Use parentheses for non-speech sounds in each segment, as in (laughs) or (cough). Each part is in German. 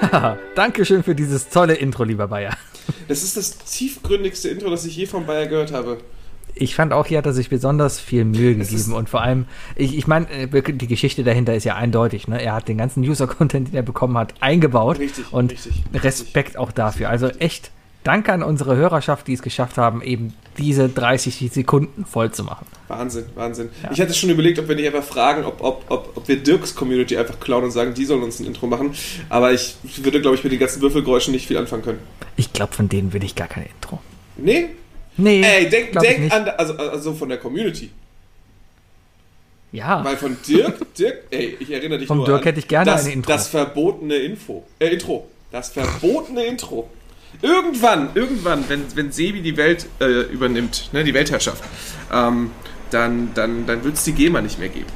(laughs) Dankeschön für dieses tolle Intro, lieber Bayer. Das ist das tiefgründigste Intro, das ich je von Bayer gehört habe. Ich fand auch, hier hat er sich besonders viel Mühe gegeben und vor allem, ich, ich meine, äh, die Geschichte dahinter ist ja eindeutig. Ne? Er hat den ganzen User-Content, den er bekommen hat, eingebaut Richtig, und richtig, Respekt auch dafür. Also echt Danke an unsere Hörerschaft, die es geschafft haben, eben diese 30 Sekunden voll zu machen. Wahnsinn, Wahnsinn. Ich hatte schon überlegt, ob wir nicht einfach fragen, ob, ob, ob, ob wir Dirks Community einfach klauen und sagen, die sollen uns ein Intro machen. Aber ich würde, glaube ich, mit den ganzen Würfelgeräuschen nicht viel anfangen können. Ich glaube, von denen will ich gar kein Intro. Nee? Nee, Ey, denk, denk an, also, also von der Community. Ja, Weil von Dirk, Dirk, ey, ich erinnere dich Vom nur Dirk an hätte ich gerne das, ein Intro. Das verbotene Info, äh, Intro. Das verbotene Intro. Irgendwann, irgendwann, wenn, wenn Sebi die Welt äh, übernimmt, ne, die Weltherrschaft, ähm, dann, dann, dann wird es die GEMA nicht mehr geben.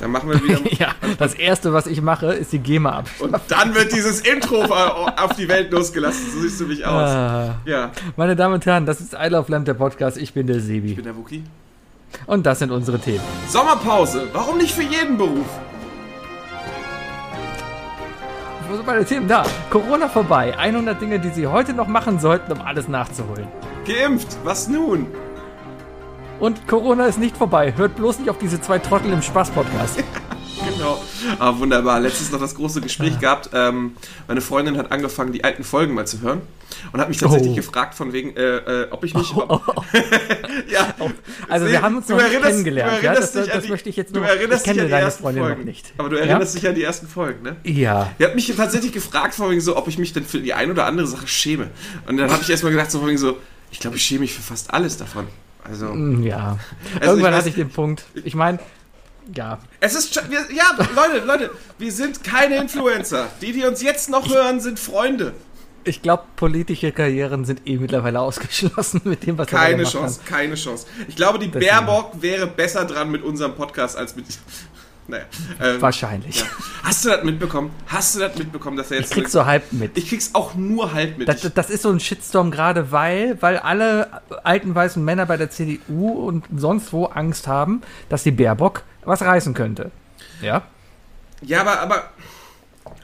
Dann machen wir wieder. (laughs) ja, das erste, was ich mache, ist die GEMA ab. Und dann wird dieses Intro (laughs) auf die Welt losgelassen. So siehst du mich aus. Ah. Ja, Meine Damen und Herren, das ist I Love Lamp, der Podcast. Ich bin der ich Sebi. bin der Wookie. Und das sind unsere Themen. Sommerpause. Warum nicht für jeden Beruf? Wo sind meine Themen? Da. Corona vorbei. 100 Dinge, die Sie heute noch machen sollten, um alles nachzuholen. Geimpft. Was nun? Und Corona ist nicht vorbei. Hört bloß nicht auf diese zwei Trottel im Spaß-Podcast. (laughs) Genau. Ah, wunderbar. Letztens noch das große Gespräch gehabt. Ähm, meine Freundin hat angefangen, die alten Folgen mal zu hören und hat mich tatsächlich Oh. gefragt, von wegen, äh, äh, ob ich mich. Ob, (laughs) ja. Also, wir haben uns du noch nicht kennengelernt, Du ja? erinnerst Das- dich an das die, möchte ich jetzt du nur- erinnerst ich kenne dich an deine Freundin noch Folgen. nicht. Aber du erinnerst dich an die ersten Folgen, ne? Ja. Die hat mich tatsächlich gefragt, von wegen so, ob ich mich denn für die eine oder andere Sache schäme. Und dann habe ich erstmal gedacht, so von wegen so, ich glaube, ich schäme mich für fast alles davon. Also. Mm, Ja. Also, Irgendwann ich weiß- hatte ich den Punkt. Ich meine, ja. Es ist. Wir, ja, Leute, Leute, wir sind keine Influencer. Die, die uns jetzt noch hören, sind Freunde. Ich glaube, politische Karrieren sind eh mittlerweile ausgeschlossen mit dem, was Keine gemacht Chance, haben. keine Chance. Ich glaube, die Deswegen. Baerbock wäre besser dran mit unserem Podcast als mit. Naja. Ähm, Wahrscheinlich. ja. Hast du das mitbekommen? Hast du das mitbekommen, dass er jetzt. Ich krieg's so halb mit. ich krieg's auch nur halb mit. Das, das ist so ein Shitstorm gerade, weil, weil alle alten weißen Männer bei der CDU und sonst wo Angst haben, dass die Baerbock was reißen könnte. Ja. ja, aber, aber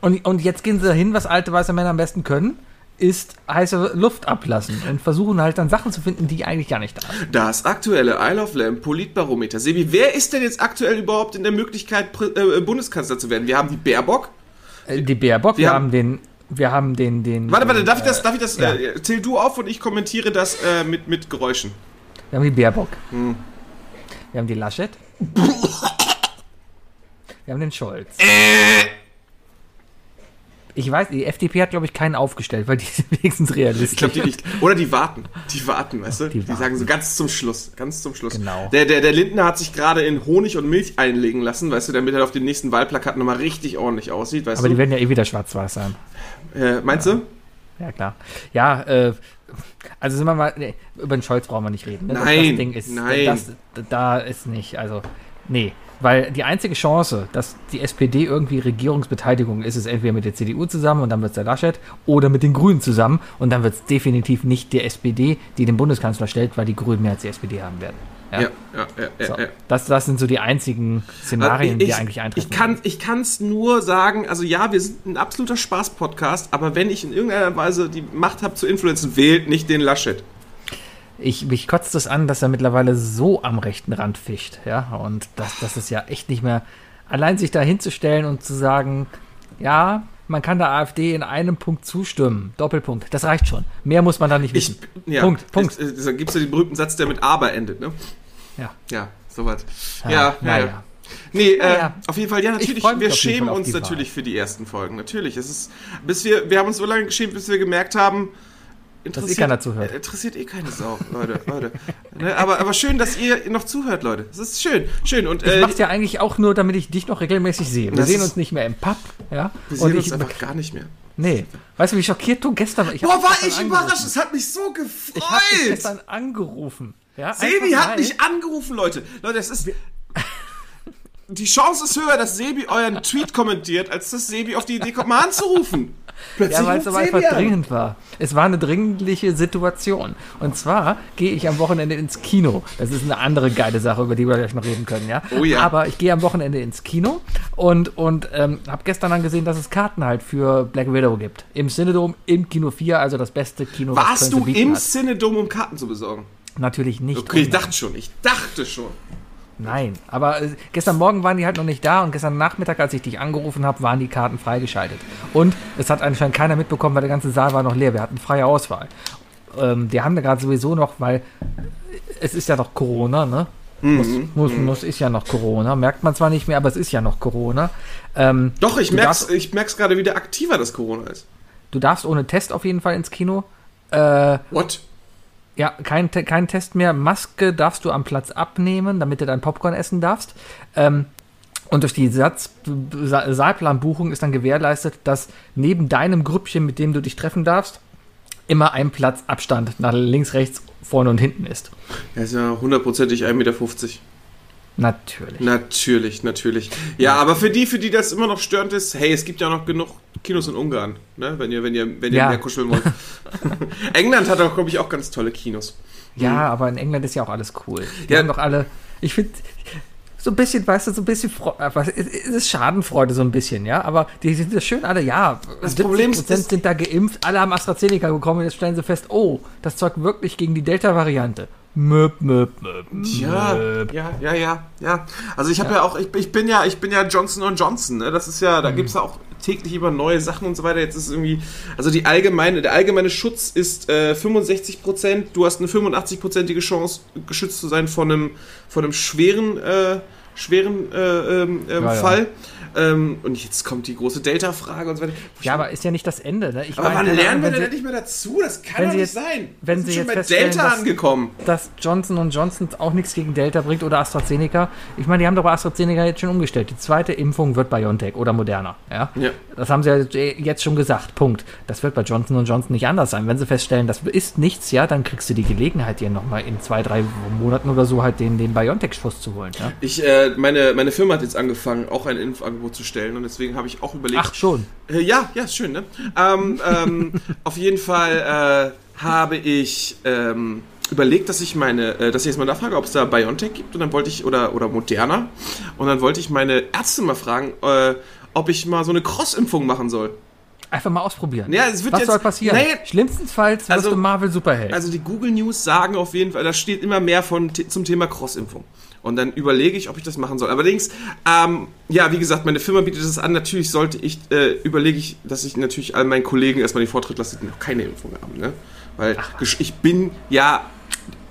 Und, und jetzt gehen sie hin, was alte weiße Männer am besten können, ist heiße Luft ablassen und versuchen halt dann Sachen zu finden, die eigentlich gar nicht da sind. das aktuelle Isle of Lamb Politbarometer. Sebi, wer ist denn jetzt aktuell überhaupt in der Möglichkeit, Prä- äh, Bundeskanzler zu werden? Wir haben die Baerbock. Äh, Die Baerbock, wir, Wir haben den, wir haben den, den. Warte, warte, darf ich das, darf ich das, ja. äh, zähl du auf und ich kommentiere das äh, mit, mit Geräuschen. Wir haben die Baerbock. Hm. Wir haben die Laschet. Wir haben den Scholz. Ich weiß, die FDP hat, glaube ich, keinen aufgestellt, weil die sind (laughs) wenigstens realistisch. Ich glaube, die nicht. Oder die warten. Die warten, weißt du? Die Die, sagen so ganz zum Schluss. Ganz zum Schluss. Genau. Der, der, der Lindner hat sich gerade in Honig und Milch einlegen lassen, weißt du, damit er auf den nächsten Wahlplakaten nochmal richtig ordentlich aussieht, weißt Aber die du? werden ja eh wieder schwarz-weiß sein. Äh, meinst du? Ja, klar. Ja, äh, also sind wir mal, nee, über den Scholz brauchen wir nicht reden. Ne? Das- Nein, das Ding ist, nein. Das, da ist nicht, also, nee. Weil die einzige Chance, dass die SPD irgendwie Regierungsbeteiligung ist, ist entweder mit der CDU zusammen und dann wird es der Laschet oder mit den Grünen zusammen und dann wird es definitiv nicht der SPD, die den Bundeskanzler stellt, weil die Grünen mehr als die SPD haben werden. Ja, ja, ja, ja. So, ja. das, das sind so die einzigen Szenarien, die ich, eigentlich eintreten. ich kann ich kann's nur sagen, also ja, wir sind ein absoluter Spaß-Podcast, aber wenn ich in irgendeiner Weise die Macht habe zu influenzen, wählt nicht den Laschet. Ich, mich kotzt es an, dass er mittlerweile so am rechten Rand fischt, ja, und das, das ist ja echt nicht mehr, allein sich da hinzustellen und zu sagen, ja, man kann der AfD in einem Punkt zustimmen, Doppelpunkt, das reicht schon. Mehr muss man da nicht Ich, wissen. ja, Punkt, Punkt. Da gibt es ja den berühmten Satz, der mit aber endet, ne? Ja. Ja, sowas. Ja, Ja, ja, ja. Nee, äh, auf jeden Fall, ja, natürlich, wir schämen uns natürlich Wahl. für die ersten Folgen. Natürlich. Es ist, bis wir, wir haben uns so lange geschämt, bis wir gemerkt haben, interessiert, keiner zuhört. äh, interessiert eh keine Sau, Leute, (laughs) Leute. Ne, aber, aber schön, dass ihr noch zuhört, Leute. Das ist schön, schön. Und Ich äh, mach's ja eigentlich auch nur, damit ich dich noch regelmäßig sehe. Wir sehen uns nicht mehr im Pub, ja. wir sehen ich, uns einfach gar nicht mehr. nee. Weißt du, wie schockiert du gestern warst? Ich Boah, war ich angerufen. überrascht. Es hat mich so Ich hab dich gefreut. gestern angerufen. Ja, Sebi hat mich angerufen, Leute. Leute, es ist. Die Chance ist höher, dass Sebi euren Tweet kommentiert, als dass Sebi auf die Idee kommt, mal anzurufen. Plötzlich Ja, weil es aber einfach dringend war. Es war eine dringliche Situation. Und zwar gehe ich am Wochenende ins Kino. Das ist eine andere geile Sache, über die wir gleich noch reden können, ja? Oh ja. Aber ich gehe am Wochenende ins Kino Und, und ähm, habe gestern dann gesehen, dass es Karten halt für Black Widow gibt. Im Cinedom, im Kino 4, also das beste Kino, Warst du im hat. Cinedom, um Karten zu besorgen? Natürlich nicht. Okay, ich dachte schon, ich dachte schon. Nein, aber äh, gestern Morgen waren die halt noch nicht da und gestern Nachmittag, als ich dich angerufen habe, waren die Karten freigeschaltet. Und es hat anscheinend keiner mitbekommen, weil der ganze Saal war noch leer. Wir hatten freie Auswahl. Ähm, wir haben da gerade sowieso noch, weil es ist ja noch Corona, ne? Muss, muss, muss, ist ja noch Corona. Merkt man zwar nicht mehr, aber es ist ja noch Corona. Ähm, Doch, ich merk's, darfst- ich merk's gerade wieder aktiver, dass Corona ist. du darfst ohne Test auf jeden Fall ins Kino. Äh, What? Ja, kein, kein Test mehr. Maske darfst du am Platz abnehmen, damit du dein Popcorn essen darfst. Ähm, und durch die Satz Sa Saalplanbuchung ist dann gewährleistet, dass neben deinem Grüppchen, mit dem du dich treffen darfst, immer ein Platz Abstand nach links, rechts, vorne und hinten ist. Er ist ja hundertprozentig 1,50 Meter. Natürlich. Natürlich, natürlich. Ja, aber für die, für die das immer noch störend ist, hey, es gibt ja noch genug Kinos in Ungarn, ne? wenn ihr, wenn ihr, wenn ihr Ja. mehr kuscheln wollt. (laughs) England hat auch, glaube ich, auch ganz tolle Kinos. Ja, aber in England ist ja auch alles cool. Die Ja. haben doch alle. Ich finde. So ein bisschen, weißt du, so ein bisschen, äh, was- es ist Schadenfreude so ein bisschen, ja, aber die sind ja schön alle, ja, Das 70% Problem ist- ist- sind da geimpft, alle haben AstraZeneca bekommen und jetzt stellen sie fest, oh, das Zeug wirklich gegen die Delta-Variante. Möp, möp, möp, Ja, ja, ja, ja, ja. Also ich habe ja. auch, ich, ich bin ja, ich bin ja Johnson Johnson. Ne? Das ist ja, da gibt's ja auch täglich immer neue Sachen und so weiter. Jetzt ist irgendwie, also die allgemeine, der allgemeine Schutz ist äh, 65 Prozent. Du hast eine 85-prozentige Chance, geschützt zu sein von einem, von einem schweren, äh, schweren äh, ähm, ähm, Ja, ja. Ähm, und jetzt kommt die große Delta-Frage und so weiter. Ja, aber ist ja nicht das Ende, ne? Aber meine, wann lernen wir denn endlich mal dazu? Das kann doch nicht jetzt- sein. wenn Wir sie sind schon jetzt bei Delta dass- angekommen. dass Johnson Johnson auch nichts gegen Delta bringt oder AstraZeneca. Ich meine, die haben doch bei AstraZeneca jetzt schon umgestellt. Die zweite Impfung wird BioNTech oder Moderna. Ja? Ja. Das haben sie ja jetzt schon gesagt. Punkt. Das wird bei Johnson Johnson nicht anders sein. Wenn sie feststellen, das ist nichts, ja, dann kriegst du die Gelegenheit, dir nochmal in zwei, drei Monaten oder so halt den, den BioNTech-Schuss zu holen. Ja? Ich, äh, meine, meine Firma hat jetzt angefangen, auch ein Impfangebot zu stellen und deswegen habe ich auch überlegt. Ach schon. Äh, ja, ja, ist schön, ne? Ähm, ähm, (laughs) auf jeden Fall äh, habe ich ähm, überlegt, dass ich meine, äh, dass ich jetzt mal nachfrage, ob es da BioNTech gibt und dann wollte ich, oder, oder Moderna, und dann wollte ich meine Ärzte mal fragen, äh, ob ich mal so eine Cross-Impfung machen soll. Einfach mal ausprobieren. Ja, es wird Was jetzt- soll passieren? Nee. Schlimmstenfalls wirst Also- du Marvel-Superheld. Also die Google News sagen auf jeden Fall, da steht immer mehr von zum Thema Cross-Impfung. Und dann überlege ich, ob ich das machen soll. Allerdings, ähm, ja, wie gesagt, meine Firma bietet es an. Natürlich sollte ich, äh, überlege ich, dass ich natürlich all meinen Kollegen erstmal den Vortritt lasse, die noch keine Impfung haben. Ne? Weil gesch- ich bin ja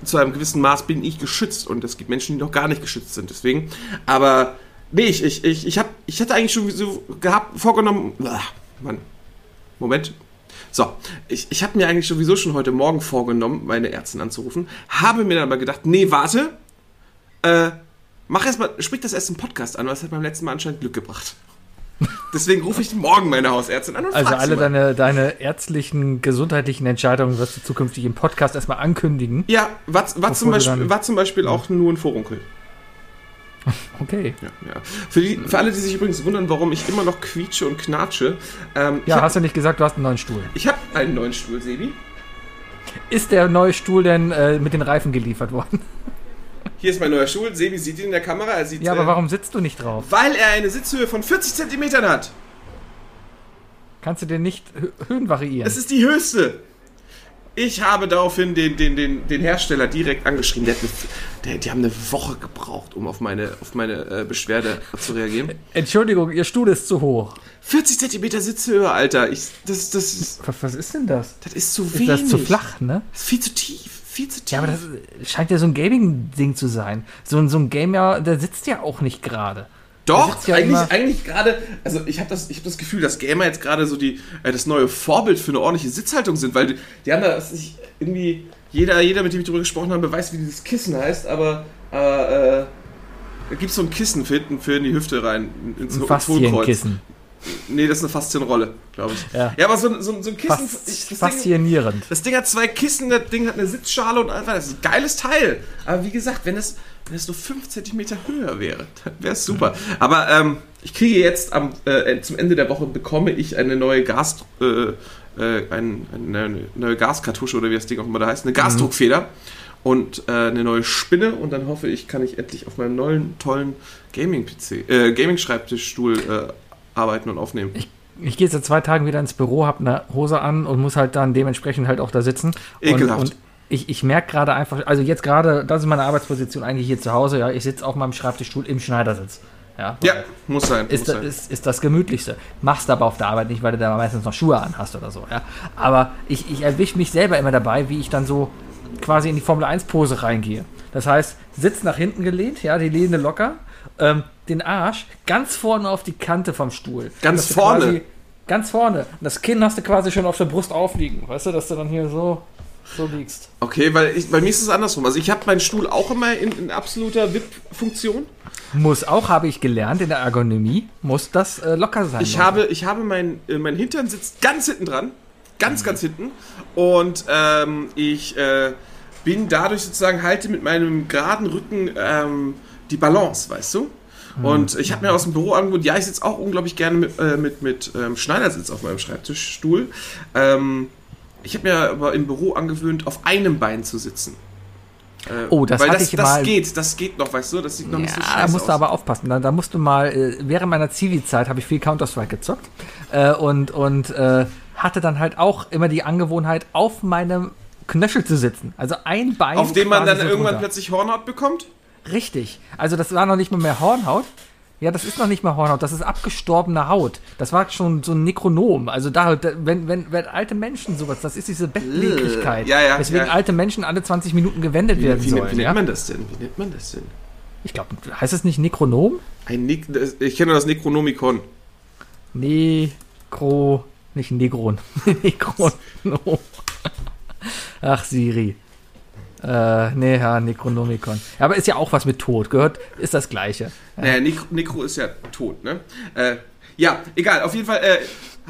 zu einem gewissen Maß bin ich geschützt und es gibt Menschen, die noch gar nicht geschützt sind. Deswegen, aber nee, ich, ich, ich, ich, hab, ich hatte eigentlich schon so gehabt, vorgenommen, ah, Mann, Moment, so, ich, ich habe mir eigentlich sowieso schon heute Morgen vorgenommen, meine Ärztin anzurufen, habe mir dann aber gedacht, nee, warte, äh, mach erst mal, sprich das erst im Podcast an, weil es hat beim letzten Mal anscheinend Glück gebracht. Deswegen rufe ich morgen meine Hausärztin an und Also alle deine, deine ärztlichen, gesundheitlichen Entscheidungen wirst du zukünftig im Podcast erstmal ankündigen. Ja, war, war, zum Beispiel, war zum Beispiel auch nur ein Vorunkel. (laughs) Okay. Ja, ja. Für, die, für alle, die sich übrigens wundern, warum ich immer noch quietsche und knatsche, ähm, ich Ja, habe hast du nicht gesagt, du hast einen neuen Stuhl. hab einen neuen Stuhl, Sebi. Ist der neue Stuhl denn äh, mit den Reifen geliefert worden? (laughs) Hier ist mein neuer Stuhl. Sebi sieht ihn in der Kamera. Er sieht, Ja, aber äh, warum sitzt du nicht drauf? Weil er eine Sitzhöhe von 40 Zentimetern hat. Kannst du den nicht Hö- Höhen variieren? Das ist die höchste. Ich habe daraufhin den, den, den, den Hersteller direkt angeschrieben. Der hat eine, der, die haben eine Woche gebraucht, um auf meine, auf meine äh, Beschwerde zu reagieren. (laughs) Entschuldigung, Ihr Stuhl ist zu hoch. 40 Zentimeter Sitzhöhe, Alter. Ich, das, das, ist, Was, was ist denn das? das ist zu Ist wenig. das zu flach, ne? Das ist viel zu tief. Viel zu tief. Ja, aber das scheint ja so ein Gaming-Ding zu sein. So, ein- so ein Gamer, der sitzt ja auch nicht gerade. Doch, ja eigentlich, eigentlich gerade, also ich habe das, ich hab das Gefühl, dass Gamer jetzt gerade so die, äh, das neue Vorbild für eine ordentliche Sitzhaltung sind, weil die, die haben da ich, irgendwie, jeder, jeder, mit dem ich darüber gesprochen habe, weiß, wie dieses Kissen heißt, aber äh, äh, da gibt es so ein Kissen für hinten für in die Hüfte rein, ins, Ein ins Hohlkreuz. Nee, das ist eine Faszienrolle, glaube ich. Ja. ja, aber so, ein- so, so ein Kissen, Fas ich, das, Ding, faszinierend. das Ding hat zwei Kissen, das Ding hat eine Sitzschale und einfach, das ist ein geiles Teil. Aber wie gesagt, wenn es, wenn nur 5 cm höher wäre, dann wäre es super. Aber ähm, ich kriege jetzt am, äh, zum Ende der Woche bekomme ich eine neue Gas, äh, äh, ein, eine neue Gaskartusche oder wie das Ding auch immer da heißt, eine Gasdruckfeder. und äh, eine neue Spinne und dann hoffe ich, kann ich endlich auf meinem neuen, tollen Gaming-PC, äh, Gaming-Schreibtischstuhl äh, arbeiten und aufnehmen. Ich, ich gehe seit zwei Tagen wieder ins Büro, habe eine Hose an und muss halt dann dementsprechend halt auch da sitzen. Ekelhaft. Und, und ich, ich merke gerade einfach, also jetzt gerade, das ist meine Arbeitsposition eigentlich hier zu Hause, ja, ich sitze auf meinem Schreibtischstuhl im Schneidersitz. Ja, Ja, muss sein. ist, muss das, sein. ist, ist das Gemütlichste. Machst aber auf der Arbeit nicht, weil du da meistens noch Schuhe an hast oder so. Ja? Aber ich, ich erwische mich selber immer dabei, wie ich dann so quasi in die Formel 1-Pose reingehe. Das heißt, sitz nach hinten gelehnt, ja, die Lehne locker, ähm, den Arsch ganz vorne auf die Kante vom Stuhl. Ganz vorne? Quasi, ganz vorne. Und das Kinn hast du quasi schon auf der Brust aufliegen. Weißt du, dass du dann hier so, so liegst. Okay, weil ich, bei mir ist es andersrum. Also ich habe meinen Stuhl auch immer in, in absoluter VIP-Funktion. Muss auch, habe ich gelernt, in der Ergonomie muss das äh, locker sein. Ich habe, ich habe mein, äh, mein Hintern sitzt ganz hinten dran. Ganz, ganz hinten. Und ähm, ich äh, bin dadurch sozusagen, halte mit meinem geraden Rücken ähm, die Balance, weißt du? Und ich habe mir aus dem Büro angeboten, ja, ich sitze auch unglaublich gerne mit, äh, mit, mit ähm, Schneidersitz auf meinem Schreibtischstuhl. Ähm, ich habe mir aber im Büro angewöhnt, auf einem Bein zu sitzen. Äh, Oh, das weil hatte das, das geht, das geht noch, weißt du? Das sieht noch nicht so Ja, scheiße da musst aus. du aber aufpassen. Da, da musst du mal, äh, während meiner Zivi-Zeit habe ich viel Counter-Strike gezockt äh, und, und äh, hatte dann halt auch immer die Angewohnheit, auf meinem Knöchel zu sitzen. Also ein Bein. auf dem man dann so irgendwann drunter. plötzlich Hornhaut bekommt? Richtig. Also das war noch nicht mal mehr Hornhaut. Ja, das ist noch nicht mal Hornhaut, das ist abgestorbene Haut. Das war schon so ein Nekronom. Also da, wenn, wenn, wenn alte Menschen sowas, das ist diese Bettlägerigkeit. Ja, ja, Weswegen ja. alte Menschen alle 20 Minuten gewendet Wie, werden wie, sollen. wie nennt ja? man das denn? Wie nennt man das denn? Ich glaube, heißt es nicht Nekronom? Ein das, ich kenne das Necronomicon. Nekro, nicht Negron. (laughs) Nekronom. Ach, Siri. Äh, nee, ja, Necronomicon. Aber ist ja auch was mit Tod. Gehört, ist das Gleiche. Naja, Necro, Necro ist ja tot, ne? Äh, ja, egal, auf jeden Fall. Äh,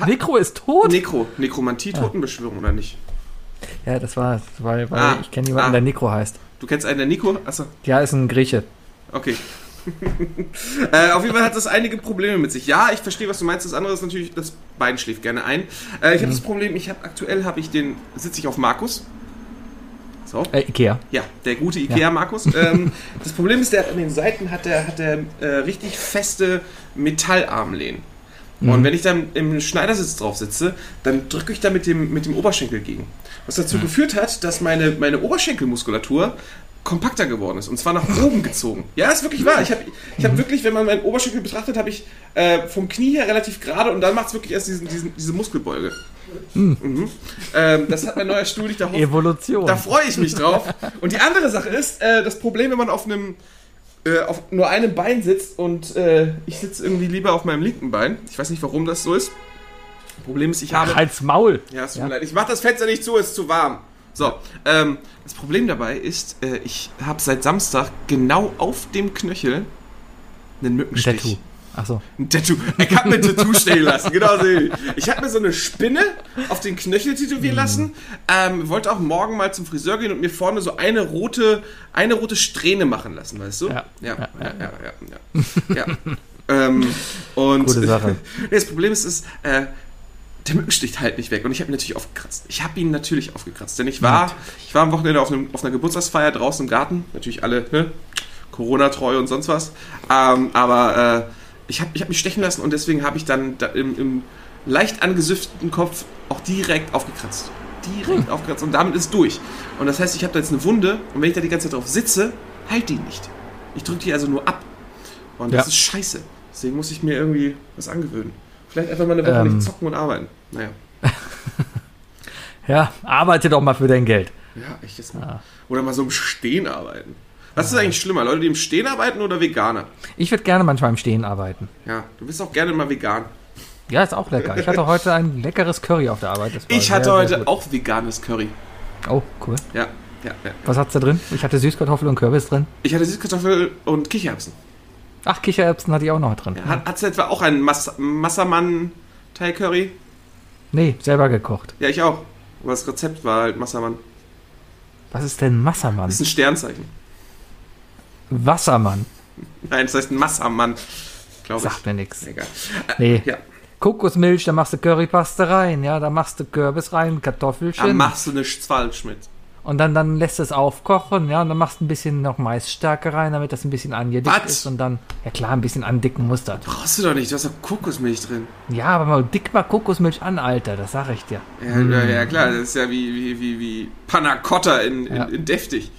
Nekro ist tot? Necro, Nekromantie, Totenbeschwörung oder nicht? Ja, das war, weil, weil Ah, ich kenne jemanden, ah. der Nekro heißt. Du kennst einen, der Nico? Achso, Ja, ist ein Grieche. okay. (laughs) äh, auf jeden Fall hat das einige Probleme mit sich. Ja, ich verstehe, was du meinst. Das andere ist natürlich, das Bein schläft gerne ein. Äh, ich habe das Problem, ich habe aktuell habe ich den, sitze ich auf Markus. So. Äh, Ikea. Ja, der gute Ikea Markus. (laughs) Ähm, das Problem ist, der an den Seiten hat der, hat der äh, richtig feste Metallarmlehnen. Und wenn ich dann im Schneidersitz drauf sitze, dann drücke ich da mit dem, mit dem Oberschenkel gegen. Was dazu geführt hat, dass meine, meine Oberschenkelmuskulatur kompakter geworden ist und zwar nach oben (laughs) gezogen. Ja, ist wirklich wahr. Ich habe ich hab wirklich, wenn man meinen Oberschenkel betrachtet, habe ich äh, vom Knie her relativ gerade und dann macht es wirklich erst diesen, diesen, diese Muskelbeuge. Mhm. Ähm, das hat mein neuer Stuhl nicht da hoch Evolution. da freue ich mich drauf. Und die andere Sache ist, äh, das Problem, wenn man auf einem äh, auf nur einem Bein sitzt und äh, ich sitze irgendwie lieber auf meinem linken Bein. Ich weiß nicht, warum das so ist. Problem ist, ich habe. Ach, halt's Maul. Ja, es tut Ja. mir leid. Ich mache das Fenster nicht zu, es ist zu warm. So, ähm, das Problem dabei ist, äh, ich habe seit Samstag genau auf dem Knöchel einen Ein Mückenstich. Tattoo. Achso. Ein Tattoo. Ich habe mir ein Tattoo (laughs) stehen lassen, genau so. Ich habe mir so eine Spinne auf den Knöchel tätowieren lassen. Ähm, wollte auch morgen mal zum Friseur gehen und mir vorne so eine rote, eine rote Strähne machen lassen, weißt du? Ja. ja, Ja, ja, ja. ja, ja. ja. (laughs) ähm, und Gute Sache. (laughs) Nee, das Problem ist, ist äh, der Mücken sticht halt nicht weg und ich habe ihn natürlich aufgekratzt. Ich habe ihn natürlich aufgekratzt, denn ich war, ich war am Wochenende auf, einem, auf einer Geburtstagsfeier draußen im Garten, natürlich alle, ne? Corona-treu und sonst was. Ähm, aber äh, ich habe ich hab mich stechen lassen und deswegen habe ich dann da im, im leicht angesüfteten Kopf auch direkt aufgekratzt. Direkt aufgekratzt und damit ist es durch. Und das heißt, ich habe da jetzt eine Wunde und wenn ich da die ganze Zeit drauf sitze, halt die nicht. Ich drücke die also nur ab. Und das Ja. ist scheiße. Deswegen muss ich mir irgendwie was angewöhnen. Vielleicht einfach mal eine Woche Ähm. nicht zocken und arbeiten. Naja. (laughs) Ja, arbeite doch mal für dein Geld. Ja, echt jetzt mal. Oder mal so im Stehen arbeiten. Was ist eigentlich schlimmer? Leute, die im Stehen arbeiten oder Veganer? Ich würde gerne manchmal im Stehen arbeiten. Ja, du bist auch gerne mal vegan. Ja, ist auch lecker. Ich hatte heute ein leckeres Curry auf der Arbeit. Ich sehr, hatte sehr heute gut. auch veganes Curry. Oh, cool. Ja, ja, ja. Was hat's da drin? Ich hatte Süßkartoffel und Kürbis drin. Ich hatte Süßkartoffel und Kichererbsen. Ach, Kichererbsen hatte ich auch noch drin. Ja, hat es etwa auch ein Mas Massamann Thai Curry? Nee, selber gekocht. Ja, ich auch. Aber das Rezept war halt Massamann. Was ist denn Massermann? Das ist ein Sternzeichen. Wassermann. Nein, das heißt Massamann. Glaube ich. Sagt mir nichts. Egal. Nee. Ja. Kokosmilch, da machst du Currypaste rein, ja, da machst du Kürbis rein, Da Kartoffelchen. machst du nichts falsch mit. Und dann, dann lässt es aufkochen, ja, und dann machst du ein bisschen noch Maisstärke rein, damit das ein bisschen angedickt Was? ist und dann, ja klar, ein bisschen andicken muss das. Brauchst du doch nicht, du hast doch Kokosmilch drin. Ja, aber mal dick mal Kokosmilch an, Alter, das sag ich dir. Ja, ja, ja klar, das ist ja wie, wie, wie, wie Panna Cotta in, in, Ja. in deftig.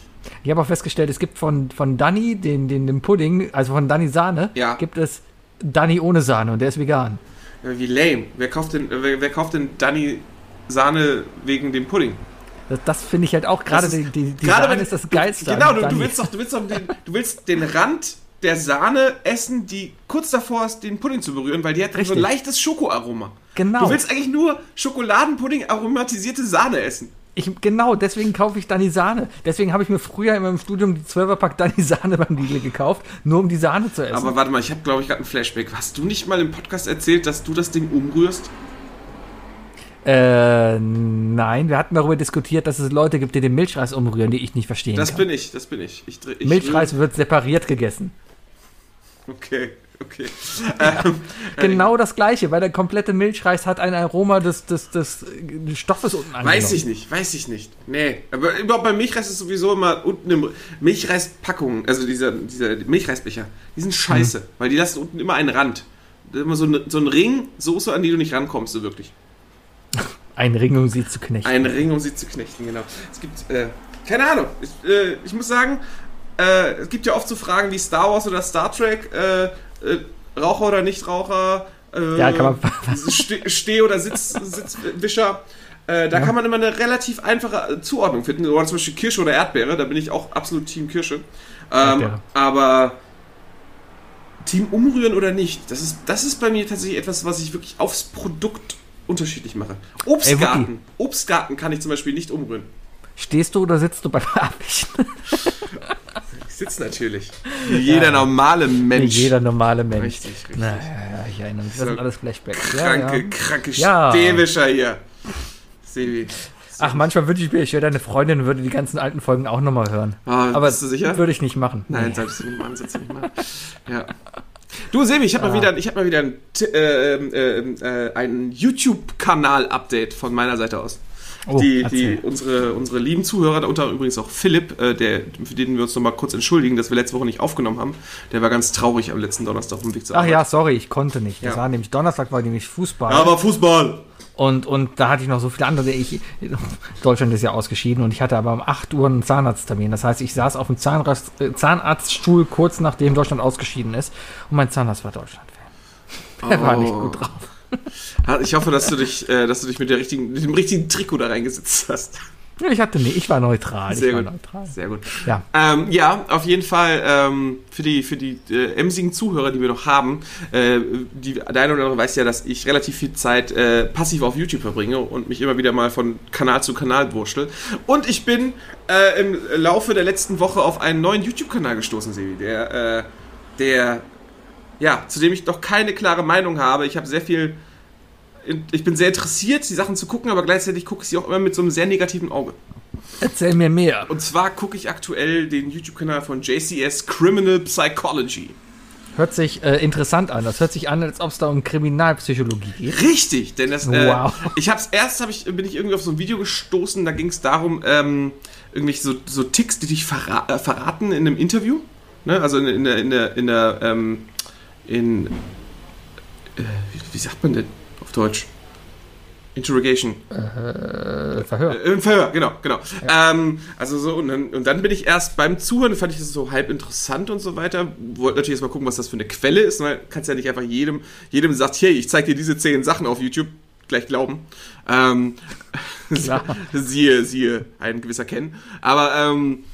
Ich habe auch festgestellt, es gibt von, von Danny, den, den, den Pudding, also von Danny Sahne, Ja. gibt es Danny ohne Sahne und der ist vegan. Ja, wie lame. Wer kauft denn, wer, wer kauft denn Danny Sahne wegen dem Pudding? Das, das finde ich halt auch gerade, die, die, die Gerade Sahne wenn- ist das Geilste. Genau, du, du willst doch, du willst doch den, du willst den Rand der Sahne essen, die kurz davor ist, den Pudding zu berühren, weil die hat so ein Richtig. leichtes Schokoaroma. Genau. Du willst eigentlich nur Schokoladenpudding aromatisierte Sahne essen. Ich, genau, deswegen kaufe ich Danny Sahne. Deswegen habe ich mir früher in meinem Studium die 12er-Pack Danny Sahne beim Lidl gekauft, nur um die Sahne zu essen. Aber warte mal, ich habe glaube ich gerade ein Flashback. Hast du nicht mal im Podcast erzählt, dass du das Ding umrührst? Äh, nein, wir hatten darüber diskutiert, dass es Leute gibt, die den Milchreis umrühren, die ich nicht verstehen Das kann. bin ich, das bin ich. ich, ich Milchreis wird separiert gegessen. Okay, okay. (laughs) ähm, Genau das gleiche, weil der komplette Milchreis hat ein Aroma des, des, des Stoffes unten angenommen. Weiß ich nicht, weiß ich nicht. Nee, aber überhaupt beim Milchreis ist sowieso immer unten im Milchreispackungen, also dieser, dieser Milchreisbecher, die sind scheiße, Mhm. weil die lassen unten immer einen Rand. Immer so, eine, so ein Ring Soße, an die du nicht rankommst, so wirklich. Ein Ring, um sie zu knechten. Ein Ring, um sie zu knechten, genau. Es gibt, äh, keine Ahnung, ich, äh, ich muss sagen, äh, es gibt ja oft so Fragen wie Star Wars oder Star Trek, äh, äh, Raucher oder Nichtraucher, äh, Ja, kann (laughs) Ste- Steh- oder Sitz, Sitzwischer. Äh, da kann man immer eine relativ einfache Zuordnung finden. Oder zum Beispiel Kirsche oder Erdbeere, da bin ich auch absolut Team Kirsche. Ähm, aber Team umrühren oder nicht, das ist, das ist bei mir tatsächlich etwas, was ich wirklich aufs Produkt unterschiedlich mache. Obstgarten. Obstgarten kann ich zum Beispiel nicht umrühren. Stehst du oder sitzt du beim (laughs) Abwischen? Ich sitze natürlich. Wie jeder normale Mensch. Jeder normale Mensch. Richtig, richtig. Na, ja, ja, ich erinnere mich. Das So sind alles Flashbacks. Kranke, Ja, ja. kranke Ja. Stäbischer hier. Sebi. Ach, manchmal wünsche ich mir, ich wäre deine Freundin und würde die ganzen alten Folgen auch nochmal hören. Ah, Aber bist du sicher? würde ich nicht machen. Nein, Nee. solltest du nicht machen, solltest du nicht machen. (laughs) Ja. Du, Sebi, ich habe Ah. mal wieder, ich hab mal wieder ein, äh, äh, äh, ein YouTube-Kanal-Update von meiner Seite aus. Oh, die, die, unsere, unsere lieben Zuhörer, darunter übrigens auch Philipp, äh, der, für den wir uns nochmal kurz entschuldigen, dass wir letzte Woche nicht aufgenommen haben. Der war ganz traurig am letzten Donnerstag auf dem Weg zur Ach Arbeit. ja, sorry, ich konnte nicht. Das Ja. war nämlich Donnerstag, war nämlich Fußball. Aber Fußball! Und, und da hatte ich noch so viele andere. Ich, Deutschland ist ja ausgeschieden und ich hatte aber um 8 Uhr einen Zahnarzttermin. Das heißt, ich saß auf dem Zahnarzt, äh, Zahnarztstuhl kurz nachdem Deutschland ausgeschieden ist und mein Zahnarzt war Deutschland-Fan. (laughs) Der war nicht Oh. gut drauf. Ich hoffe, dass du dich, äh, dass du dich mit, der richtigen, mit dem richtigen Trikot da reingesetzt hast. Ich hatte nicht, ich war neutral. Sehr ich war gut. neutral. Sehr gut. Ja. Ähm, ja, auf jeden Fall ähm, für die, für die äh, emsigen Zuhörer, die wir noch haben. Äh, die, der eine oder andere weiß ja, dass ich relativ viel Zeit äh, passiv auf YouTube verbringe und mich immer wieder mal von Kanal zu Kanal wurschtel. Und ich bin äh, im Laufe der letzten Woche auf einen neuen YouTube-Kanal gestoßen, Sebi, der, äh, der, ja, zu dem ich noch keine klare Meinung habe. Ich habe sehr viel ich bin sehr interessiert, die Sachen zu gucken, aber gleichzeitig gucke ich sie auch immer mit so einem sehr negativen Auge. Erzähl mir mehr. Und zwar gucke ich aktuell den YouTube-Kanal von JCS Criminal Psychology. Hört sich äh, interessant an. Das hört sich an, als ob es da um Kriminalpsychologie geht. Richtig, denn das. Äh, Wow. Ich hab's erst hab ich, bin ich irgendwie auf so ein Video gestoßen, da ging es darum, ähm, irgendwelche so, so Ticks, die dich verra äh, verraten in einem Interview. Ne? Also in, in der, in der, in der, ähm, in. Äh, wie, sagt man denn Deutsch? Interrogation. Äh, Verhör. Äh, Im Verhör, genau, genau. Ähm, also so, und dann, und dann bin ich erst beim Zuhören, fand ich das so halb interessant und so weiter. Wollte natürlich erst mal gucken, was das für eine Quelle ist. Ne? Kannst ja nicht einfach jedem, jedem sagt, hey, ich zeig dir diese zehn Sachen auf YouTube, gleich glauben. Ähm, (laughs) siehe, siehe, ein gewisser Ken. Aber, ähm,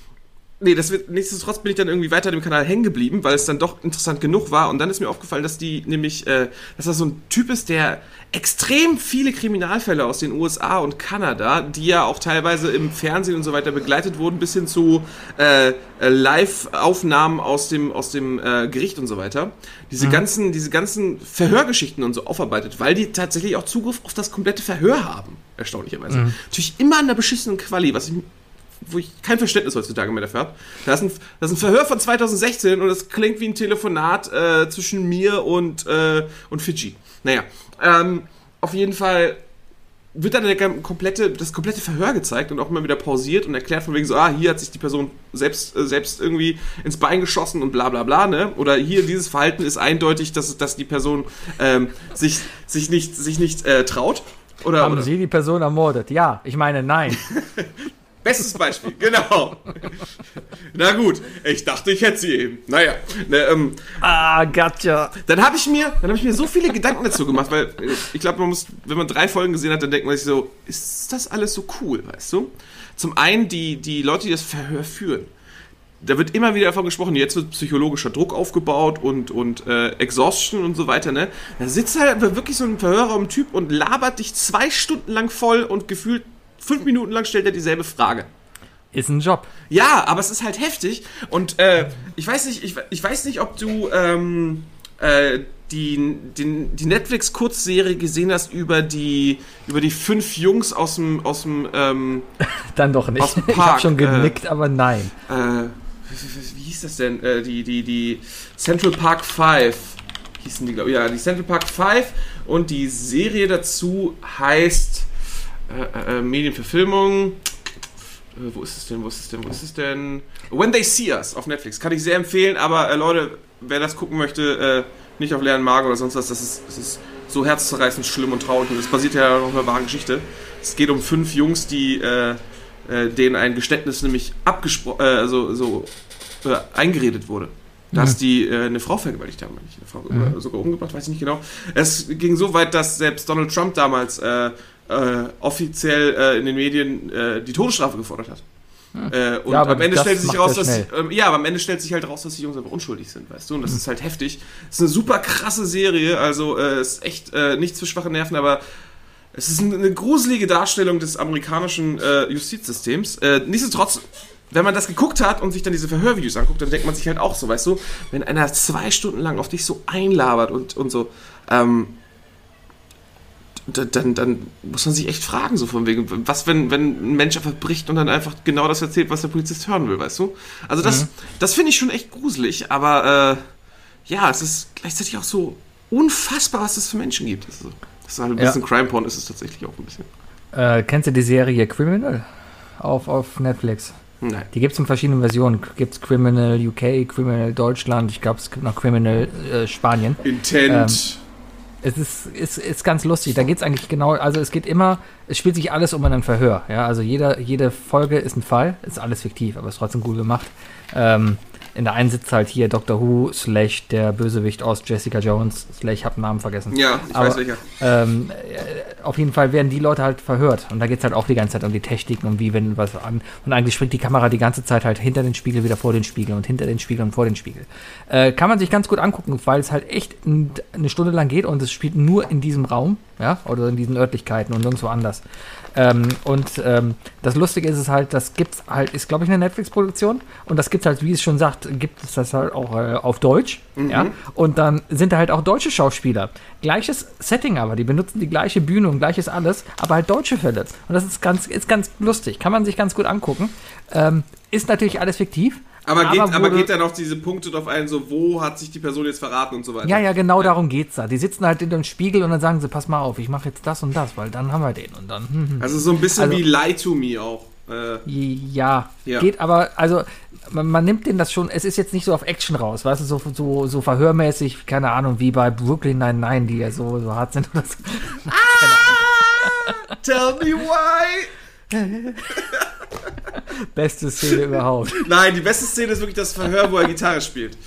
Nee, das wird, nichtsdestotrotz bin ich dann irgendwie weiter dem Kanal hängen geblieben, weil es dann doch interessant genug war. Und dann ist mir aufgefallen, dass die nämlich, äh, dass das so ein Typ ist, der extrem viele Kriminalfälle aus den USA und Kanada, die ja auch teilweise im Fernsehen und so weiter begleitet wurden, bis hin zu äh, äh, Live-Aufnahmen aus dem, aus dem äh, Gericht und so weiter. Diese ganzen, diese ganzen Verhörgeschichten und so aufarbeitet, weil die tatsächlich auch Zugriff auf das komplette Verhör haben, erstaunlicherweise. Natürlich immer an der beschissenen Quali, was ich wo ich kein Verständnis heutzutage mehr dafür habe. Da ist, ein, das ist ein Verhör von 2016 und das klingt wie ein Telefonat äh, zwischen mir und, äh, und Fidschi. Naja, ähm, auf jeden Fall wird dann der komplette, das komplette Verhör gezeigt und auch immer wieder pausiert und erklärt von wegen so, ah, hier hat sich die Person selbst, äh, selbst irgendwie ins Bein geschossen und bla bla bla, ne? Oder hier dieses Verhalten ist eindeutig, dass, dass die Person ähm, sich, sich nicht, sich nicht äh, traut. Oder, Haben oder? Sie die Person ermordet? Ja, ich meine nein. (laughs) Bestes Beispiel, genau. Na gut, ich dachte, ich hätte sie eben. Naja, ne, ähm, ah, gotcha. dann habe ich mir, dann habe ich mir so viele Gedanken dazu gemacht, weil äh, ich glaube, man muss, wenn man drei Folgen gesehen hat, dann denkt man sich so, ist das alles so cool, weißt du? Zum einen die, die Leute, die das Verhör führen. Da wird immer wieder davon gesprochen, jetzt wird psychologischer Druck aufgebaut und, und äh, Exhaustion und so weiter, ne? Da sitzt halt wirklich so ein Verhörraum-Typ und labert dich zwei Stunden lang voll und gefühlt fünf Minuten lang stellt er dieselbe Frage. Ist ein Job. Ja, aber es ist halt heftig. Und äh, ich weiß nicht, ich, ich weiß nicht, ob du ähm, äh, die, die, die Netflix-Kurzserie gesehen hast über die, über die fünf Jungs aus dem, aus dem ähm, (laughs) Dann doch nicht. Dem ich Park, habe schon genickt, aber nein. äh, wie, wie hieß das denn? Äh, die, die, die Central Park 5 hießen die, glaube ich. Ja, die Central Park 5 und die Serie dazu heißt äh, äh, Medienverfilmung. Äh, wo ist es denn? Wo ist es denn? Wo ist es denn? When They See Us auf Netflix. Kann ich sehr empfehlen, aber äh, Leute, wer das gucken möchte, äh, nicht auf leeren Magen oder sonst was, das ist, das ist so herzzerreißend schlimm und traurig. Und es basiert ja auf einer wahren Geschichte. Es geht um fünf Jungs, die äh, denen ein Geständnis nämlich abgesprochen, äh, also so äh, eingeredet wurde. Dass die äh, eine Frau vergewaltigt haben, eine Frau Mhm. sogar umgebracht, weiß ich nicht genau. Es ging so weit, dass selbst Donald Trump damals äh, äh, offiziell äh, in den Medien äh, die Todesstrafe gefordert hat. Äh, und Ja, aber am Ende das stellt sich raus, dass ähm, ja, aber am Ende stellt sich halt raus, dass die Jungs einfach unschuldig sind, weißt du? Und das Mhm. ist halt heftig. Es ist eine super krasse Serie, also äh, ist echt äh, nichts für schwache Nerven, aber es ist eine, eine gruselige Darstellung des amerikanischen äh, Justizsystems. Äh, nichtsdestotrotz, wenn man das geguckt hat und sich dann diese Verhörvideos anguckt, dann denkt man sich halt auch so, weißt du, wenn einer zwei Stunden lang auf dich so einlabert und, und so, ähm, dann, dann, muss man sich echt fragen, so von wegen, was, wenn, wenn ein Mensch einfach bricht und dann einfach genau das erzählt, was der Polizist hören will, weißt du? Also das, das finde ich schon echt gruselig, aber äh, ja, es ist gleichzeitig auch so unfassbar, was es für Menschen gibt. Also, das ist halt ein Ja. bisschen Crime-Porn, ist es tatsächlich auch ein bisschen. Äh, kennst du die Serie Criminal auf, auf Netflix? Nein. Die gibt es in verschiedenen Versionen. Gibt es Criminal UK, Criminal Deutschland, ich glaube, es gibt noch Criminal äh, Spanien. Intent. Es ist, ist, ist ganz lustig. Da geht es eigentlich genau, also es geht immer, es spielt sich alles um ein Verhör. Ja? Also jeder, jede Folge ist ein Fall, ist alles fiktiv, aber ist trotzdem gut gemacht. Ähm, in der einen sitzt halt hier Doctor Who, slash der Bösewicht aus Jessica Jones, slash, hab den Namen vergessen. ja, ich aber- weiß welcher. Ähm, äh, auf jeden Fall werden die Leute halt verhört. Und da geht es halt auch die ganze Zeit um die Techniken und wie, wenn was an. Und eigentlich springt die Kamera die ganze Zeit halt hinter den Spiegel, wieder vor den Spiegel und hinter den Spiegel und vor den Spiegel. Äh, kann man sich ganz gut angucken, weil es halt echt eine Stunde lang geht und es spielt nur in diesem Raum, ja, oder in diesen Örtlichkeiten und nirgendwo anders. Ähm, und ähm, das Lustige ist es halt, das gibt's halt, ist glaube ich eine Netflix-Produktion und das gibt's halt, wie es schon sagt, gibt es das halt auch äh, auf Deutsch, ja. Und dann sind da halt auch deutsche Schauspieler. Gleiches Setting aber, die benutzen die gleiche Bühne und gleiches alles, aber halt deutsche Fälle. Und das ist ganz, ist ganz lustig, kann man sich ganz gut angucken. Ähm, ist natürlich alles fiktiv. Aber, geht, aber wurde- geht dann auf diese Punkte drauf ein, so wo hat sich die Person jetzt verraten und so weiter? Ja, ja, genau darum geht's da. Die sitzen halt in dem Spiegel und dann sagen sie, pass mal auf, ich mache jetzt das und das, weil dann haben wir den und dann. Hm, hm. Also so ein bisschen Also- wie Lie to Me auch. Äh, Ja, Ja. geht aber, also man, man nimmt den das schon, es ist jetzt nicht so auf Action raus, weißt du, so, so, so verhörmäßig, keine Ahnung, wie bei Brooklyn 99, die ja so, so hart sind oder so. tell me why! (laughs) (laughs) Beste Szene überhaupt. Nein, die beste Szene ist wirklich das Verhör, wo er Gitarre spielt.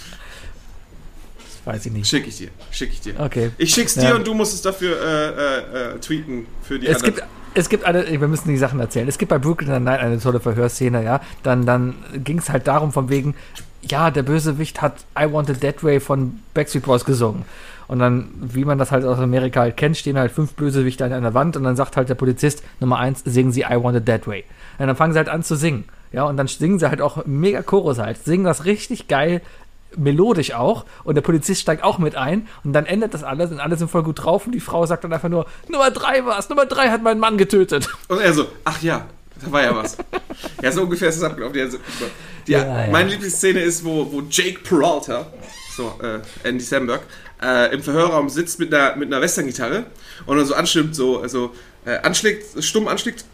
Weiß ich nicht. Schick ich dir. Schick ich dir. Okay. Ich schick's dir Ja. und du musst es dafür äh, äh, äh, tweeten für die Es anderen. gibt, es gibt eine, wir müssen die Sachen erzählen. Es gibt bei Brooklyn Nine-Nine eine tolle Verhörszene, ja. Dann, dann ging es halt darum, von wegen, ja, der Bösewicht hat I Want It That Way von Backstreet Boys gesungen. Und dann, wie man das halt aus Amerika halt kennt, stehen halt fünf Bösewichte an einer Wand und dann sagt halt der Polizist, Nummer eins, singen sie I Want It That Way. Und dann fangen sie halt an zu singen. Ja, und dann singen sie halt auch mega Chorus halt, singen das richtig geil, melodisch auch und der Polizist steigt auch mit ein und dann endet das alles und alle sind voll gut drauf und die Frau sagt dann einfach nur, Nummer drei war's, Nummer drei hat meinen Mann getötet. Und er so, ach ja, da war ja was. ja, so ungefähr ist es abgelaufen. Ja, so, die, Ja, ja. Meine Lieblingsszene ist, wo, wo Jake Peralta, so, äh, Andy Samberg, äh, im Verhörraum sitzt mit einer, mit einer Western-Gitarre und dann so anstimmt, so, also äh, anschlägt, stumm anschlägt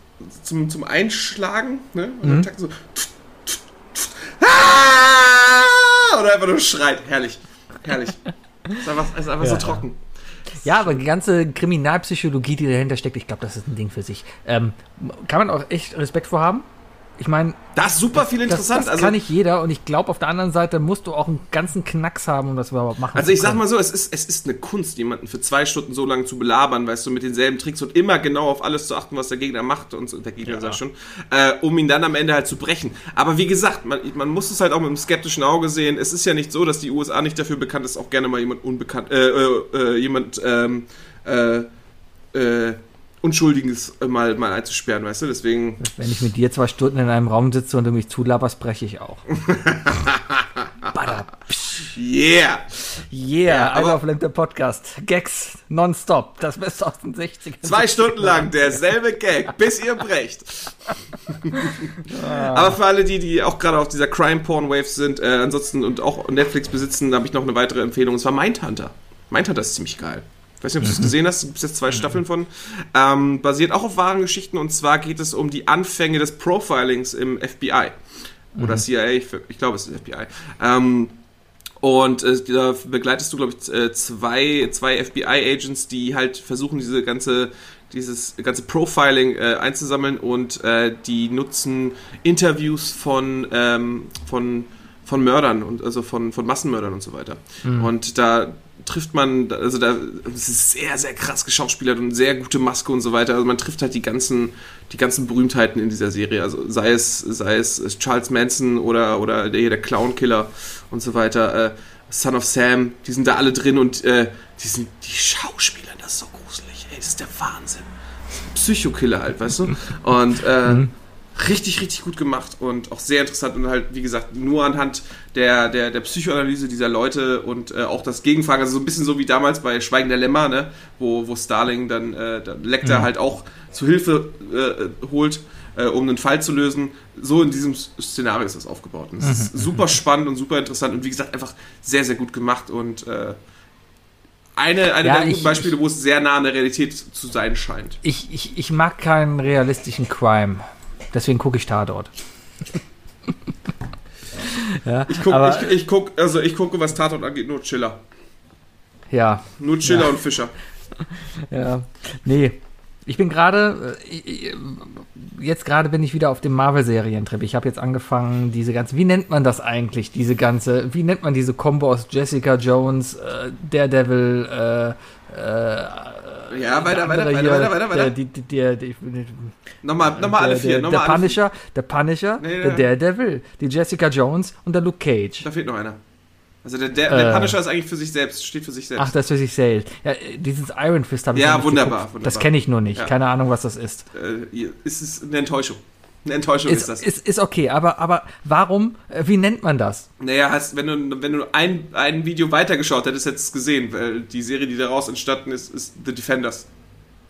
zum, zum Einschlagen, ne? Und dann takt so. Ah! Oder einfach nur schreit. Herrlich. Herrlich. Ist einfach, ist einfach Ja. so trocken. Ja, aber die ganze Kriminalpsychologie, die dahinter steckt, ich glaube, das ist ein Ding für sich. Ähm, kann man auch echt Respekt vor haben. Ich meine, Das ist super viel das, interessant. das also, kann nicht jeder und ich glaube, auf der anderen Seite musst du auch einen ganzen Knacks haben, um das überhaupt machen Also ich sag mal so, es ist, es ist eine Kunst, jemanden für zwei Stunden so lange zu belabern, weißt du, mit denselben Tricks und immer genau auf alles zu achten, was der Gegner macht und so, der Gegner Ja. sag ich schon, äh, um ihn dann am Ende halt zu brechen. Aber wie gesagt, man, man muss es halt auch mit einem skeptischen Auge sehen. Es ist ja nicht so, dass die USA nicht dafür bekannt ist, auch gerne mal jemand unbekannt, äh, äh, äh, jemand ähm, äh, äh, Unschuldiges äh, mal, mal einzusperren, weißt du? Deswegen. Wenn ich mit dir zwei Stunden in einem Raum sitze und du mich zulaberst, breche ich auch. (laughs) Yeah! Yeah, Ja, aber- auf der Podcast. Gags nonstop. Das Beste aus den 60ern. Zwei Stunden lang derselbe Gag, bis ihr brecht. Aber für alle die, die auch gerade auf dieser Crime-Porn-Wave sind, äh, ansonsten und auch Netflix besitzen, habe ich noch eine weitere Empfehlung, und zwar Mindhunter. Mindhunter ist ziemlich geil. Ich weiß nicht, ob du es gesehen hast, es gibt jetzt zwei Staffeln von. Ähm, basiert auch auf wahren Geschichten und zwar geht es um die Anfänge des Profilings im FBI. Oder CIA, ich glaube es ist FBI. Ähm, und äh, da begleitest du, glaube ich, äh, zwei, zwei FBI-Agents, die halt versuchen, diese ganze, dieses ganze Profiling äh, einzusammeln und äh, die nutzen Interviews von, ähm, von, von Mördern und also von, von Massenmördern und so weiter. Und da trifft man, also da es ist sehr, sehr krass geschauspielert und sehr gute Maske und so weiter. Also man trifft halt die ganzen, die ganzen Berühmtheiten in dieser Serie. Also sei es, sei es Charles Manson oder, oder der, der Clown-Killer und so weiter. Äh, Son of Sam, die sind da alle drin und äh, die sind die Schauspieler, das ist so gruselig. Ey, das ist der Wahnsinn. Psychokiller halt, weißt du? (laughs) Und äh, richtig, richtig gut gemacht und auch sehr interessant und halt, wie gesagt, nur anhand der, der, der Psychoanalyse dieser Leute und äh, auch das Gegenfragen, also so ein bisschen so wie damals bei Schweigen der Lämmer, ne? wo, wo Starling dann, äh, dann Lecter halt auch zu Hilfe äh, holt, äh, um einen Fall zu lösen. So in diesem Szenario ist das aufgebaut. Und es ist super spannend und super interessant und wie gesagt, einfach sehr, sehr gut gemacht und äh, eine, eine Ja, der guten ich- Beispiele, wo es sehr nah an der Realität zu sein scheint. Ich, ich, ich mag keinen realistischen Crime. Deswegen gucke ich Tatort. (laughs) ja, Ich gucke, ich, ich guck, also ich gucke, was Tatort angeht, nur Chiller. ja, Nur Chiller Ja. und Fischer. (laughs) ja. Nee. Ich bin gerade, äh, jetzt gerade bin ich wieder auf dem Marvel-Serientrip. Ich habe jetzt angefangen, diese ganze, wie nennt man das eigentlich, diese ganze, wie nennt man diese Combo aus Jessica Jones, äh, Daredevil, äh, äh, Ja, weiter, der weiter, weiter, hier, weiter, weiter, weiter. Der, die, die, der, die, Nochmal, nochmal alle der, vier, der, nochmal der Punisher, der Punisher, Nee, der. Daredevil, die Jessica Jones und der Luke Cage. Da fehlt noch einer. Also der, der, der Äh. Punisher ist eigentlich für sich selbst, steht für sich selbst. Ach, das für sich zählt. Ja, äh, dieses Iron Fist habe ich Ja, wunderbar, wunderbar. Das kenne ich nur nicht. Ja. Keine Ahnung, was das ist. Äh, ihr- es ist eine Enttäuschung. Eine Enttäuschung ist, Ist, das. ist, ist okay, aber, aber warum, äh, wie nennt man das? naja, hast, wenn du, wenn du ein, ein Video weitergeschaut hättest, hättest du es gesehen, weil die Serie, die daraus entstanden ist, ist The Defenders.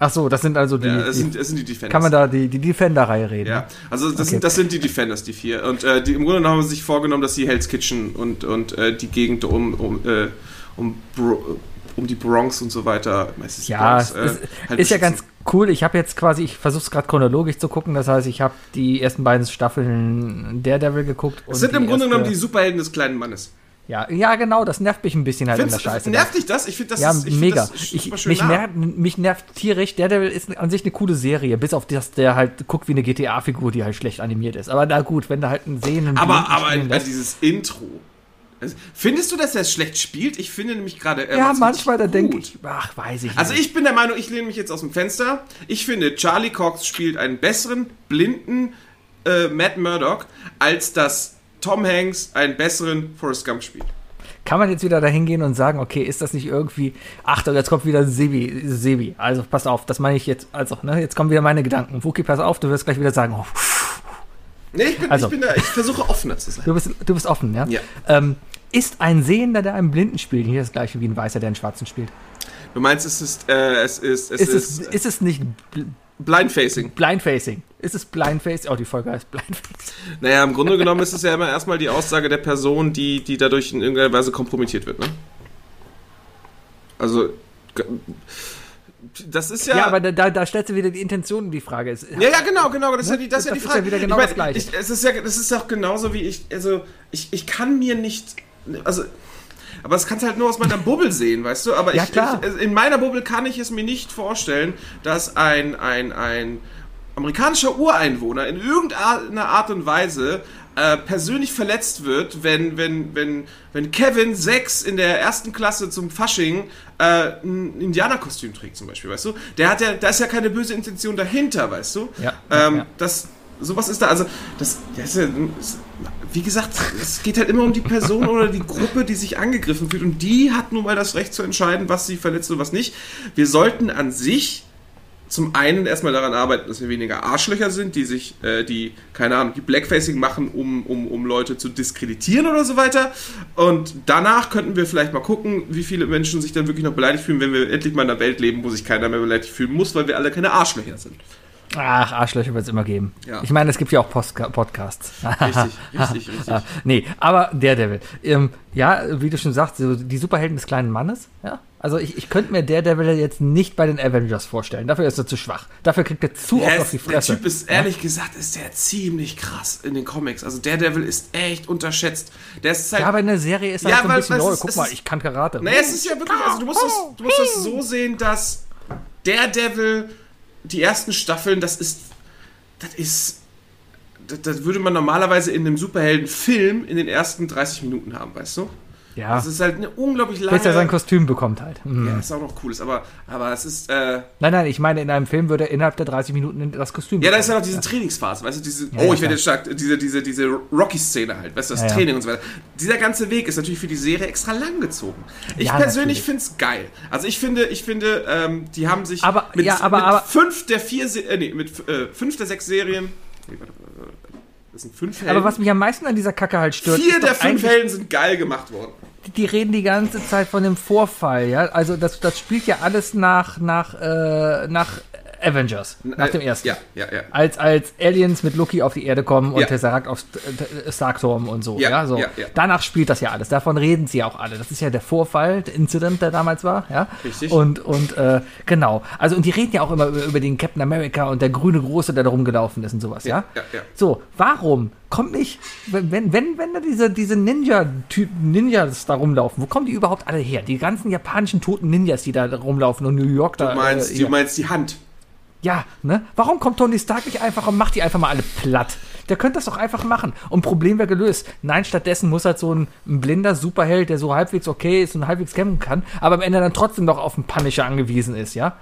Ach so, das sind also die, ja, es die sind, es sind die Defenders. kann man da die, die Defender-Reihe reden? Ja, also das, Okay. sind, das sind die Defenders, die vier. Und äh, die, im Grunde genommen haben sie sich vorgenommen, dass sie Hell's Kitchen und, und äh, die Gegend um, um, äh, um, Bro, um die Bronx und so weiter, meistens Ja, Bronx, äh, ist, halt ist ja ganz cool. Ich habe jetzt quasi, ich versuche es gerade chronologisch zu gucken. Das heißt, ich habe die ersten beiden Staffeln Daredevil geguckt. Es sind im Grunde erste- genommen die Superhelden des kleinen Mannes. Ja, ja, genau, das nervt mich ein bisschen halt in der Scheiße. nervt dich das? Ich finde das ja, ist, ich find mega. Das super ich, schön mich, nah. nervt, mich nervt tierisch. Daredevil ist an sich eine coole Serie, bis auf das, der halt guckt wie eine GTA-Figur, die halt schlecht animiert ist. Aber na gut, wenn da halt ein Sehnen. aber aber äh, dieses Intro. Also, Findest du, dass er es schlecht spielt? Ich finde nämlich gerade. er ja, manchmal, da denke gut. ich, ach, weiß ich Also nicht. ich bin der Meinung, ich lehne mich jetzt aus dem Fenster. Ich finde, Charlie Cox spielt einen besseren, blinden äh, Matt Murdock, als dass Tom Hanks einen besseren Forrest Gump spielt. Kann man jetzt wieder dahin gehen und sagen, okay, ist das nicht irgendwie. Achtung, jetzt kommt wieder Sebi. Sebi. Also pass auf, das meine ich jetzt. Also, ne, jetzt kommen wieder meine Gedanken. Wookie, pass auf, du wirst gleich wieder sagen, oh, Nee, ich bin, Also. ich bin da, ich versuche offener zu sein. du bist, du bist offen, ja? Ja. Ähm, ist ein Sehender, der einen Blinden spielt, nicht das gleiche wie ein Weißer, der einen Schwarzen spielt? Du meinst, es ist, äh, es ist, es Ist, ist, es, ist es nicht bl Blindfacing. Blindfacing? Ist es Blindfacing? Oh, die Folge heißt Blindfacing. Naja, im Grunde genommen ist es ja immer erstmal die Aussage der Person, die, die dadurch in irgendeiner Weise kompromittiert wird, ne? Also, das ist ja. Ja, aber da, da, da stellst du wieder die Intention in die Frage. Ist, Ja, ja, genau, genau. Das ist ja die, das ist ja die Das ist Frage. ja wieder genau ich das Gleiche. Ich, es ist ja, das ist auch genauso wie ich, also ich, ich kann mir nicht, also, aber das kannst du halt nur aus meiner Bubble sehen, weißt du? Aber Ja, ich, klar. ich, in meiner Bubble kann ich es mir nicht vorstellen, dass ein, ein, ein amerikanischer Ureinwohner in irgendeiner Art und Weise äh, persönlich verletzt wird, wenn, wenn, wenn, wenn Kevin 6 in der ersten Klasse zum Fasching äh, ein Indianerkostüm trägt, zum Beispiel, weißt du? Der hat ja, da ist ja keine böse Intention dahinter, weißt du? Ja, Ähm, ja. Das, sowas ist da, also, das, das ist wie gesagt, es geht halt immer um die Person oder die Gruppe, die sich angegriffen fühlt und die hat nun mal das Recht zu entscheiden, was sie verletzt und was nicht. Wir sollten an sich zum einen erstmal daran arbeiten, dass wir weniger Arschlöcher sind, die sich, äh, die, keine Ahnung, die Blackfacing machen, um, um, um Leute zu diskreditieren oder so weiter. Und danach könnten wir vielleicht mal gucken, wie viele Menschen sich dann wirklich noch beleidigt fühlen, wenn wir endlich mal in einer Welt leben, wo sich keiner mehr beleidigt fühlen muss, weil wir alle keine Arschlöcher sind. Ach, Arschlöcher wird es immer geben. Ja. Ich meine, es gibt ja auch Postka Podcasts. (laughs) Richtig, richtig, richtig. Ah, nee, aber Daredevil. Ähm, ja, wie du schon sagst, die Superhelden des kleinen Mannes, ja. Also ich, ich könnte mir Daredevil jetzt nicht bei den Avengers vorstellen. Dafür ist er zu schwach. Dafür kriegt er zu oft auf die ist, der Fresse. Typ ist, ehrlich gesagt, ist der ziemlich krass in den Comics. Also Daredevil ist echt unterschätzt. Der ist halt, ja, aber in der Serie ist er Ja, halt so ein weil- bisschen, oh, guck mal, ich kann Karate. Naja, es ist ja wirklich, also du musst es, du musst es so sehen, dass Daredevil, die ersten Staffeln, das ist, das ist, das, das würde man normalerweise in einem Superheldenfilm in den ersten 30 Minuten haben, weißt du? Ja, Das ist halt eine unglaublich lange... bis er sein Kostüm bekommt halt. Hm. ja, ist auch noch cool, aber, aber es ist, äh, Nein, nein, ich meine, in einem Film würde er innerhalb der 30 Minuten das Kostüm Ja, da ist ja noch diese Trainingsphase, weißt du, diese, Ja, oh, ich werde jetzt stark, diese, diese, diese Rocky-Szene halt, weißt du, das Ja. Training und so weiter. Dieser ganze Weg ist natürlich für die Serie extra lang gezogen. Ich persönlich finde es geil. Also ich finde, ich finde, ähm, die haben sich Aber- mit, ja, aber- mit aber- fünf der vier, Se äh, nee, mit äh, fünf der sechs Serien, nee, warte, warte, das sind fünf Helden. Aber was mich am meisten an dieser Kacke halt stört, vier der fünf Helden sind geil gemacht worden. Die reden die ganze Zeit von dem Vorfall, ja. Also das, das spielt ja alles nach, nach, äh, nach Avengers, nach dem ersten. Ja, ja, ja. Als, als Aliens mit Loki auf die Erde kommen und Ja. Tesseract auf äh, Starkturm und so. Ja, Ja, so. ja. Danach spielt das ja alles. Davon reden sie ja auch alle. Das ist ja der Vorfall, der Incident, der damals war. Ja? Richtig. Und, und äh, genau. Also, und die reden ja auch immer über, über den Captain America und der grüne Große, der da rumgelaufen ist und sowas. Ja. ja, ja. So, warum kommt nicht, wenn, wenn, wenn, da diese, diese Ninja-Typen, Ninjas da rumlaufen, wo kommen die überhaupt alle her? Die ganzen japanischen toten Ninjas, die da rumlaufen und New York da. Du meinst, äh, du meinst die Hand. Ja, ne? Warum kommt Tony Stark nicht einfach und macht die einfach mal alle platt? Der könnte das doch einfach machen. Und Problem wäre gelöst. Nein, stattdessen muss halt so ein, ein blinder Superheld, der so halbwegs okay ist und halbwegs kämpfen kann, aber am Ende dann trotzdem noch auf einen Punisher angewiesen ist, ja?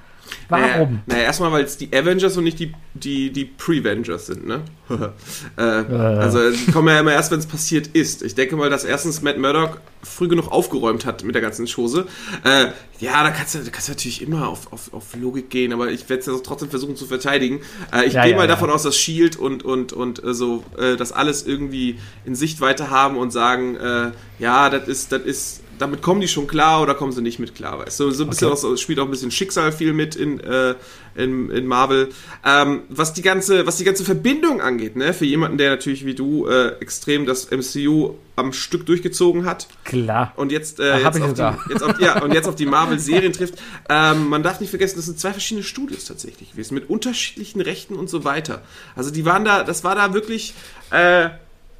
Warum? Naja, naja erstmal, weil es die Avengers und nicht die, die, die Pre-Vengers sind, ne? (laughs) äh, also, die kommen ja immer erst, wenn es passiert ist. Ich denke mal, dass erstens Matt Murdock früh genug aufgeräumt hat mit der ganzen Chose. Äh, ja, da kannst du, da kannst du natürlich immer auf, auf, auf Logik gehen, aber ich werde es ja trotzdem versuchen zu verteidigen. Äh, ich Ja, gehe ja, mal davon aus, dass Shield und, und, und äh, so äh, das alles irgendwie in Sichtweite haben und sagen, äh, ja, das ist, das ist damit kommen die schon klar oder kommen sie nicht mit klar, weißt du? So ein bisschen Okay. auch, spielt auch ein bisschen Schicksal viel mit in, äh, in, in Marvel. Ähm, was die ganze, was die ganze Verbindung angeht, ne, für jemanden, der natürlich wie du äh, extrem das MCU am Stück durchgezogen hat Klar. und jetzt, äh, jetzt, auf die, jetzt, auf, ja, und jetzt auf die Marvel-Serien trifft. Ähm, man darf nicht vergessen, das sind zwei verschiedene Studios tatsächlich gewesen, mit unterschiedlichen Rechten und so weiter. Also die waren da, das war da wirklich, äh,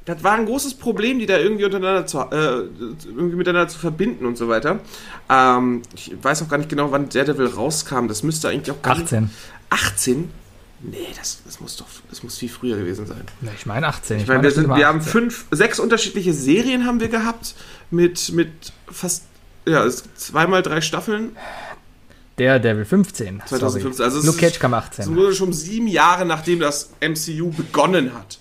das war ein großes Problem, die da irgendwie untereinander zu, äh, irgendwie miteinander zu verbinden und so weiter. Ähm, ich weiß auch gar nicht genau, wann Daredevil rauskam. Das müsste eigentlich auch gar nicht- 18. 18? Nee, das, das muss doch, das muss viel früher gewesen sein. Na, Ich meine 18. Ich meine, wir, sind, wir haben 18. fünf, sechs unterschiedliche Serien haben wir gehabt mit, mit fast, ja, es- zweimal drei Staffeln. Daredevil 15. 2015. Sorry. Also es Luke Cage kam Es 18. wurde schon sieben Jahre, nachdem das MCU begonnen hat.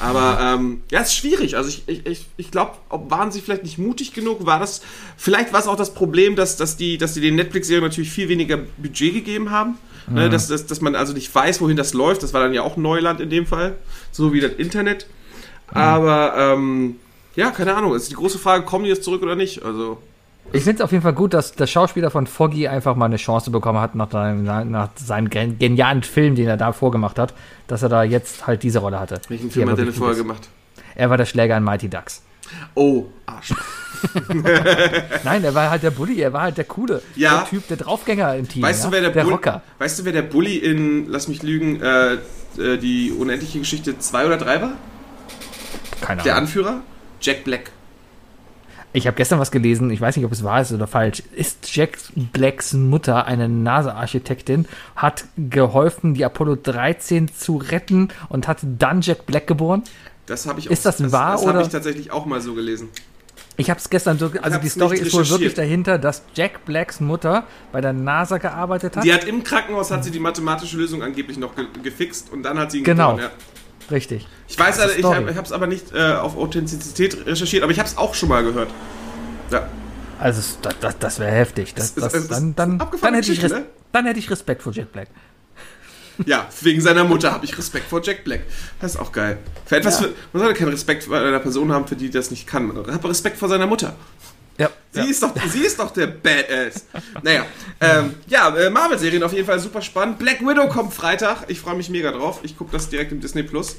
Aber ähm, ja, es ist schwierig. Also ich, ich, ich, ich glaube, waren sie vielleicht nicht mutig genug? War das, vielleicht war es auch das Problem, dass, dass die, dass die den Netflix-Serien natürlich viel weniger Budget gegeben haben. Ne, dass, dass, dass man also nicht weiß, wohin das läuft. Das war dann ja auch Neuland in dem Fall. So wie das Internet. Aber ähm, ja, keine Ahnung. Es ist die große Frage, kommen die jetzt zurück oder nicht? Also. Ich finde es auf jeden Fall gut, dass der Schauspieler von Foggy einfach mal eine Chance bekommen hat nach, seinem, nach seinem gen- genialen Film, den er da vorgemacht hat, dass er da jetzt halt diese Rolle hatte. Welchen Film hat er denn vorher gemacht? Er war der Schläger in Mighty Ducks. Oh, Arsch. (laughs) Nein, er war halt der Bully, er war halt der Coole. Ja. Der Typ, der Draufgänger im Team. Weißt ja? du, wer der, der Bull- Rocker. Weißt du, wer der Bully in, lass mich lügen, äh, äh, die unendliche Geschichte 2 oder 3 war? Keine Der Ahnung. Anführer? Jack Black. Ich habe gestern was gelesen, ich weiß nicht, ob es wahr ist oder falsch. Ist Jack Blacks Mutter eine NASA-Architektin, hat geholfen, die Apollo 13 zu retten und hat dann Jack Black geboren? Das habe ich Ist das wahr, Das, das habe ich tatsächlich auch mal so gelesen. Ich habe es gestern so, also die Story ist wohl wirklich dahinter, dass Jack Blacks Mutter bei der NASA gearbeitet hat. Die hat im Krankenhaus hat sie die mathematische Lösung angeblich noch ge gefixt und dann hat sie ihn Genau. geboren, ja. Richtig. Ich weiß, also, ich habe es aber nicht äh, auf Authentizität recherchiert, aber ich habe es auch schon mal gehört. Ja. Also das, das, das wäre heftig. Das, das, es dann, dann, dann, hätte ich ne? dann hätte ich Respekt vor Jack Black. Ja, wegen seiner Mutter habe ich Respekt vor Jack Black. Das ist auch geil. Für etwas Ja. für, man sollte keinen Respekt vor einer Person haben, für die das nicht kann. Man hat Respekt vor seiner Mutter. Ja. Sie, ja. ist, doch, sie ist doch der Badass. Naja, ähm, ja, äh, Marvel-Serien auf jeden Fall super spannend. Black Widow kommt Freitag. Ich freue mich mega drauf. Ich gucke das direkt im Disney Plus.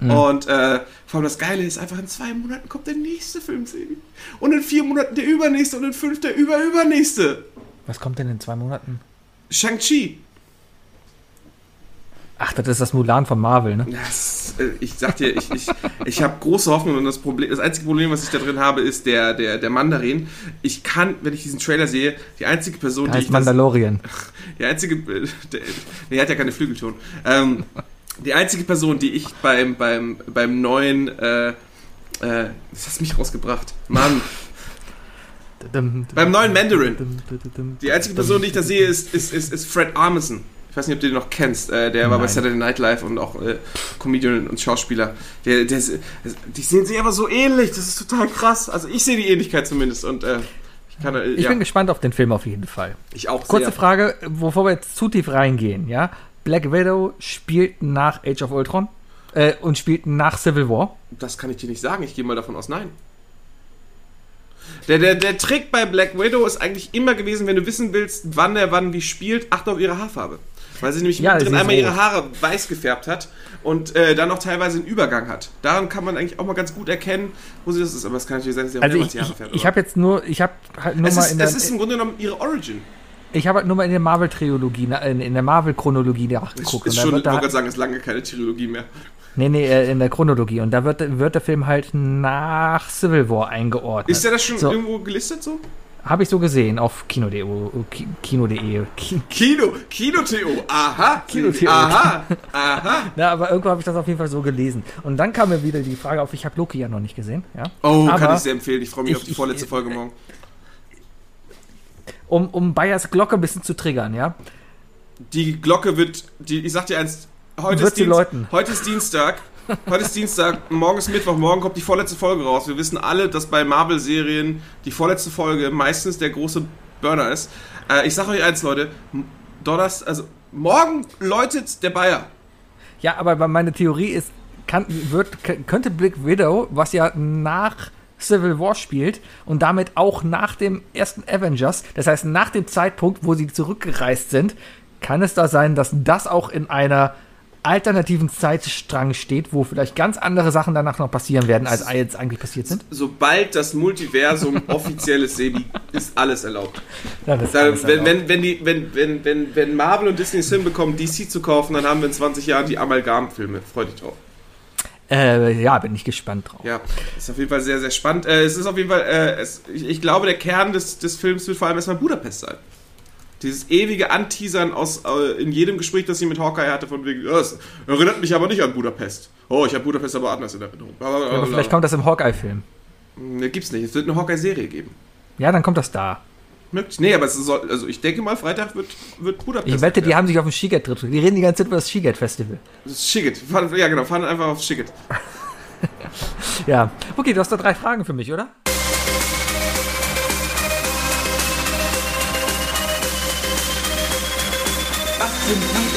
Mhm. Und äh, vor allem das Geile ist einfach, in zwei Monaten kommt der nächste Film, Sebi. Und in vier Monaten der übernächste und in fünf der überübernächste. Was kommt denn in zwei Monaten? Shang-Chi. Ach, das ist das Mulan von Marvel, ne? Das, äh, ich sag dir, ich, ich, ich habe große Hoffnung und das Problem, das einzige Problem, was ich da drin habe, ist der, der, der Mandarin. Ich kann, wenn ich diesen Trailer sehe, die einzige Person, Da die heißt ich das, Mandalorian. (laughs) die einzige, äh, der, der hat ja keine Flügelton. Ähm, die einzige Person, die ich beim, beim, beim neuen, äh, äh, das hast mich rausgebracht, Mann. Beim neuen Mandarin. Die einzige Person, die ich da sehe, ist, ist, ist, ist Fred Armisen. Ich weiß nicht, ob du den noch kennst. Äh, der war bei Nein. Saturday Night Live und auch äh, Comedian und Schauspieler. Der, der, ist- die sehen sich aber so ähnlich. Das ist total krass. Also ich sehe die Ähnlichkeit zumindest und äh, ich kann, äh, Ich ja, bin gespannt auf den Film auf jeden Fall. ich auch Kurze sehr. Frage, bevor wir jetzt zu tief reingehen, ja? Black Widow spielt nach Age of Ultron äh, und spielt nach Civil War. Das kann ich dir nicht sagen. Ich gehe mal davon aus, nein. Der, der, der Trick bei Black Widow ist eigentlich immer gewesen, wenn du wissen willst, wann er wann wie spielt, achte auf ihre Haarfarbe. Weil sie nämlich Ja, sie einmal ihre. Haare weiß gefärbt hat und äh, dann auch teilweise einen Übergang hat. Daran kann man eigentlich auch mal ganz gut erkennen, wo sie das ist. Aber es kann natürlich sein, dass sie auch Also ich, die Haare ich, färbt. ich aber- habe jetzt nur, ich habe halt nur es, mal ist, in der, es ist im Grunde genommen ihre Origin. ich habe halt nur mal in der Marvel-Trilogie, in, der Marvel-Chronologie nachgeguckt. ist schon, ich wollte gerade sagen, ist lange keine Trilogie mehr. nee, nee, äh, in der Chronologie. Und da wird, wird der Film halt nach Civil War eingeordnet. Ist der das schon So. irgendwo gelistet so? Habe ich so gesehen auf kino.de. Ki- Kino.de. Ki- Kino, Kino-TO, aha, Kino-TO. aha, (laughs) aha. Na, aber irgendwo habe ich das auf jeden Fall so gelesen. Und dann kam mir wieder die Frage auf, ich habe Loki ja noch nicht gesehen. Ja? Oh, kann Aber ich sehr empfehlen. Ich freue mich ich- auf die ich- vorletzte Folge morgen. Um, um Bayers Glocke ein bisschen zu triggern, ja. Die Glocke wird, die, ich sag dir eins, heute Wird ist, Dienst, heute ist Dienstag. Heute ist Dienstag, morgen ist Mittwoch, morgen kommt die vorletzte Folge raus. Wir wissen alle, dass bei Marvel-Serien die vorletzte Folge meistens der große Burner ist. Äh, ich sag euch eins, Leute, Donnerstag, also morgen läutet der Bayer. Ja, aber meine Theorie ist, kann, wird, könnte Black Widow, was ja nach Civil War spielt und damit auch nach dem ersten Avengers, das heißt nach dem Zeitpunkt, wo sie zurückgereist sind, kann es da sein, dass das auch in einer alternativen Zeitstrang steht, wo vielleicht ganz andere Sachen danach noch passieren werden, als jetzt eigentlich passiert sind? Sobald das Multiversum (laughs) offiziell ist, Sebi, ist alles erlaubt. Ist alles wenn, erlaubt. wenn, wenn, die, wenn, wenn, wenn, wenn Marvel und Disney es hinbekommen, DC zu kaufen, dann haben wir in 20 Jahren die Amalgam-Filme. Freu dich drauf. äh, ja, bin ich gespannt drauf. Ja, ist auf jeden Fall sehr, sehr spannend. Äh, es ist auf jeden Fall, äh, es, ich, ich glaube, der Kern des, des Films wird vor allem erstmal Budapest sein. Dieses ewige Anteasern aus äh, in jedem Gespräch, das sie mit Hawkeye hatte, von wegen, ja, es erinnert mich aber nicht an Budapest. Oh, ich habe Budapest aber anders in Erinnerung. Ja, aber vielleicht kommt das im Hawkeye-Film. Ne, gibt's nicht. Es wird eine Hawkeye-Serie geben. Ja, dann kommt das da. Möglich. Nee, aber es soll, also ich denke mal, Freitag wird, wird Budapest. Ich wette, die haben sich auf dem Skiget-Trip. Die reden die ganze Zeit über das Skiget-Festival. Das. Fahren- Ja, genau, fahren einfach auf Shigget. (laughs) Ja. Okay, du hast da drei Fragen für mich, oder?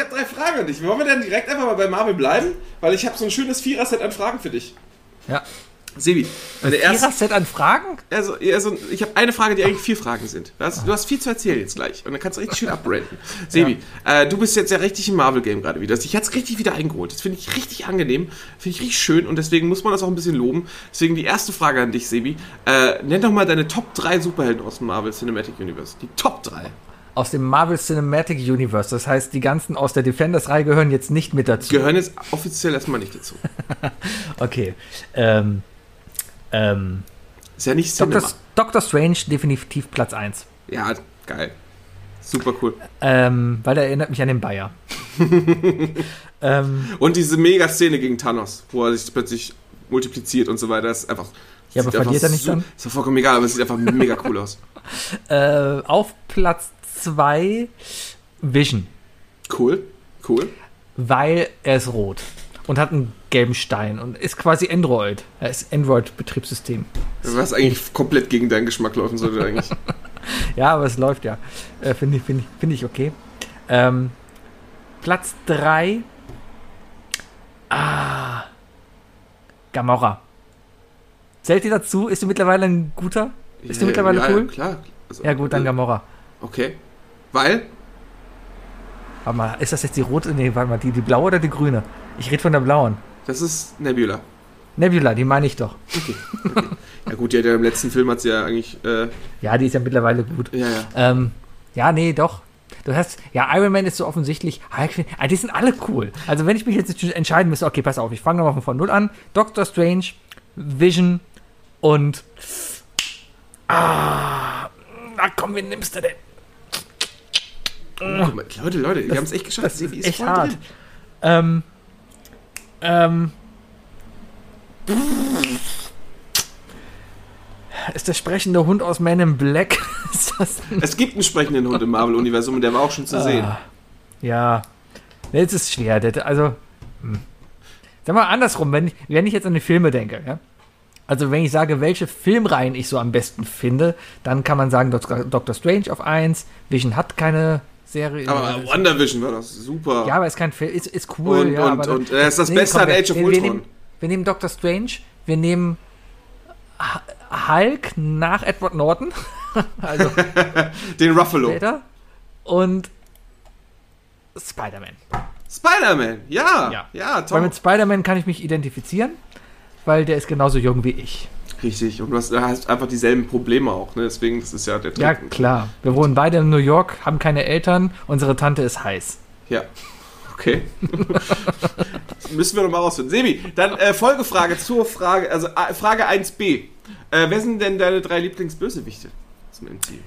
Ich habe drei Fragen an dich. Wollen wir dann direkt einfach mal bei Marvel bleiben? Weil ich habe so ein schönes Vierer-Set an Fragen für dich. Ja. Sebi, meine erste, Vierer-Set an Fragen? also, also ich habe eine Frage, die eigentlich vier Fragen sind. Du hast, du hast viel zu erzählen jetzt gleich und dann kannst du richtig schön abbranden. (laughs) Sebi, äh, du bist jetzt ja richtig im Marvel-Game gerade wieder. Ich hat's richtig wieder eingeholt. Das finde ich richtig angenehm, finde ich richtig schön und deswegen muss man das auch ein bisschen loben. Deswegen die erste Frage an dich, Sebi. Äh, nenn doch mal deine Top 3 Superhelden aus dem Marvel Cinematic Universe. Die Top 3. Aus dem Marvel Cinematic Universe. Das heißt, die ganzen aus der Defenders-Reihe gehören jetzt nicht mit dazu. Gehören jetzt offiziell erstmal nicht dazu. (laughs) Okay. Ähm, ähm, Ist ja nicht Cinema. Doctor, Doctor Strange definitiv Platz 1. Ja, geil. Super cool. Ähm, weil der erinnert mich an den Bayer. (laughs) ähm, Und diese Mega-Szene gegen Thanos, wo er sich plötzlich multipliziert und so weiter, ist einfach. Ja, aber verliert er nicht so- dann? Ist doch vollkommen egal, aber es sieht einfach mega cool aus. (laughs) äh, auf Platz 2 Vision, Cool, cool. weil er ist rot und hat einen gelben Stein und ist quasi Android. Er ist Android-Betriebssystem. Was eigentlich komplett gegen deinen Geschmack laufen sollte eigentlich. (laughs) Ja, aber es läuft ja. Äh, Finde ich, find ich, find ich okay. Ähm, Platz 3. Ah. Gamora. Zählt ihr dazu? Ist sie mittlerweile ein guter? Ist die mittlerweile ja, cool? Ja, klar. Also, Ja, gut, dann äh, Gamora. Okay. Weil? Warte mal, ist das jetzt die rote? Nee, warte mal, die, die blaue oder die grüne? Ich rede von der blauen. Das ist Nebula. Nebula, die meine ich doch. Ja gut, die hat ja im letzten Film hat sie ja eigentlich. Äh, Ja, die ist ja mittlerweile gut. ja, ja. Ähm, ja, nee, doch. Du hast, ja, Iron Man ist so offensichtlich, Hulk, ah, die sind alle cool. Also wenn ich mich jetzt entscheiden müsste, okay, pass auf, ich fange nochmal von, von null an. Doctor Strange, Vision und ah, na komm, wen nimmst du denn? Guck mal, Leute, Leute, wir haben es echt geschafft. Das Sebi ist echt hart. drin. Ähm, ähm, ist der sprechende Hund aus Man in Black? (laughs) das Es gibt einen sprechenden Hund im Marvel-Universum und der war auch schon zu sehen. Ah, Ja. Nee, es ist schwer. Das- Also, hm. sag mal andersrum, wenn ich, wenn ich jetzt an die Filme denke, ja. Also, wenn ich sage, welche Filmreihen ich so am besten finde, dann kann man sagen, Dr. Doctor Strange auf 1, Vision hat keine Serie. Aber WandaVision war doch super. ja, aber ist kein Film, ist, ist cool. und, ja, und, aber und er ist das Nee, Beste komm, an Age of wir, wir, Ultron. nehmen, wir nehmen Doctor Strange, wir nehmen Hulk nach Edward Norton, (laughs) also (laughs) Den Ruffalo. später, und Spider-Man. Spider-Man, ja. Ja. Ja, Weil Tom. mit Spider-Man kann ich mich identifizieren, weil der ist genauso jung wie ich. Richtig. Und du hast, einfach dieselben Probleme auch, ne? Deswegen das ist ja der Trick. Ja, klar. Wir wohnen beide in New York, haben keine Eltern, unsere Tante ist heiß. Ja. Okay. das (laughs) müssen wir nochmal rausfinden. Sebi, dann äh, Folgefrage zur Frage, also äh, Frage 1b. Äh, wer sind denn deine drei Lieblingsbösewichte zum MCU?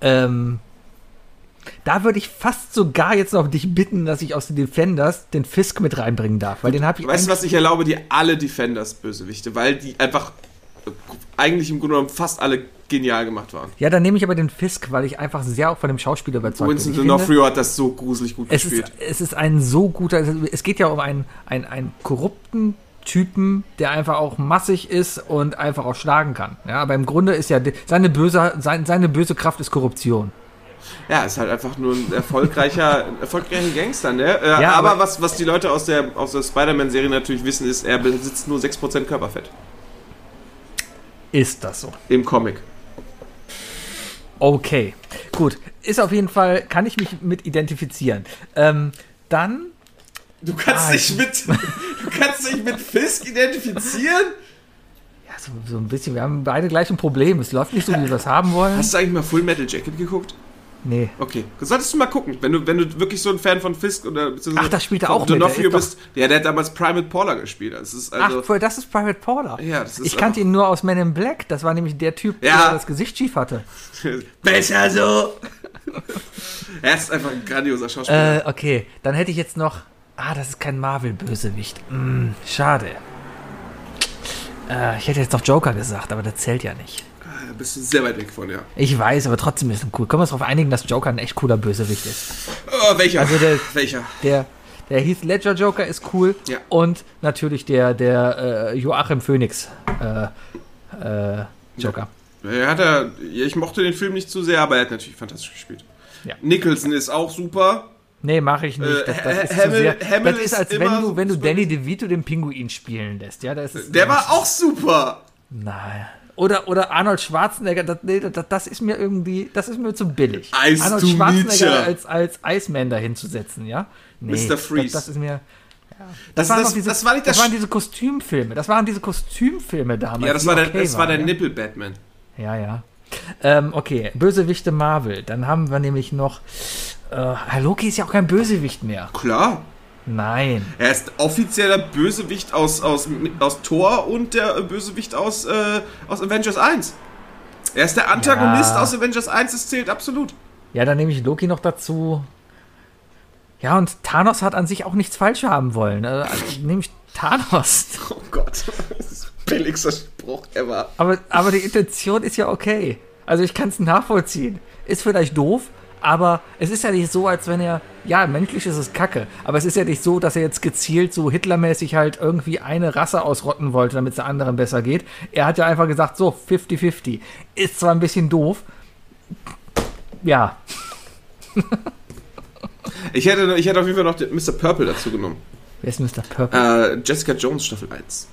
Ähm, da würde ich fast sogar jetzt noch dich bitten, dass ich aus den Defenders den Fisk mit reinbringen darf, weil den habe ich Weißt du was, ich erlaube dir alle Defenders-Bösewichte, weil die einfach eigentlich im Grunde genommen fast alle genial gemacht waren. Ja, dann nehme ich aber den Fisk, weil ich einfach sehr auch von dem Schauspieler überzeugt Winston bin. Finde, D'Onofrio hat das so gruselig gut es gespielt. ist, es ist ein so guter, es geht ja um einen, einen, einen korrupten Typen, der einfach auch massig ist und einfach auch schlagen kann. Ja, aber im Grunde ist ja seine böse, sein, seine böse Kraft ist Korruption. Ja, ist halt einfach nur ein erfolgreicher, ein erfolgreicher Gangster, ne? Äh, Ja, aber aber- was, was die Leute aus der, aus der Spider-Man-Serie natürlich wissen, ist, er besitzt nur 6% Körperfett Ist das so? im Comic. Okay, gut. Ist auf jeden Fall, kann ich mich mit identifizieren. Ähm, dann, Du kannst Ah, dich mit, (laughs) du kannst dich mit Fisk identifizieren? ja, so, so ein bisschen, wir haben beide gleich ein Problem. Es läuft nicht so, wie wir das haben wollen. Hast du eigentlich mal Full Metal Jacket geguckt? Nee. Okay, das solltest du mal gucken, wenn du, wenn du wirklich so ein Fan von Fisk oder beziehungsweise Ach, da spielt er auch mit, der bist. Ja, der hat damals Private Paula gespielt. Das ist also, Ach, voll, das ist Private Paula. Ja, das ist ich kannte ihn nur aus Men in Black. Das war nämlich der Typ, Ja. der das Gesicht schief hatte. (laughs) besser so. (laughs) er ist einfach ein grandioser Schauspieler. Äh, okay, dann hätte ich jetzt noch. Ah, das ist kein Marvel-Bösewicht. Hm, schade. Äh, ich hätte jetzt noch Joker gesagt, aber das zählt ja nicht. Bist du sehr weit weg von, ja. Ich weiß, aber trotzdem ist es cool. Können wir uns darauf einigen, dass Joker ein echt cooler Bösewicht ist? Oh, welcher? Also der- welcher? Der, der Heath Ledger Joker ist cool. Ja. Und natürlich der, der äh, Joachim Phoenix äh, äh, Joker. Er hat er, ich mochte den Film nicht zu sehr, aber er hat natürlich fantastisch gespielt. Ja. Nicholson ist auch super. Nee, mache ich nicht. Äh, Das, das, ist, zu Hamill- sehr, Hamill das ist, als wenn du, wenn du Danny DeVito den Pinguin spielen lässt. Ja, das ist, Der war auch super. Nein. Oder, oder Arnold Schwarzenegger, das, nee, das, das ist mir irgendwie, das ist mir zu billig. Eis Arnold Schwarzenegger als, als Iceman dahin zu setzen, ja? Nee, Mr. Freeze. Das, das ist mir. Das, waren das, diese, das war nicht das. das waren diese Kostümfilme. Das waren diese Kostümfilme damals. ja, das war der, okay das war der ja. Nippel-Batman. Ja, ja. Ähm, okay, Bösewichte Marvel. Dann haben wir nämlich noch. Äh, Loki ist ja auch kein Bösewicht mehr. Klar. Nein. Er ist offizieller Bösewicht aus, aus, aus Thor und der Bösewicht aus, äh, aus Avengers 1. Er ist der Antagonist Ja. aus Avengers 1, das zählt absolut. Ja, dann nehme ich Loki noch dazu. Ja, und Thanos hat an sich auch nichts falsch haben wollen. Also nehme ich Thanos. (laughs) Oh Gott, das ist der billigste Spruch ever. Aber, aber die Intention ist ja okay. Also ich kann es nachvollziehen. Ist vielleicht doof, aber es ist ja nicht so, als wenn er, ja, menschlich ist es kacke, aber es ist ja nicht so, dass er jetzt gezielt so Hitlermäßig halt irgendwie eine Rasse ausrotten wollte, damit es der anderen besser geht. Er hat ja einfach gesagt, so, 50-50. Ist zwar ein bisschen doof, ja, (laughs) Ich hätte, ich hätte auf jeden Fall noch Mr. Purple dazu genommen. wer ist Mr. Purple? Äh, Jessica Jones Staffel 1.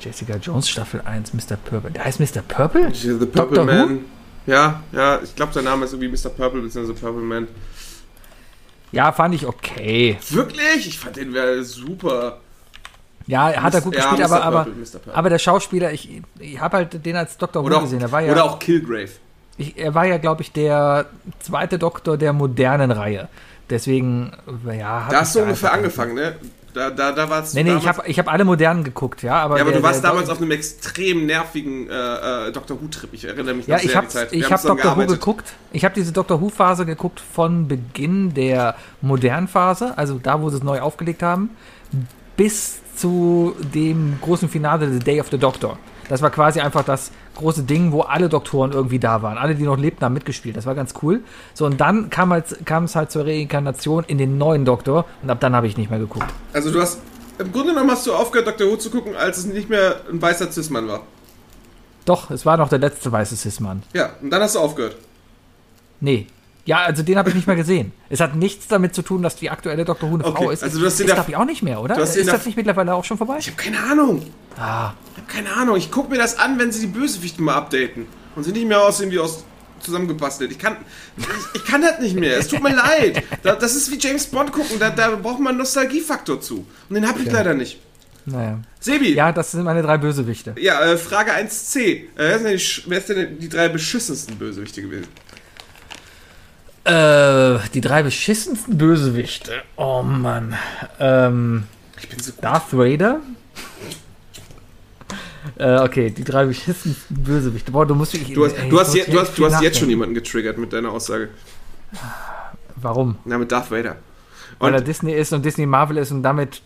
Jessica Jones Staffel 1, Mr. Purple. Der heißt Mr. Purple? The Purple Doctor Man. Ja, ja, ich glaube, sein Name ist irgendwie Mr. Purple bzw. Purple Man. Ja, fand ich okay. Wirklich? Ich fand den wäre super. Ja, hat er gut Ja, gespielt, Mr. aber, aber, Purple. Purple. aber der Schauspieler, ich, ich habe halt den als Dr. Who gesehen. Er war ja, oder auch Killgrave. ich, er war ja, glaube ich, der zweite Doktor der modernen Reihe. Deswegen, ja. Da hast du ungefähr angefangen, ne? Da, da, da war's Nee, nee, damals, ich habe ich hab alle modernen geguckt, ja. Aber, Ja, aber der, du warst der, damals auf einem extrem nervigen äh, äh, Dr. Who-Trip. Ich erinnere mich Ja, noch ich sehr habe an die Zeit. ich Wir hab haben zusammen Doctor Who geguckt. Ich habe diese Doctor Who-Phase geguckt von Beginn der modernen Phase, also da, wo sie es neu aufgelegt haben, bis zu dem großen Finale The Day of the Doctor. Das war quasi einfach das große Ding, wo alle Doktoren irgendwie da waren. Alle, die noch lebten, haben mitgespielt. Das war ganz cool. So, und dann kam, halt, kam es halt zur Reinkarnation in den neuen Doktor und ab dann habe ich nicht mehr geguckt. Also du hast, im Grunde genommen hast du aufgehört, Dr. Who zu gucken, als es nicht mehr ein weißer Cis-Mann war. Doch, es war noch der letzte weiße Cis-Mann. Ja, und dann hast du aufgehört. Nee. Ja, also den habe ich nicht mehr gesehen. Es hat nichts damit zu tun, dass die aktuelle Dr. Who eine Okay, Frau ist. also du hast den ist, glaube ich, auch nicht mehr, oder? du hast Ist da- das nicht mittlerweile auch schon vorbei? Ich habe keine Ahnung. Ah, Ich habe keine Ahnung. Ich gucke mir das an, wenn sie die Bösewichten mal updaten. Und sie nicht mehr aussehen wie aus zusammengebastelt. Ich kann, ich, ich kann das nicht mehr. Es tut mir leid. Da, das ist wie James Bond gucken. Da, da braucht man einen Nostalgiefaktor zu. Und den habe ich Okay. leider nicht. naja. Sebi, Ja, das sind meine drei Bösewichte. Ja, äh, Frage 1c. Äh, wer, sind denn die, sch- wer ist denn die drei beschissensten Bösewichte gewesen? Äh, die drei beschissensten Bösewichte. Oh Mann. Ähm, Ich bin so gut. Darth Vader. Äh, okay, die drei beschissensten Bösewichte. Boah, du musst wirklich. Du hast, ey, du hast, je, du hast, du hast jetzt schon jemanden getriggert mit deiner Aussage. Warum? Na, mit Darth Vader. Weil er Und Disney ist und Disney Marvel ist und damit.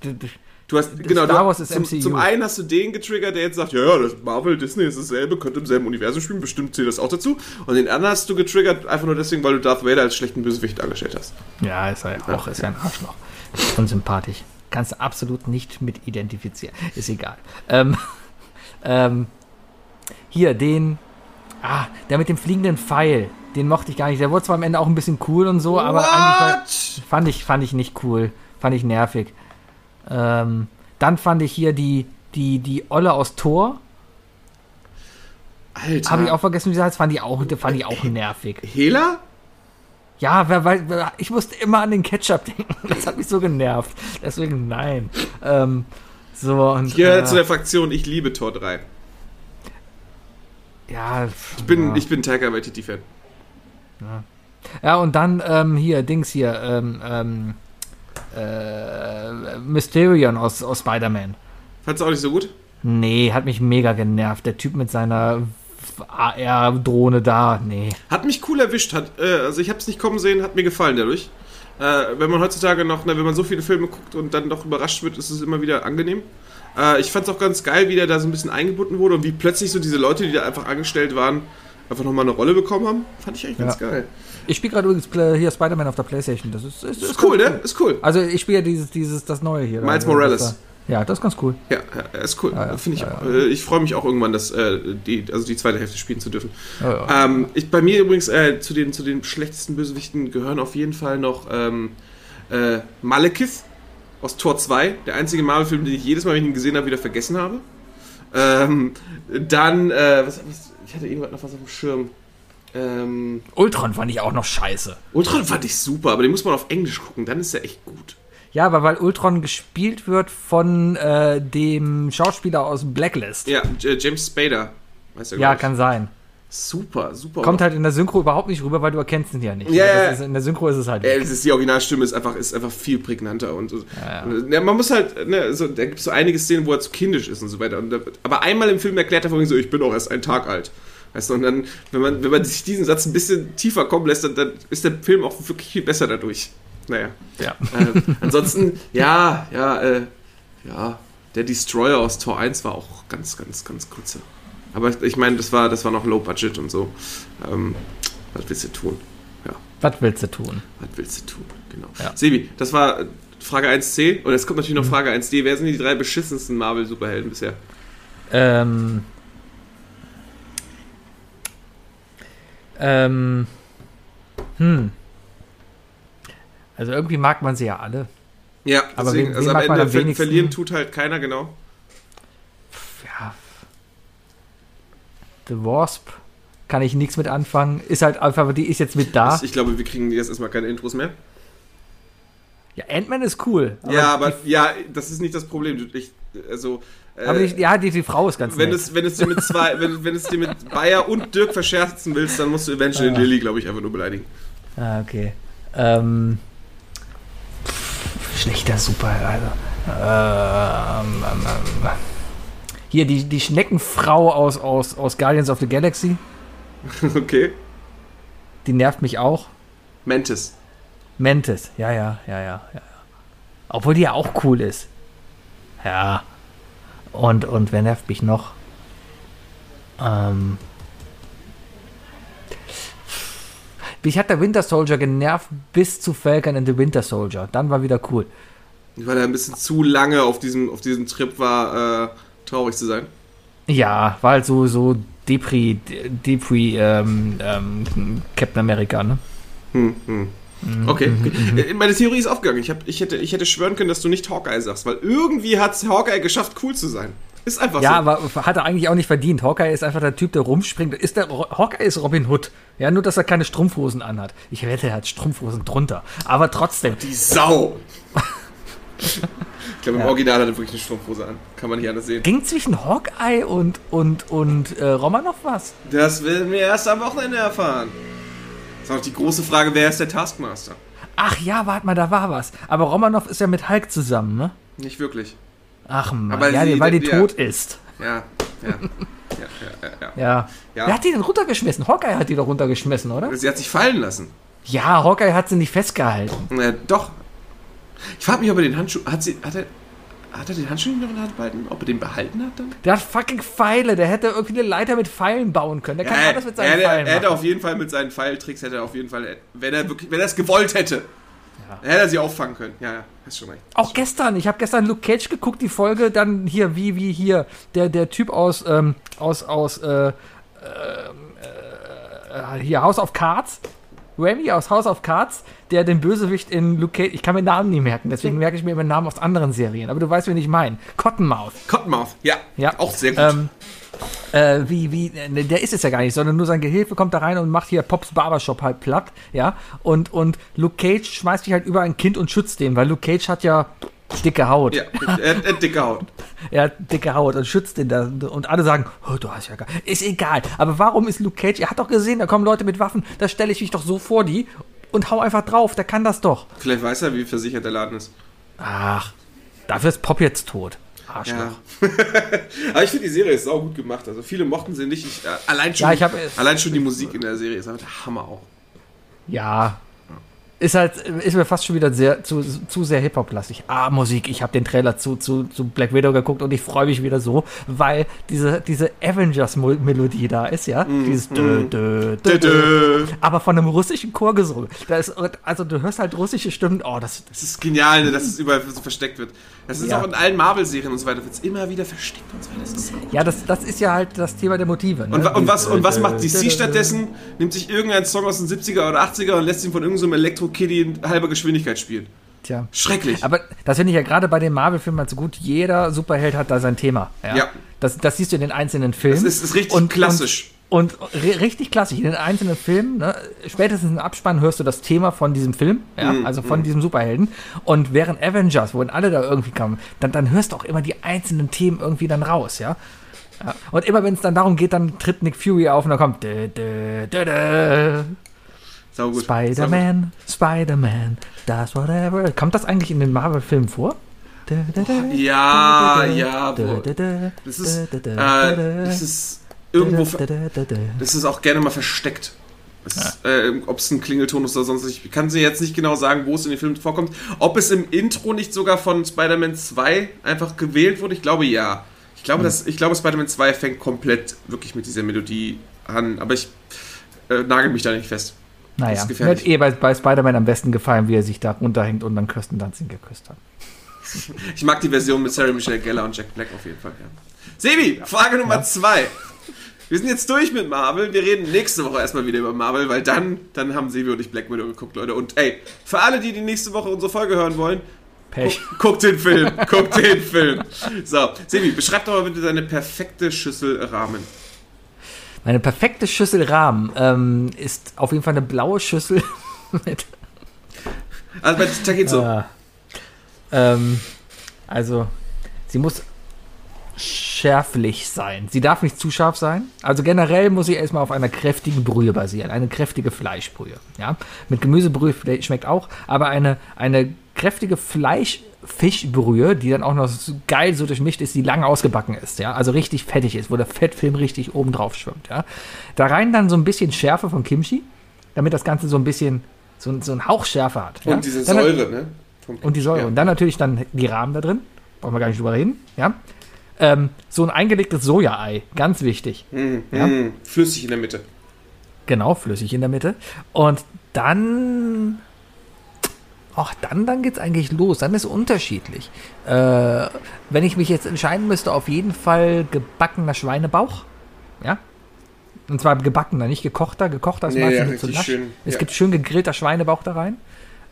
Du hast, genau, Star Wars ist zum, MCU. zum einen hast du den getriggert, der jetzt sagt, ja, ja, das Marvel, Disney ist dasselbe, könnte im selben Universum spielen, bestimmt zählt das auch dazu. Und den anderen hast du getriggert, einfach nur deswegen, weil du Darth Vader als schlechten Bösewicht dargestellt hast. Ja, ist er ja auch. Ist ja ein Arschloch. Unsympathisch. Kannst du absolut nicht mit identifizieren. Ist egal. Ähm, (laughs) ähm, hier, den. Ah, der mit dem fliegenden Pfeil. Den mochte ich gar nicht. Der wurde zwar am Ende auch ein bisschen cool und so, aber eigentlich war, What? fand, ich, fand ich nicht cool. Fand ich nervig. Ähm, dann fand ich hier die, die, die Olle aus Thor. Alter. Habe ich auch vergessen, wie sie heißt. Fand ich auch, fand ich auch nervig. Hela? Ja, weil, ich musste immer an den Ketchup (laughs) denken. Das hat mich so genervt. Deswegen nein. Ähm, so und Ich gehöre äh, zu der Fraktion, ich liebe Tor 3. ja, Ich bin, ja. ich bin Taika Waititi-Fan. ja und dann ähm, hier Dings hier ähm, ähm, äh, Mysterion aus, aus Spider-Man. Fandst du auch nicht so gut? Nee, hat mich mega genervt. Der Typ mit seiner AR-Drohne da. Nee. Hat mich cool erwischt. Hat, äh, also ich habe es nicht kommen sehen, hat mir gefallen dadurch. Äh, wenn man heutzutage noch, ne, wenn man so viele Filme guckt und dann doch überrascht wird, ist es immer wieder angenehm. Äh, ich fand es auch ganz geil, wie der da so ein bisschen eingebunden wurde und wie plötzlich so diese Leute, die da einfach angestellt waren, einfach nochmal eine Rolle bekommen haben. Fand ich eigentlich ganz Ja. geil. Ich spiele gerade übrigens hier Spider-Man auf der Playstation. Das ist, ist, Ist cool, ne? Ist cool. Also ich spiele ja dieses, dieses, das neue hier. Miles Also, Morales. das da- Ja, das ist ganz cool. Ja, ja ist cool. Ja, ja. Finde ich Ja, auch. Äh, Ich freue mich auch irgendwann, dass, äh, die, also die zweite Hälfte spielen zu dürfen. Ja, ja. Ähm, ich, bei mir übrigens äh, zu, den, zu den schlechtesten Bösewichten gehören auf jeden Fall noch ähm, Äh, Malekith aus Tor 2, der einzige Marvel-Film, den ich jedes Mal, wenn ich ihn gesehen habe, wieder vergessen habe. Ähm, dann, äh, was, was, ich hatte irgendwas noch was auf dem Schirm. Ähm, Ultron fand ich auch noch scheiße. Ultron fand ich super, aber den muss man auf Englisch gucken, dann ist er echt gut. Ja, aber weil Ultron gespielt wird von äh, dem Schauspieler aus Blacklist. Ja, J- James Spader. Weißt du, Ja, kann sein. Super, super. Kommt halt in der Synchro überhaupt nicht rüber, weil du erkennst ihn ja nicht. Ja, Das ja. Ist, in der Synchro ist es halt. Äh, es ist, die Originalstimme ist einfach, ist einfach viel prägnanter und, und ja, man muss halt, ne, so, da gibt es so einige Szenen, wo er zu kindisch ist und so weiter. Und aber einmal im Film erklärt er vorhin so, ich bin auch erst einen Tag alt. Weißt du, und dann, wenn man, wenn man sich diesen Satz ein bisschen tiefer kommen lässt, dann, dann ist der Film auch wirklich viel besser dadurch. Naja. Ja. Äh, ansonsten, (laughs) ja, ja, äh, ja, der Destroyer aus Tor 1 war auch ganz, ganz, ganz kurzer. Aber ich meine, das war, das war noch Low Budget und so. Ähm, was willst du tun? Ja. Was willst du tun? Was willst du tun? Genau. Ja. Sebi, das war Frage 1c. Und jetzt kommt natürlich noch Frage 1d. Wer sind die drei beschissensten Marvel-Superhelden bisher? Ähm. Ähm. Hm. Also irgendwie mag man sie ja alle. Ja, Aber deswegen, wen- also wen am mag man Ende am ver verlieren tut halt keiner, genau. Ja. The Wasp kann ich nichts mit anfangen. Ist halt einfach, die ist jetzt mit da. Ich glaube, wir kriegen jetzt erstmal keine Intros mehr. Ja, Ant-Man ist cool. ja, aber ja, das ist nicht das Problem. Ich, also, äh, Aber die, ja, die, die Frau ist ganz wenn, nett. es, wenn es dir mit zwei, (laughs) wenn, wenn es dir mit Bayer und Dirk verscherzen willst, dann musst du Evangeline Ah. Lilly, glaube ich, einfach nur beleidigen. Ah, okay. Ähm, pff, schlechter Super, also. Ähm, ähm, hier, die, die Schneckenfrau aus, aus, aus Guardians of the Galaxy, (laughs) okay. die nervt mich auch. Mantis. Mantis, ja, ja, ja, ja. ja. Obwohl die ja auch cool ist. Ja. Und, und wer nervt mich noch? Ähm. Mich hat der Winter Soldier genervt bis zu Falcon and the Winter Soldier. Dann war wieder cool. Weil er ein bisschen zu lange auf diesem, auf diesem Trip war, äh, traurig zu sein. Ja, war halt so, so Depri, Depri, ähm, ähm, Captain America, ne? Hm, hm. Okay, okay. Äh, Meine Theorie ist aufgegangen. Ich, hab, ich, hätte, ich hätte schwören können, dass du nicht Hawkeye sagst, weil irgendwie hat es Hawkeye geschafft, cool zu sein. Ist einfach Ja, so. aber hat er eigentlich auch nicht verdient. Hawkeye ist einfach der Typ, der rumspringt. Ist der, Hawkeye ist Robin Hood. Ja, nur, dass er keine Strumpfhosen anhat. Ich wette, er hat Strumpfhosen drunter. Aber trotzdem. Die Sau. (laughs) ich glaube, im Ja. Original hat er wirklich eine Strumpfhose an. Kann man nicht anders sehen. Ging zwischen Hawkeye und, und, und äh, Romanov was? Das werden wir erst am Wochenende erfahren. Das ist auch die große Frage, wer ist der Taskmaster? Ach ja, warte mal, da war was. Aber Romanov ist ja mit Hulk zusammen, ne? Nicht wirklich. Ach man, Aber ja, sie- die, weil die ja. tot ist. Ja, ja. ja, ja, ja, ja. Ja. Wer hat die denn runtergeschmissen? Hawkeye hat die doch runtergeschmissen, oder? Sie hat sich fallen lassen. Ja, Hawkeye hat sie nicht festgehalten. Äh, doch. Ich frage mich, ob er den Handschuh. Hat, sie, hat, er, hat er den Handschuh nicht noch in der Hand behalten? Ob er den behalten hat dann? Der hat fucking Pfeile. Der hätte irgendwie eine Leiter mit Pfeilen bauen können. Der kann alles mit seinen er, Pfeilen er hätte machen. auf jeden Fall mit seinen Pfeiltricks, hätte er auf jeden Fall, wenn er wirklich, wenn er es gewollt hätte, hätte er sie auffangen können. Ja, ja, hast schon recht. Auch gestern, ich habe gestern Luke Cage geguckt, die Folge, dann hier, wie, wie hier, der, der Typ aus, ähm, aus, aus, äh, äh, äh, hier, House of Cards, Remy aus House of Cards, der den Bösewicht in Luke Cage, ich kann mir Namen nie merken, deswegen merke ich mir immer Namen aus anderen Serien, aber du weißt, wen ich meine. Cottonmouth. Cottonmouth, ja, Ja. auch sehr gut. Ähm, äh, wie, wie, äh, der ist es ja gar nicht, sondern nur sein Gehilfe kommt da rein und macht hier Pops Barbershop halt platt, ja, und, und Luke Cage schmeißt sich halt über ein Kind und schützt den, weil Luke Cage hat ja dicke Haut. ja, er, er hat dicke Haut. (laughs) Er hat dicke Haut und schützt den da. Und alle sagen, oh, du hast ja gar. Ist egal. Aber warum ist Luke Cage? Er hat doch gesehen, da kommen Leute mit Waffen. Da stelle ich mich doch so vor die und hau einfach drauf. Der kann das doch. Vielleicht weiß er, wie versichert der Laden ist. Ach, dafür ist Pop jetzt tot. Arschloch. Ja. (laughs) Aber ich finde, die Serie ist sau gut gemacht. Also viele mochten sie nicht. Ich, äh, allein, schon, Ja, ich hab- allein schon die Musik in der Serie ist einfach der Hammer auch. Ja. Ist halt, ist mir fast schon wieder sehr, zu, zu sehr Hip-Hop-lastig. Ah, Musik, ich habe den Trailer zu, zu, zu Black Widow geguckt und ich freue mich wieder so, weil diese, diese Avengers-Melodie da ist, ja. Dieses dö, dö, dö, dö. Dö. aber von einem russischen Chor gesungen. Da ist, also du hörst halt russische Stimmen. Oh, das, Das ist genial, ne, dass es überall so versteckt wird. Das ist Ja. auch in allen Marvel-Serien und so weiter, wird es immer wieder versteckt und so weiter. Das ist so ja, das, das ist ja halt das Thema der Motive. Ne? Und, und, was, und was macht DC stattdessen? Nimmt sich irgendeinen Song aus den 70er oder 80er und lässt ihn von irgendeinem so Elektro-Kitty in halber Geschwindigkeit spielen. Tja. Schrecklich. Aber das finde ich ja gerade bei den Marvel-Filmen halt so gut. Jeder Superheld hat da sein Thema. Ja. Ja. Das, das siehst du in den einzelnen Filmen. Das ist- ist richtig klassisch. Und, und ri- richtig klassisch. In den einzelnen Filmen, ne, spätestens im Abspann hörst du das Thema von diesem Film, ja, Mhm, also von diesem Superhelden. Und während Avengers, wo alle da irgendwie kamen, dann, dann hörst du auch immer die einzelnen Themen irgendwie dann raus, ja. ja. Und immer wenn es dann darum geht, dann tritt Nick Fury auf und dann kommt dö, dö. Spider-Man, Spider-Man, das whatever. Kommt das eigentlich in den Marvel-Filmen vor? Ja, ja, Das ist, äh, das ist irgendwo, das ist auch gerne mal versteckt. Es, äh, Ob es ein Klingelton ist oder sonst nicht. Ich kann sie jetzt nicht genau sagen, wo es in den Filmen vorkommt. Ob es im Intro nicht sogar von Spider-Man 2 einfach gewählt wurde, ich glaube ja. Ich glaube, dass, ich glaube Spider-Man 2 fängt komplett wirklich mit dieser Melodie an, aber ich äh, nagel mich da nicht fest. Naja, mir hat eh bei, bei Spider-Man am besten gefallen, wie er sich da runterhängt und dann Kirsten Dunst ihn geküsst hat. (laughs) Ich mag die Version mit Sarah Michelle Gellar und Jack Black auf jeden Fall. Ja. Sebi, Frage Nummer zwei. Wir sind jetzt durch mit Marvel. Wir reden nächste Woche erstmal wieder über Marvel, weil dann, dann haben Sebi und ich Black Widow geguckt, Leute. Und ey, für alle, die die nächste Woche unsere Folge hören wollen, Pech. guck den Film. (laughs) guck den Film. So, Sebi, beschreib doch mal bitte deine perfekte Schüssel Rahmen. Meine perfekte Schüssel Rahmen ähm, ist auf jeden Fall eine blaue Schüssel (laughs) mit Also bei Takezo. Ah. Ähm, also, sie muss schärflich sein. Sie darf nicht zu scharf sein. Also generell muss sie erstmal auf einer kräftigen Brühe basieren. Eine kräftige Fleischbrühe. Ja? Mit Gemüsebrühe schmeckt auch, aber eine, eine kräftige Fleisch-Fischbrühe, die dann auch noch so geil so durchmischt ist, die lang ausgebacken ist. Ja? Also richtig fettig ist, wo der Fettfilm richtig oben drauf schwimmt. Ja? Da rein dann so ein bisschen Schärfe von Kimchi, damit das Ganze so ein bisschen so, so einen Hauch Schärfe hat. ja? Und diese Dann- Säure, ne? Vom- und die Säure. Ja. Und dann natürlich dann die Rahmen da drin. Brauchen wir gar nicht drüber reden. Ja. Ähm, so ein eingelegtes Sojaei. Ganz wichtig. Mm, Ja. mm, flüssig in der Mitte. Genau, flüssig in der Mitte. Und dann. Ach, dann, dann geht's eigentlich los. Dann ist unterschiedlich. Äh, wenn ich mich jetzt entscheiden müsste, auf jeden Fall gebackener Schweinebauch. Ja. Und zwar gebackener, nicht gekochter. Gekochter ist Nee, meistens ja, zu lasch. schön. Es Ja. gibt schön gegrillter Schweinebauch da rein.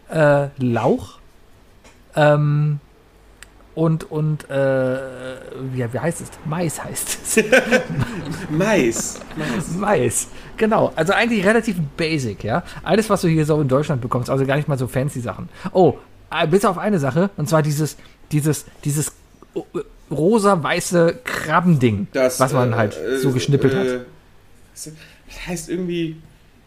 Äh, Lauch. Ähm, und, und, äh, wie, wie heißt es? Mais heißt es. (laughs) Mais. Mais. Mais. Genau. Also eigentlich relativ basic, ja. Alles, was du hier so in Deutschland bekommst, also gar nicht mal so fancy Sachen. Oh, äh, bis auf eine Sache, und zwar dieses, dieses, dieses äh, rosa-weiße Krabbending, Das, was man äh, halt äh, so geschnippelt äh, hat. Das heißt irgendwie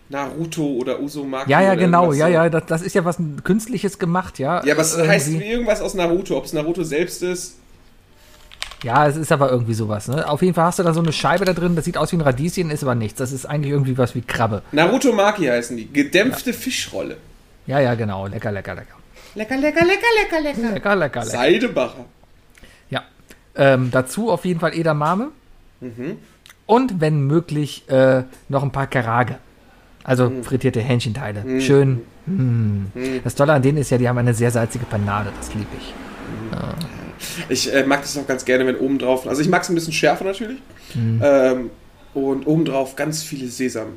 Naruto oder Uzumaki. Ja, ja, genau, ja, so. ja, das, das ist ja was Künstliches gemacht, ja. Ja, aber es Irgendwie- heißt wie irgendwas aus Naruto. Ob es Naruto selbst ist. Ja, es ist aber irgendwie sowas, ne? Auf jeden Fall hast du da so eine Scheibe da drin, das sieht aus wie ein Radieschen, ist aber nichts. Das ist eigentlich irgendwie was wie Krabbe. Naruto Maki heißen die. Gedämpfte Fischrolle. Ja, ja, genau. Lecker, lecker, lecker. Lecker, lecker, lecker, lecker, lecker. Lecker, lecker, lecker. Seidebacher. Ja. Ähm, dazu auf jeden Fall Edamame. Mhm. Und wenn möglich äh, noch ein paar Karage. Also Mhm. frittierte Hähnchenteile. Schön. Mm. Das Tolle an denen ist ja, die haben eine sehr salzige Panade. Das liebe ich. Ich äh, mag das auch ganz gerne, wenn obendrauf. Also ich mag es ein bisschen schärfer natürlich. Mhm. Ähm, und obendrauf ganz viele Sesam.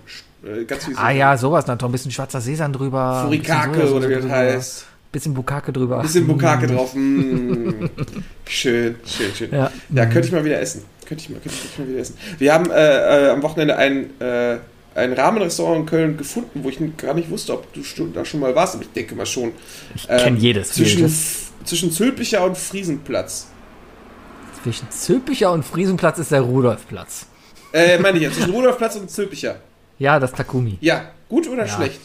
Äh, ganz viel Ah ja, sowas. Noch ein bisschen schwarzer Sesam drüber. Furikake oder wie das heißt. Bisschen Bukake drüber. Bisschen Bukake drauf. Mm. (laughs) Schön, schön, schön. Ja. Ja, könnte ich mal wieder essen. Könnte ich mal, könnte ich mal wieder essen. Wir haben äh, äh, am Wochenende ein, äh, ein Rahmenrestaurant in Köln gefunden, wo ich gar nicht wusste, ob du da schon mal warst, aber ich denke mal schon. Ich kenn jedes Zwischen, Wilde. F- zwischen Zülpicher und Friesenplatz. Zwischen Zülpicher und Friesenplatz ist der Rudolfplatz. Äh, meine ich ja, zwischen Rudolfplatz und Zülpicher. Ja, das Takumi. Ja, gut oder Ja. schlecht?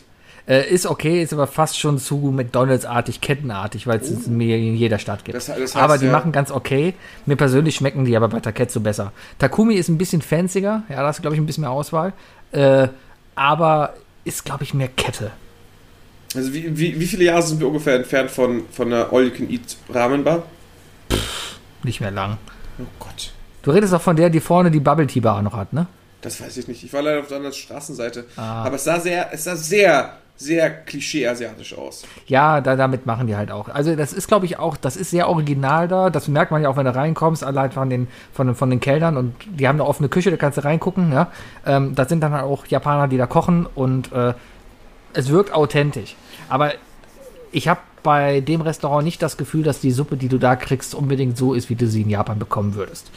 Äh, ist okay, ist aber fast schon zu McDonalds-artig, kettenartig, weil es es mir in jeder Stadt gibt. Oh. Das- das heißt, aber die ja- machen ganz okay. Mir persönlich schmecken die aber bei Taketsu besser. Takumi ist ein bisschen fancier, ja, da hast du, glaube ich, ein bisschen mehr Auswahl. Äh, aber ist, glaube ich, mehr Kette. Also wie, wie, wie viele Jahre sind wir ungefähr entfernt von, von einer All-You-Can-Eat-Rahmenbar? Nicht mehr lang. Oh Gott, Du redest auch von der, die vorne die Bubble Tea Bar noch hat, ne? das weiß ich nicht. Ich war leider auf der anderen Straßenseite. Ah. Aber es sah sehr, es sah sehr, sehr klischee-asiatisch aus. Ja, da, damit machen die halt auch. Also das ist, glaube ich, auch, das ist sehr original da. Das merkt man ja auch, wenn du reinkommst, allein von den, von, von den Kellnern und die haben eine offene Küche, da kannst du reingucken, ja. Ähm, das sind dann halt auch Japaner, die da kochen und äh, es wirkt authentisch. Aber ich habe bei dem Restaurant nicht das Gefühl, dass die Suppe, die du da kriegst, unbedingt so ist, wie du sie in Japan bekommen würdest.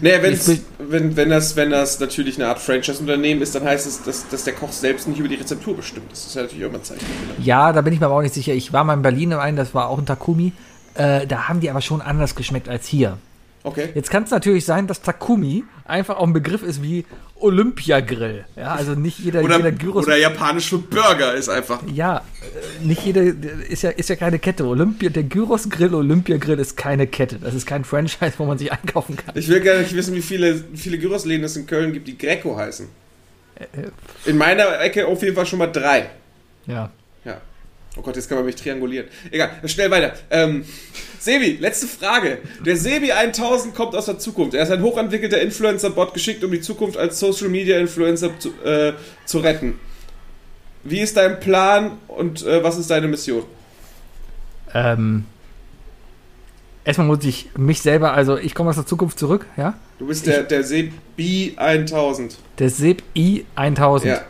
Naja, wenn, wenn, das, wenn das natürlich eine Art Franchise-Unternehmen ist, dann heißt es, dass, dass der Koch selbst nicht über die Rezeptur bestimmt. Das ist ja natürlich auch immer ein Zeichen. Ja, da bin ich mir aber auch nicht sicher. Ich war mal in Berlin im einen, das war auch ein Takumi. Äh, da haben die aber schon anders geschmeckt als hier. Okay. Jetzt kann es natürlich sein, dass Takumi einfach auch ein Begriff ist wie Olympiagrill. Ja, also nicht jeder, Oder, jeder Gyros. oder japanisch für Burger ist einfach. ja, äh, nicht jeder ist ja, ist ja keine Kette. Olympia, der Gyros Grill, Olympiagrill ist keine Kette. Das ist kein Franchise, wo man sich einkaufen kann. Ich will gar nicht wissen, wie viele, viele Gyros-Läden es in Köln gibt, die Greco heißen. In meiner Ecke auf jeden Fall schon mal drei. Ja. Oh Gott, jetzt kann man mich triangulieren. Egal, schnell weiter. Ähm, Sebi, letzte Frage. Der Sebi 1000 kommt aus der Zukunft. Er ist ein hochentwickelter Influencer-Bot, geschickt, um die Zukunft als Social-Media-Influencer zu, äh, zu retten. Wie ist dein Plan und äh, was ist deine Mission? Ähm, erstmal muss ich mich selber, also ich komme aus der Zukunft zurück, ja? Du bist der, der Sebi 1000. Der Seb I 1000. Ja.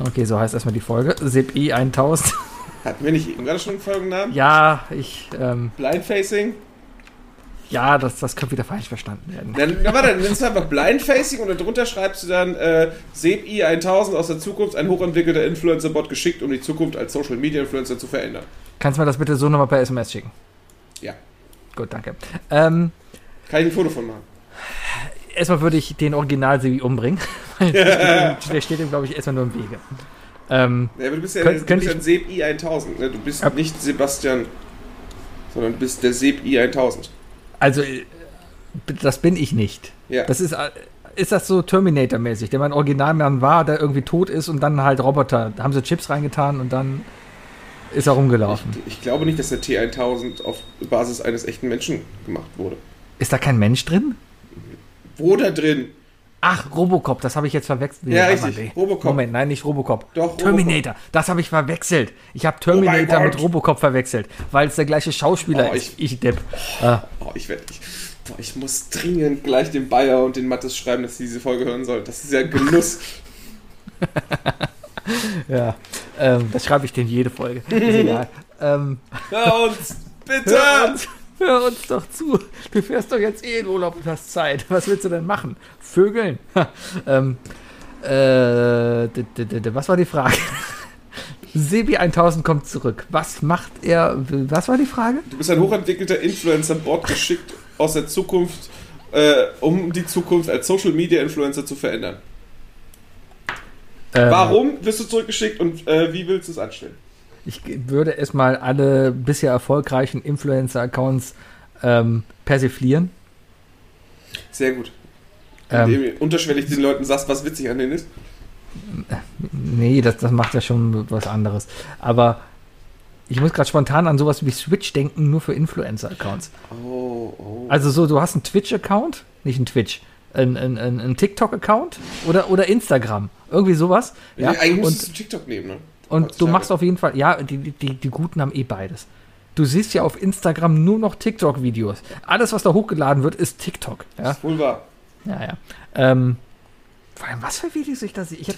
Okay, so heißt erstmal die Folge. Seb I 1000. Hatten wir nicht gerade schon einen Folgennamen? ja, ich, ähm, Blindfacing? ja, das, das könnte wieder falsch verstanden werden. Dann, na, warte, dann nimmst du einfach Blindfacing und darunter schreibst du dann äh, Sebi 1000 aus der Zukunft, ein hochentwickelter Influencer-Bot geschickt, um die Zukunft als Social-Media-Influencer zu verändern. Kannst du mir das bitte so nochmal per SMS schicken? Ja. Gut, danke. Ähm, Kann ich ein Foto von machen? erstmal würde ich den Original Sebi umbringen. (laughs) Weil (laughs) der steht- der steht ihm, glaube ich, erstmal nur im Wege. Ähm, Ja, aber du bist ja, Könnt- du bist ja ich- ein Sebi 1000. Ne? Du bist Ab- nicht Sebastian, sondern du bist der Sebi 1000. also, äh, das bin ich nicht. Ja. Das ist, äh, ist das so Terminator-mäßig, der mein Originalmann war, der irgendwie tot ist und dann halt Roboter. Da haben sie Chips reingetan und dann ist er rumgelaufen. Ich glaube nicht, dass der T1000 auf Basis eines echten Menschen gemacht wurde. Ist da kein Mensch drin? Wo da drin? Ach, Robocop, das habe ich jetzt verwechselt. Ja, richtig, nee. Robocop. Moment, nein, nicht Robocop. Doch, Terminator, das habe ich verwechselt. Ich habe Oh Terminator Gott. mit Robocop verwechselt, weil es der gleiche Schauspieler Oh, ist. Ich Depp. Ah, Oh, ich werde. Ich, boah, ich muss dringend gleich dem Bayer und den Mattes schreiben, dass sie diese Folge hören sollen. Das ist ja Genuss. (laughs) ja, ähm, das schreibe ich denen jede Folge. Ist egal. (laughs) ähm, Hör uns, (laughs) bitte! hör, uns, hör uns doch zu. Du fährst doch jetzt eh in Urlaub und hast Zeit. Was willst du denn machen? Vögeln? Ähm, äh, was war die Frage? (laughs) Sebi 1000 kommt zurück. Was macht er? Was war die Frage? Du bist ein hochentwickelter Influencer-Bot geschickt aus der Zukunft, äh, um die Zukunft als Social-Media-Influencer zu verändern. Ähm, Warum wirst du zurückgeschickt und äh, wie willst du es anstellen? Ich würde erstmal alle bisher erfolgreichen Influencer-Accounts ähm, persiflieren. Sehr gut. Ähm, Indem du unterschwellig den Leuten sagst, was witzig an denen ist. nee, das, das macht ja schon was anderes. Aber ich muss gerade spontan an sowas wie Switch denken, nur für Influencer-Accounts. Oh, oh. Also so, du hast einen Twitch-Account, nicht einen Twitch, einen, einen, einen, TikTok-Account oder, oder Instagram. Irgendwie sowas. Ja? Eigentlich Und, müsstest du TikTok nehmen, ne? Und du machst auf jeden Fall, ja, die, die, die Guten haben eh beides. Du siehst ja auf Instagram nur noch TikTok-Videos. Alles, was da hochgeladen wird, ist TikTok. Ja, Ist wohl wahr. ja. ja. Ähm, vor allem, was für Videos ich da sehe. Ich, ich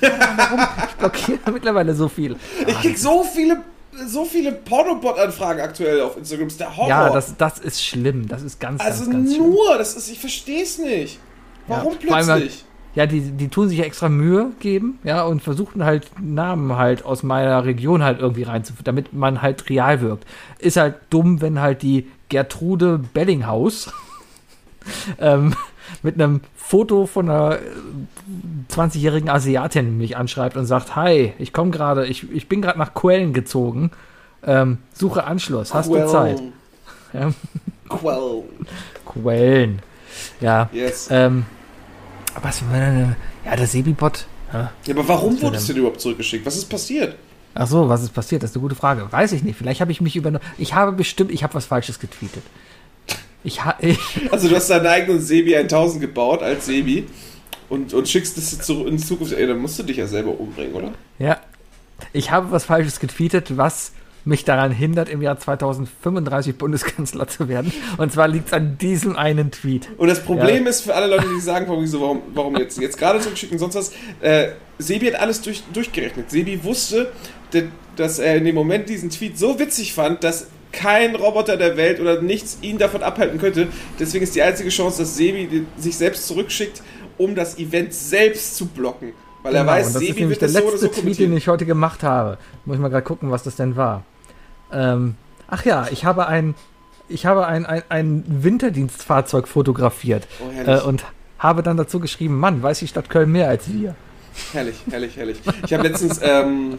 blockiere (laughs) mittlerweile so viel. Ich krieg so viele, so viele Pornobot-Anfragen aktuell auf Instagram. Das ist der Horror. Ja, das, das ist schlimm. Das ist ganz, also ganz, ganz schlimm. nur, das ist, ich versteh's nicht. Warum Ja, plötzlich? Ja, die, die tun sich ja extra Mühe geben, ja, und versuchen halt Namen halt aus meiner Region halt irgendwie reinzuführen, damit man halt real wirkt. Ist halt dumm, wenn halt die Gertrude Bellinghaus (laughs) ähm, mit einem Foto von einer äh, 20-jährigen Asiatin mich anschreibt und sagt, hi, ich komme gerade, ich, ich bin gerade nach Quellen gezogen, ähm, suche Anschluss, hast du Zeit? Ja. Quell. Quellen. Ja. Yes. Ähm, was, äh, ja, der Sebi-Bot. Ja. Ja, aber warum wurdest du denn überhaupt zurückgeschickt? Was ist passiert? Ach so, was ist passiert? Das ist eine gute Frage. Weiß ich nicht. Vielleicht habe ich mich übernommen. Ich habe bestimmt, ich habe was Falsches getweetet. Ich, ha ich (laughs) Also du hast deinen eigenen Sebi 1000 gebaut als Sebi und, und schickst es zurück in Zukunft. Ey, dann musst du dich ja selber umbringen, oder? ja, ich habe was Falsches getweetet, was mich daran hindert, im Jahr 2035 Bundeskanzler zu werden. Und zwar liegt es an diesem einen Tweet. Und das Problem ist für alle Leute, die sagen, warum, so, warum, warum jetzt, jetzt gerade zurückschicken, sonst was, äh, Sebi hat alles durch, durchgerechnet. Sebi wusste, dass er in dem Moment diesen Tweet so witzig fand, dass kein Roboter der Welt oder nichts ihn davon abhalten könnte. Deswegen ist die einzige Chance, dass Sebi sich selbst zurückschickt, um das Event selbst zu blocken. Weil er Genau, weiß, und das ist Sebi nämlich wird der das so oder letzte so Tweet, den ich heute gemacht habe. Muss ich mal gerade gucken, was das denn war. Ähm, ach ja, ich habe ein, ich habe ein, ein, ein Winterdienstfahrzeug fotografiert Oh, äh, und habe dann dazu geschrieben, Mann, weiß die Stadt Köln mehr als wir. Herrlich, herrlich, herrlich. Ich habe letztens, ähm,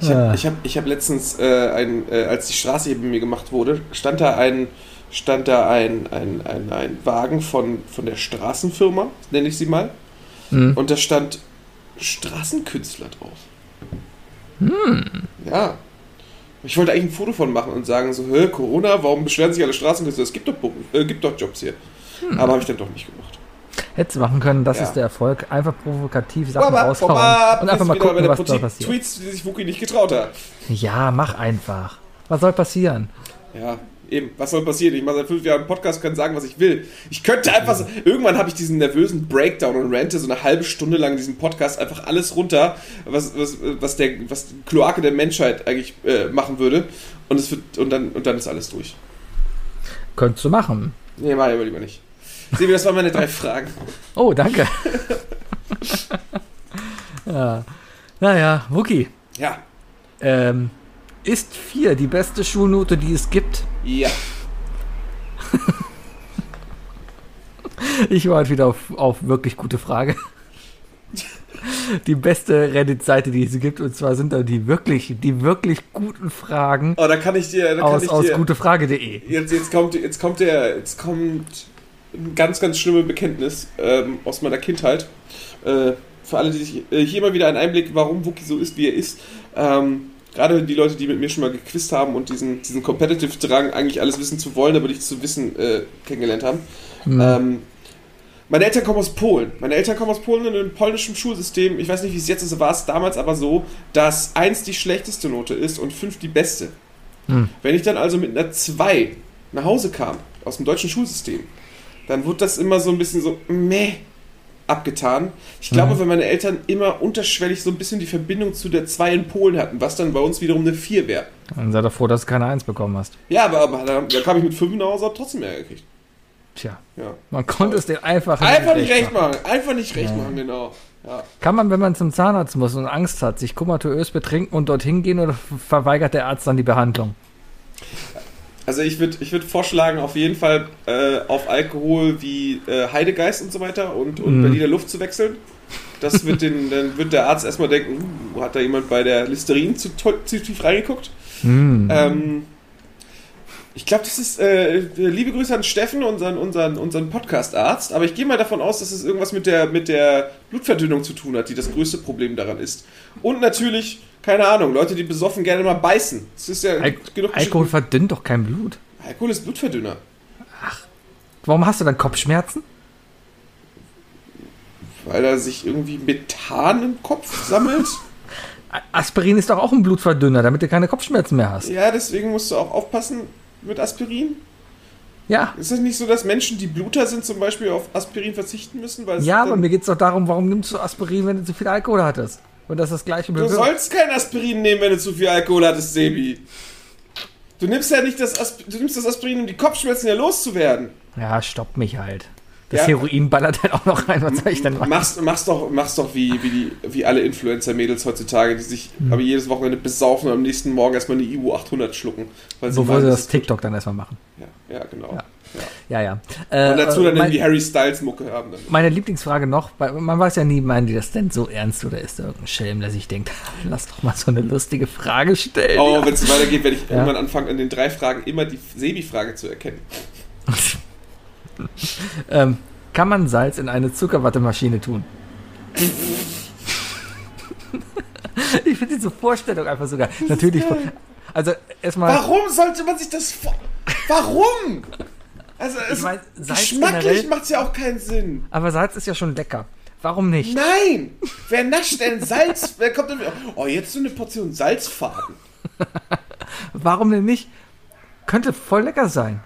ich habe Ah. ich hab, ich hab letztens, äh, ein, äh, als die Straße hier bei mir gemacht wurde, stand da ein, stand da ein, ein, ein, ein Wagen von, von der Straßenfirma, nenne ich sie mal, Mhm. und da stand Straßenkünstler drauf. Hm. Ja. Ich wollte eigentlich ein Foto von machen und sagen so, hä, Corona, warum beschweren sich alle Straßenkünstler? Es gibt doch, äh, gibt doch Jobs hier. Hm. Aber habe ich dann doch nicht gemacht. Hättest machen können, das Ja. ist der Erfolg. Einfach provokativ Sachen Aber, raushauen aber, und einfach mal gucken, was da passiert. Tweets, die sich Wookie nicht getraut hat. Ja, mach einfach. Was soll passieren? Ja, eben. Was soll passieren? Ich mache seit fünf Jahren einen Podcast, kann sagen, was ich will. Ich könnte einfach so, irgendwann habe ich diesen nervösen Breakdown und rante so eine halbe Stunde lang diesen Podcast einfach alles runter, was, was, was der, was die Kloake der Menschheit eigentlich äh, machen würde. Und es wird, und dann, und dann ist alles durch. Könntest du machen. Nee, mach ich aber lieber nicht. Sebi, das waren meine drei Fragen. Oh, danke. (laughs) ja. Naja, Wookie. Ja. Ähm, ist 4 die beste Schulnote, die es gibt? Ja. (laughs) Ich war heute wieder auf, auf wirklich gute Frage. (laughs) Die beste Reddit-Seite, die es gibt, und zwar sind da die wirklich, die wirklich guten Fragen Oh, da kann ich dir, da kann aus, ich aus dir. gutefrage.de. Jetzt, jetzt kommt, jetzt kommt der, jetzt kommt ein ganz, ganz schlimme Bekenntnis ähm, aus meiner Kindheit. Äh, für alle, die sich äh, hier mal wieder einen Einblick, warum Wookie so ist, wie er ist. Ähm, Gerade die Leute, die mit mir schon mal gequizt haben und diesen, diesen Competitive-Drang, eigentlich alles wissen zu wollen, aber nicht zu wissen, äh, kennengelernt haben. Ähm, meine Eltern kommen aus Polen. Meine Eltern kommen aus Polen in einem polnischen Schulsystem. Ich weiß nicht, wie es jetzt ist, war es damals aber so, dass 1 die schlechteste Note ist und 5 die beste. Hm. Wenn ich dann also mit einer 2 nach Hause kam, aus dem deutschen Schulsystem, dann wurde das immer so ein bisschen so meh abgetan. Ich glaube, weil meine Eltern immer unterschwellig so ein bisschen die Verbindung zu der 2 in Polen hatten, was dann bei uns wiederum eine 4 wäre. Dann sei doch froh, dass du keine 1 bekommen hast. Ja, aber, aber da, da kam ich mit 5 nach Hause, hab trotzdem mehr gekriegt. Tja, Ja. man konnte es den einfach, Einfach nicht recht machen. Einfach nicht recht machen, genau. Ja. Kann man, wenn man zum Zahnarzt muss und Angst hat, sich komatös betrinken und dorthin gehen oder verweigert der Arzt dann die Behandlung? Also ich würde ich würd vorschlagen, auf jeden Fall äh, auf Alkohol wie äh, Heidegeist und so weiter und, und Mhm. Berliner Luft zu wechseln. Das wird den, (laughs) dann wird der Arzt erstmal denken, uh, hat da jemand bei der Listerin zu, zu tief reingeguckt? Hm. Ähm, ich glaube, das ist, äh, liebe Grüße an Steffen, unseren, unseren, unseren Podcast-Arzt, aber ich gehe mal davon aus, dass es irgendwas mit der, mit der Blutverdünnung zu tun hat, die das größte Problem daran ist. Und natürlich, keine Ahnung, Leute, die besoffen gerne mal beißen. Es ist ja Al genug Alkohol verdünnt doch kein Blut. Alkohol ist Blutverdünner. Warum hast du dann Kopfschmerzen? Weil da sich irgendwie Methan im Kopf sammelt. (laughs) Aspirin ist doch auch ein Blutverdünner, damit du keine Kopfschmerzen mehr hast. Ja, deswegen musst du auch aufpassen mit Aspirin. Ja. Ist es nicht so, dass Menschen, die Bluter sind, zum Beispiel auf Aspirin verzichten müssen? Ja, aber mir geht es doch darum, warum nimmst du Aspirin, wenn du zu viel Alkohol hattest? Und das ist das gleiche Du bewirkt. sollst kein Aspirin nehmen, wenn du zu viel Alkohol hattest, Sebi. Du nimmst ja nicht das, Asp du nimmst das Aspirin, um die Kopfschmerzen ja loszuwerden. Ja, stopp mich halt. Das Ja. Heroin ballert halt auch noch rein, was soll ich denn machen? Machst, machst doch, machst doch wie, wie, die, wie alle Influencer-Mädels heutzutage, die sich Hm. aber jedes Wochenende besaufen und am nächsten Morgen erstmal eine IU 800 schlucken. Weil sie Bevor meinen, sie das TikTok dann erstmal machen. Ja, ja, genau. Ja. Ja. Ja, ja. Äh, Und dazu äh, dann mein, irgendwie Harry Styles Mucke haben. Dann. Meine Lieblingsfrage noch, weil man weiß ja nie, meinen die das denn so ernst oder ist da irgendein Schelm, der sich denkt, (laughs) lass doch mal so eine lustige Frage stellen. Oh, wenn es weitergeht, werde ich (laughs) Ja. irgendwann anfangen, in den drei Fragen immer die Sebi-Frage zu erkennen. (laughs) (laughs) Ähm, kann man Salz in eine Zuckerwattemaschine tun? (laughs) ich finde diese Vorstellung einfach so geil. Natürlich, also erstmal, Warum sollte man sich das. Warum? Also, es, Ich mein, geschmacklich macht es ja auch keinen Sinn. aber Salz ist ja schon lecker. Warum nicht? Nein! Wer nascht denn Salz? Wer kommt denn... Oh, jetzt so eine Portion Salzfaden. (laughs) Warum denn nicht? Könnte voll lecker sein.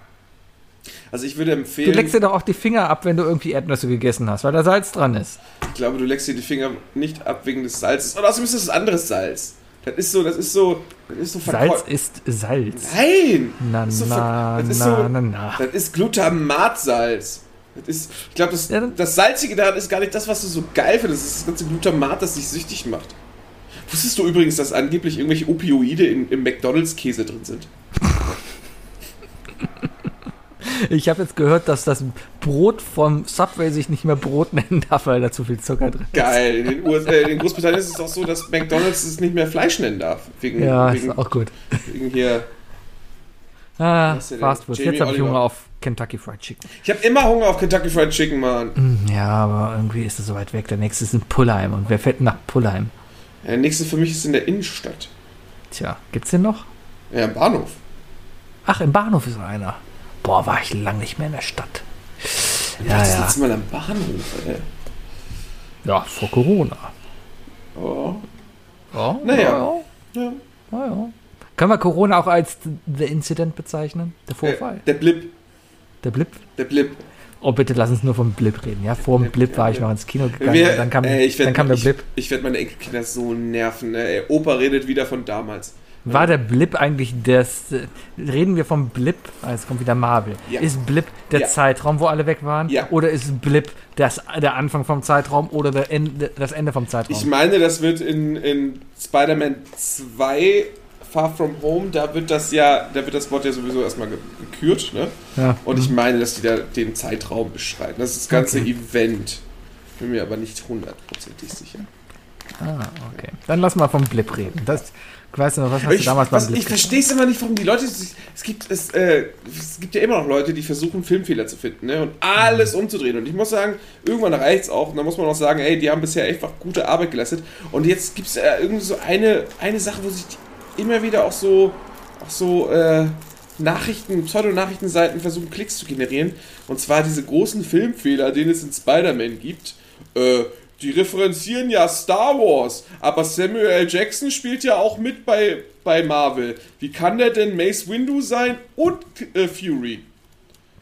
Also ich würde Du empfehlen... leckst dir doch auch die Finger ab, wenn du irgendwie Erdnüsse gegessen hast, weil da Salz dran ist. Ich glaube, du leckst dir die Finger nicht ab wegen des Salzes. Oder außerdem ist das anderes Salz. Das ist so, das ist so, das ist so Salz ist Salz. Nein! Na, das ist so, na, das ist na, so, na, na. Das ist Glutamatsalz. Das ist, ich glaube, das, Ja, das Salzige daran ist gar nicht das, was du so geil findest. Das ist das ganze Glutamat, das dich süchtig macht. Wusstest du übrigens, dass angeblich irgendwelche Opioide in, im McDonalds-Käse drin sind? (laughs) Ich habe jetzt gehört, dass das Brot vom Subway sich nicht mehr Brot nennen darf, weil da zu viel Zucker drin ist. Geil. In, den US, äh, in Großbritannien ist es auch so, dass McDonalds es nicht mehr Fleisch nennen darf. Wegen, Ja, ist wegen, auch gut. wegen hier. Ah, ist? Fast Food. Jetzt habe ich. Hunger auf Kentucky Fried Chicken. Ich habe immer Hunger auf Kentucky Fried Chicken, Mann. Hm, Ja, aber irgendwie ist es so weit weg. Der nächste ist in Pullheim. Und wer fährt nach Pullheim? Der nächste für mich ist in der Innenstadt. Tja, gibt's den noch? Ja, im Bahnhof. Ach, im Bahnhof ist einer. Boah, war ich lang nicht mehr in der Stadt. Ja, das ja. letzte Mal am Bahnhof, ey. Ja, vor Corona. Oh. Ja, Naja. Ja, Ja. ja, ja. Können wir Corona auch als The Incident bezeichnen? Der Vorfall? Äh, der Blip. Der Blip? Der Blip. Oh, bitte lass uns nur vom Blip reden. Ja, vor dem Der- Blip war ich der- noch ins Kino gegangen. Wir, dann kam, ey, ich werd, dann kam der ich, Blip. Ich werde meine Enkelkinder so nerven. Ne? Ey, Opa redet wieder von damals. War der Blip eigentlich das. äh, Reden wir vom Blip? Ah, jetzt kommt wieder Marvel. Ja. Ist Blip der Ja. Zeitraum, wo alle weg waren? Ja. Oder ist Blip das, der Anfang vom Zeitraum oder der Ende, das Ende vom Zeitraum? Ich meine, das wird in, in Spider-Man 2 Far From Home, da wird das ja, da wird das Wort ja sowieso erstmal ge gekürt, ne? ja. Und ich meine, dass die da den Zeitraum beschreiben. Das ist das ganze Okay. Event. Bin mir aber nicht hundertprozentig sicher. Ah, okay. Dann lass mal vom Blip reden. Das, weißt du noch, was hast Ich, du damals was, ich verstehe es immer nicht, warum die Leute. sich- Es gibt, es, äh, es gibt ja immer noch Leute, die versuchen, Filmfehler zu finden ne? und alles Mhm. umzudrehen. Und ich muss sagen, irgendwann reicht es auch. Und da muss man auch sagen, ey, die haben bisher einfach gute Arbeit geleistet. Und jetzt gibt es ja irgendwie so eine, eine Sache, wo sich immer wieder auch so, auch so äh, Nachrichten, Pseudonachrichtenseiten versuchen, Klicks zu generieren. Und zwar diese großen Filmfehler, den es in Spider-Man gibt. Äh, die referenzieren ja Star Wars, aber Samuel L. Jackson spielt ja auch mit bei, bei Marvel. Wie kann der denn Mace Windu sein und äh, Fury?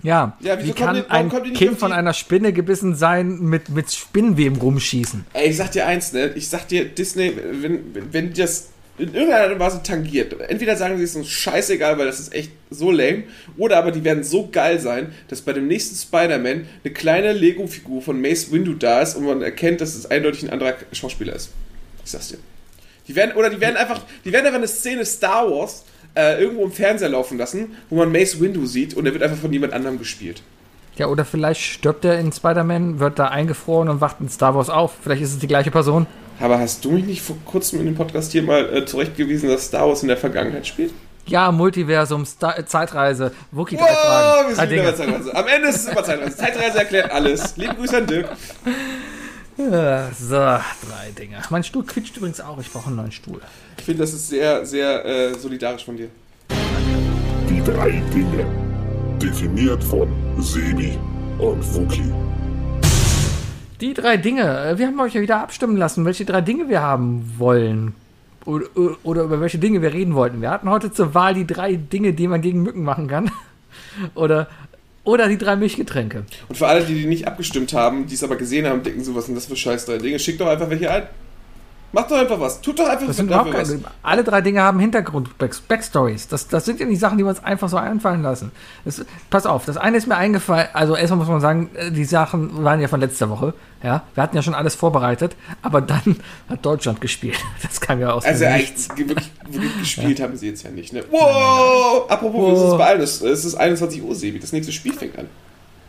Ja, Ja, wie kann warum ein Kind von einer Spinne gebissen sein mit, mit Spinnenweben rumschießen? Ey, ich sag dir eins, ne? Ich sag dir, Disney, wenn, wenn, das in irgendeiner Weise tangiert, entweder sagen sie, es uns scheißegal, weil das ist echt so lame, oder aber die werden so geil sein, dass bei dem nächsten Spider-Man eine kleine Lego-Figur von Mace Windu da ist und man erkennt, dass es eindeutig ein anderer Schauspieler ist. Ich sag's dir. Die werden, oder die werden einfach, die werden einfach eine Szene Star Wars äh, irgendwo im Fernseher laufen lassen, wo man Mace Windu sieht und er wird einfach von jemand anderem gespielt. Ja, oder vielleicht stirbt er in Spider-Man, wird da eingefroren und wacht in Star Wars auf. Vielleicht ist es die gleiche Person. Aber hast du mich nicht vor kurzem in dem Podcast hier mal äh, zurechtgewiesen, dass Star Wars in der Vergangenheit spielt? Ja, Multiversum, Star äh, Zeitreise, Wookie drei Wow, Fragen. wir Drei sind wieder bei. Zeitreise. Am Ende ist es immer Zeitreise. Zeitreise erklärt alles. Liebe Grüße an Dirk. Ja, so, drei Dinge. Mein Stuhl quietscht übrigens auch. Ich brauche einen neuen Stuhl. Ich finde, das ist sehr, sehr äh, solidarisch von dir. Die drei Dinge. Definiert von Sebi und Wookie. Die drei Dinge. Wir haben euch ja wieder abstimmen lassen, welche drei Dinge wir haben wollen. Oder, oder über welche Dinge wir reden wollten. Wir hatten heute zur Wahl die drei Dinge, die man gegen Mücken machen kann. (laughs) Oder, oder die drei Milchgetränke. Und für alle, die, die nicht abgestimmt haben, die es aber gesehen haben, denken so, was sind das für scheiß drei Dinge, schickt doch einfach welche ein. Macht doch einfach was. Tut doch einfach Das sind überhaupt keine, alle drei Dinge haben Hintergrund, Back- Backstories. Das, das sind ja nicht Sachen, die wir uns einfach so einfallen lassen. Das, pass auf, das eine ist mir eingefallen, also erstmal muss man sagen, äh, die Sachen waren ja von letzter Woche. Ja, wir hatten ja schon alles vorbereitet, aber dann hat Deutschland gespielt. (laughs) Das kam ja aus Also eigentlich wirklich, wirklich (laughs) gespielt haben sie jetzt ja nicht, ne? Wow! Apropos, es ist bald, es es ist 21 Uhr, Sebi. Das nächste Spiel fängt an.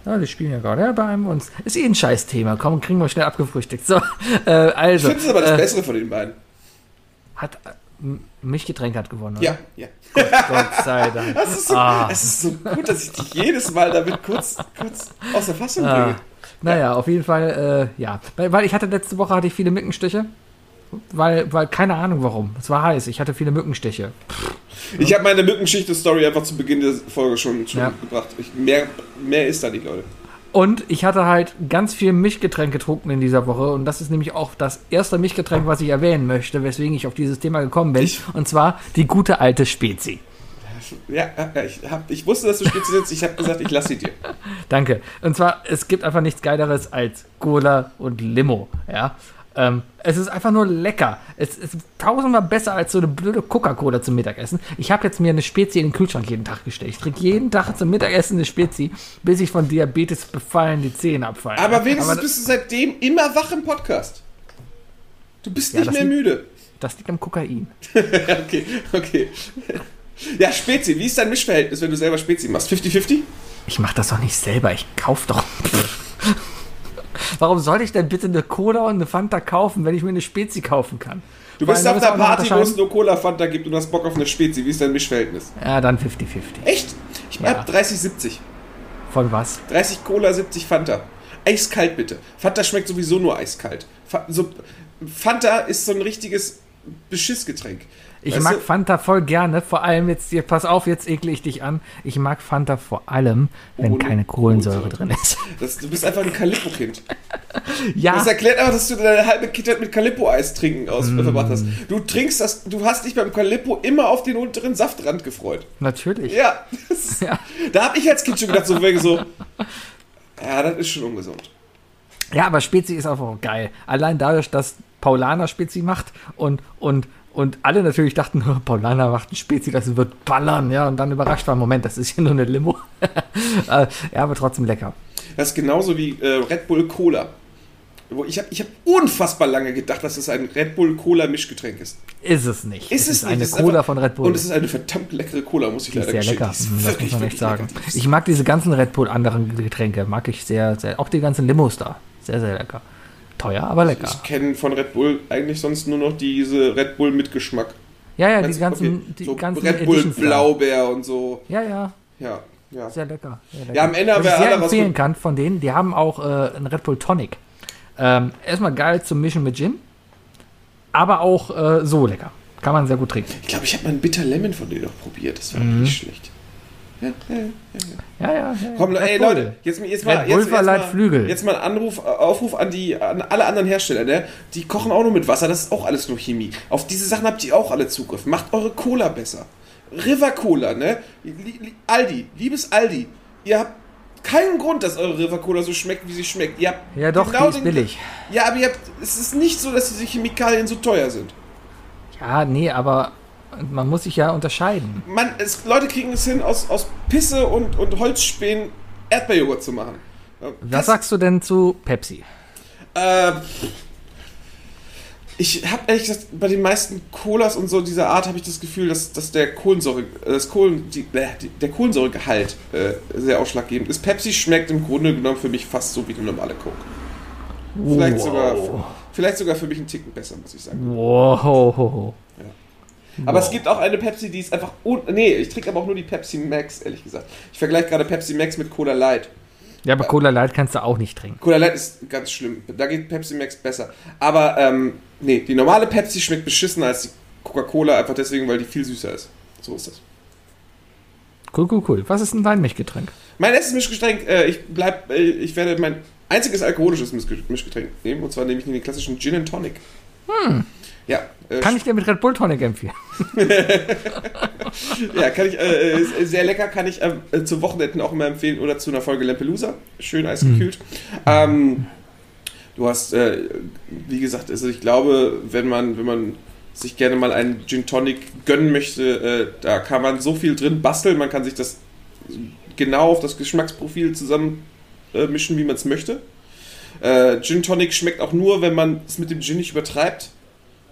Ja, die spielen ja gerade ja, bei einem uns. Ist eh ein Scheißthema. Komm, kriegen wir schnell abgefrühstückt. So, äh, Ich also. finde es aber das äh, Bessere von den beiden. hat, äh, Milchgetränk hat gewonnen, oder? Ja, ja. Gott sei Dank. (laughs) Das ist, so, Ah. das ist so gut, dass ich dich jedes Mal damit kurz, kurz aus der Fassung Ah, bringe. naja, auf jeden Fall, äh, ja. Weil, weil ich hatte letzte Woche hatte ich viele Mückenstiche. Weil, weil, keine Ahnung warum. Es war heiß. Ich hatte viele Mückenstiche. Ich habe meine Mückenschichte-Story einfach zu Beginn der Folge schon, schon Ja. gebracht. Ich, mehr, mehr ist da nicht, Leute. Und ich hatte halt ganz viel Milchgetränk getrunken in dieser Woche. Und das ist nämlich auch das erste Milchgetränk, was ich erwähnen möchte, weswegen ich auf dieses Thema gekommen bin. Ich- und zwar die gute alte Spezi. Ja, ich, hab, ich wusste, dass du Spitze sitzt. Ich habe gesagt, ich lasse sie dir. (laughs) Danke. Und zwar, es gibt einfach nichts Geileres als Cola und Limo. Ja. Ähm, es ist einfach nur lecker. Es ist tausendmal besser als so eine blöde Coca-Cola zum Mittagessen. Ich habe jetzt mir eine Spezie in den Kühlschrank jeden Tag gestellt. Ich trinke jeden Tag zum Mittagessen eine Spezie, bis ich von Diabetes befallen die Zähne abfallen. Aber wenigstens Aber bist du seitdem immer wach im Podcast. Du bist Ja, nicht mehr liegt- müde. das liegt am Kokain. (laughs) okay, okay. Ja, Spezi, wie ist dein Mischverhältnis, wenn du selber Spezi machst? 50-50? Ich mache das doch nicht selber. Ich kauf doch. Warum sollte ich denn bitte eine Cola und eine Fanta kaufen, wenn ich mir eine Spezi kaufen kann? Du bist auf einer Party, wo es nur Cola Fanta gibt und hast Bock auf eine Spezi. Wie ist dein Mischverhältnis? Ja, dann 50-50. Echt? Ich Ja. hab 30-70. Von was? 30 Cola, 70 Fanta. Eiskalt bitte. Fanta schmeckt sowieso nur eiskalt. So, Fanta ist so ein richtiges Beschissgetränk. Ich Weißt mag du? Fanta voll gerne, vor allem jetzt, hier, pass auf, jetzt ekle ich dich an. Ich mag Fanta vor allem, wenn Ohne keine Kohlensäure Kohlensäure. drin ist. (laughs) Das, du bist einfach ein Calippo-Kind. Ja, Das erklärt aber, dass du deine halbe Kindheit mit Calippo-Eis trinken aus Mm. verbracht hast. Du trinkst das, du hast dich beim Calippo immer auf den unteren Saftrand gefreut. natürlich. Ja. Das, (laughs) Ja. Da habe ich als Kind schon gedacht, so, wegen so, ja, das ist schon ungesund. Ja, aber Spezi ist einfach geil. Allein dadurch, dass Paulaner Spezi macht und, und, und alle natürlich dachten, (laughs) "Oh, Paulaner macht ein Spezi, das wird ballern, ja, und dann überrascht war, Moment, das ist ja nur eine Limo. (laughs) Äh, ja, aber trotzdem lecker. Das ist genauso wie äh, Red Bull Cola. Ich habe ich hab unfassbar lange gedacht, dass es ein Red Bull Cola Mischgetränk ist. Ist es nicht. Ist es es ist nicht. eine Es ist Cola einfach- von Red Bull. Und es ist eine verdammt leckere Cola, muss ich Die ist leider sehr gestehen. lecker. Die ist Das muss man echt sagen. lecker. Ich mag diese ganzen Red Bull anderen Getränke, mag ich sehr, sehr. Auch die ganzen Limos da. Sehr, sehr lecker. Teuer, aber lecker. Ich kenne von Red Bull eigentlich sonst nur noch diese Red Bull mit Geschmack. Ja, ja, Ganz- die ganzen, okay. die so ganzen Red Bull Editions da. Blaubeer und so. Ja, ja, Ja, ja. sehr lecker. Sehr lecker. Ja, am Ende haben was wir alle was empfehlen kann von denen, die haben auch äh, einen Red Bull Tonic. Ähm, erstmal geil zum Mischen mit Gin, aber auch äh, so lecker. Kann man sehr gut trinken. Ich glaube, ich habe mal einen Bitter Lemon von denen noch probiert. Das war Mhm. nicht schlecht. Ja, ja, ja. Komm, ey. Leute, jetzt, jetzt mal, jetzt, jetzt, mal, Flügel. jetzt mal ein Anruf, äh, Aufruf an die an alle anderen Hersteller, ne? Die kochen auch nur mit Wasser, das ist auch alles nur Chemie. Auf diese Sachen habt ihr auch alle Zugriff. Macht eure Cola besser. River Cola, ne? Aldi, liebes Aldi, ihr habt keinen Grund, dass eure River Cola so schmeckt, wie sie schmeckt. Ihr habt Ja, doch, genau die ist billig. Ja, aber ihr habt, es ist nicht so, dass diese Chemikalien so teuer sind. Ja, nee, aber man muss sich ja unterscheiden. Man, es, Leute kriegen es hin, aus, aus Pisse und, und Holzspänen Erdbeerjoghurt zu machen. Was Das- sagst du denn zu Pepsi? Äh, ich habe ehrlich gesagt, bei den meisten Colas und so dieser Art habe ich das Gefühl, dass, dass der Kohlensäure, äh, das Kohlen, die, der Kohlensäuregehalt äh, sehr ausschlaggebend ist. Pepsi schmeckt im Grunde genommen für mich fast so wie eine normale Coke. Vielleicht, sogar, vielleicht sogar für mich einen Ticken besser, muss ich sagen. Wow. Aber es gibt auch eine Pepsi, die ist einfach. Un nee, ich trinke aber auch nur die Pepsi Max, ehrlich gesagt. Ich vergleiche gerade Pepsi Max mit Cola Light. Ja, aber Cola Light kannst du auch nicht trinken. Cola Light ist ganz schlimm. Da geht Pepsi Max besser. Aber, ähm, nee, die normale Pepsi schmeckt beschissener als die Coca-Cola, einfach deswegen, weil die viel süßer ist. So ist das. Cool, cool, cool. Was ist denn dein Mischgetränk? Mein letztes Mischgetränk, äh, ich bleib, äh, ich werde mein einziges alkoholisches Mischge- Mischgetränk nehmen, und zwar nehme ich den klassischen Gin and Tonic. Ja, äh, Kann ich dir mit Red Bull Tonic empfehlen? (laughs) Ja, kann ich, äh, sehr lecker, kann ich ähm, äh, zu Wochenenden auch immer empfehlen oder zu einer Folge Lampelusa. Schön eisgekühlt. Ähm, du hast, äh, wie gesagt, also ich glaube, wenn man, wenn man sich gerne mal einen Gin Tonic gönnen möchte, äh, da kann man so viel drin basteln, man kann sich das genau auf das Geschmacksprofil zusammen äh, wie man es möchte. Äh, Gin Tonic schmeckt auch nur, wenn man es mit dem Gin nicht übertreibt,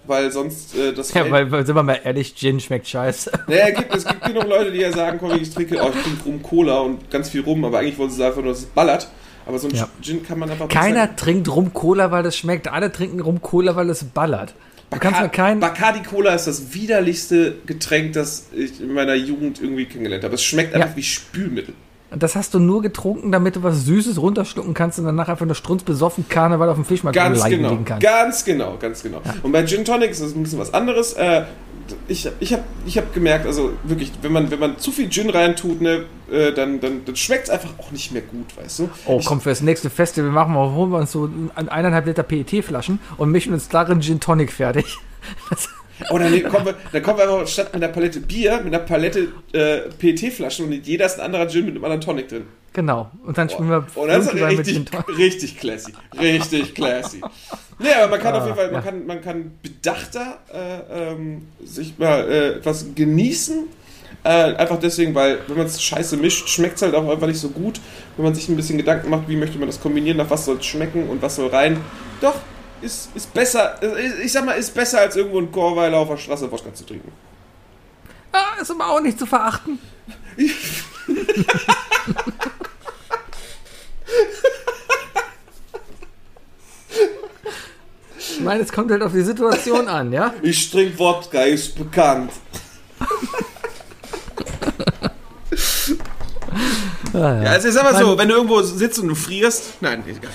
weil sonst äh, das Ja, weil, sind wir mal ehrlich, Gin schmeckt scheiße. naja, gibt, es gibt genug Leute, die ja sagen, komm, ich trinke, oh, ich trinke Rum Cola und ganz viel Rum, aber eigentlich wollen sie einfach nur, dass es ballert. Aber so ein Ja. Gin kann man einfach Keiner trinkt Rum Cola, weil es schmeckt. Alle trinken Rum Cola, weil es ballert. Du kannst. Bacardi Cola ist das widerlichste Getränk, das ich in meiner Jugend irgendwie kennengelernt habe. Es schmeckt Ja. einfach wie Spülmittel. Das hast du nur getrunken, damit du was Süßes runterschlucken kannst und danach einfach nur strunzbesoffen Karneval auf dem Fischmarkt Ganz genau. liegen kannst. Ganz genau, ganz genau. Und bei Gin Tonic ist das ein bisschen was anderes. Äh, ich ich habe ich hab gemerkt, also wirklich, wenn man, wenn man zu viel Gin reintut, ne, äh, dann, dann, dann schmeckt es einfach auch nicht mehr gut, weißt du? Oh, Ich- komm, fürs nächste Festival machen wir, holen wir uns so ein- eineinhalb Liter PET-Flaschen und mischen uns darin Gin Tonic fertig. (laughs) Das, Oder nee, kommen wir, dann kommen wir einfach statt mit einer Palette Bier, mit einer Palette äh, PET-Flaschen und jeder ist ein anderer Gin mit einem anderen Tonic drin. Genau. Und dann spielen wir Und das ist irgendwann mit richtig, richtig classy. Richtig classy. Nee, aber man kann auf jeden Fall, man, Ah, ja. kann, man kann bedachter äh, ähm, sich mal äh, etwas genießen. Äh, einfach deswegen, weil wenn man es scheiße mischt, schmeckt es halt auch einfach nicht so gut. Wenn man sich ein bisschen Gedanken macht, wie möchte man das kombinieren, nach was soll es schmecken und was soll rein. Doch, ist, ist besser, äh, ich sag mal, ist besser als irgendwo in Chorweiler auf der Straße Wodka zu trinken. Ah, ist aber auch nicht zu verachten. (laughs) Ich meine, es kommt halt auf die Situation an, ja? Ich trinke Wodka, ist bekannt. Ah, ja. Ja, also ich sag mal so, wenn du irgendwo sitzt und du frierst, nein, egal.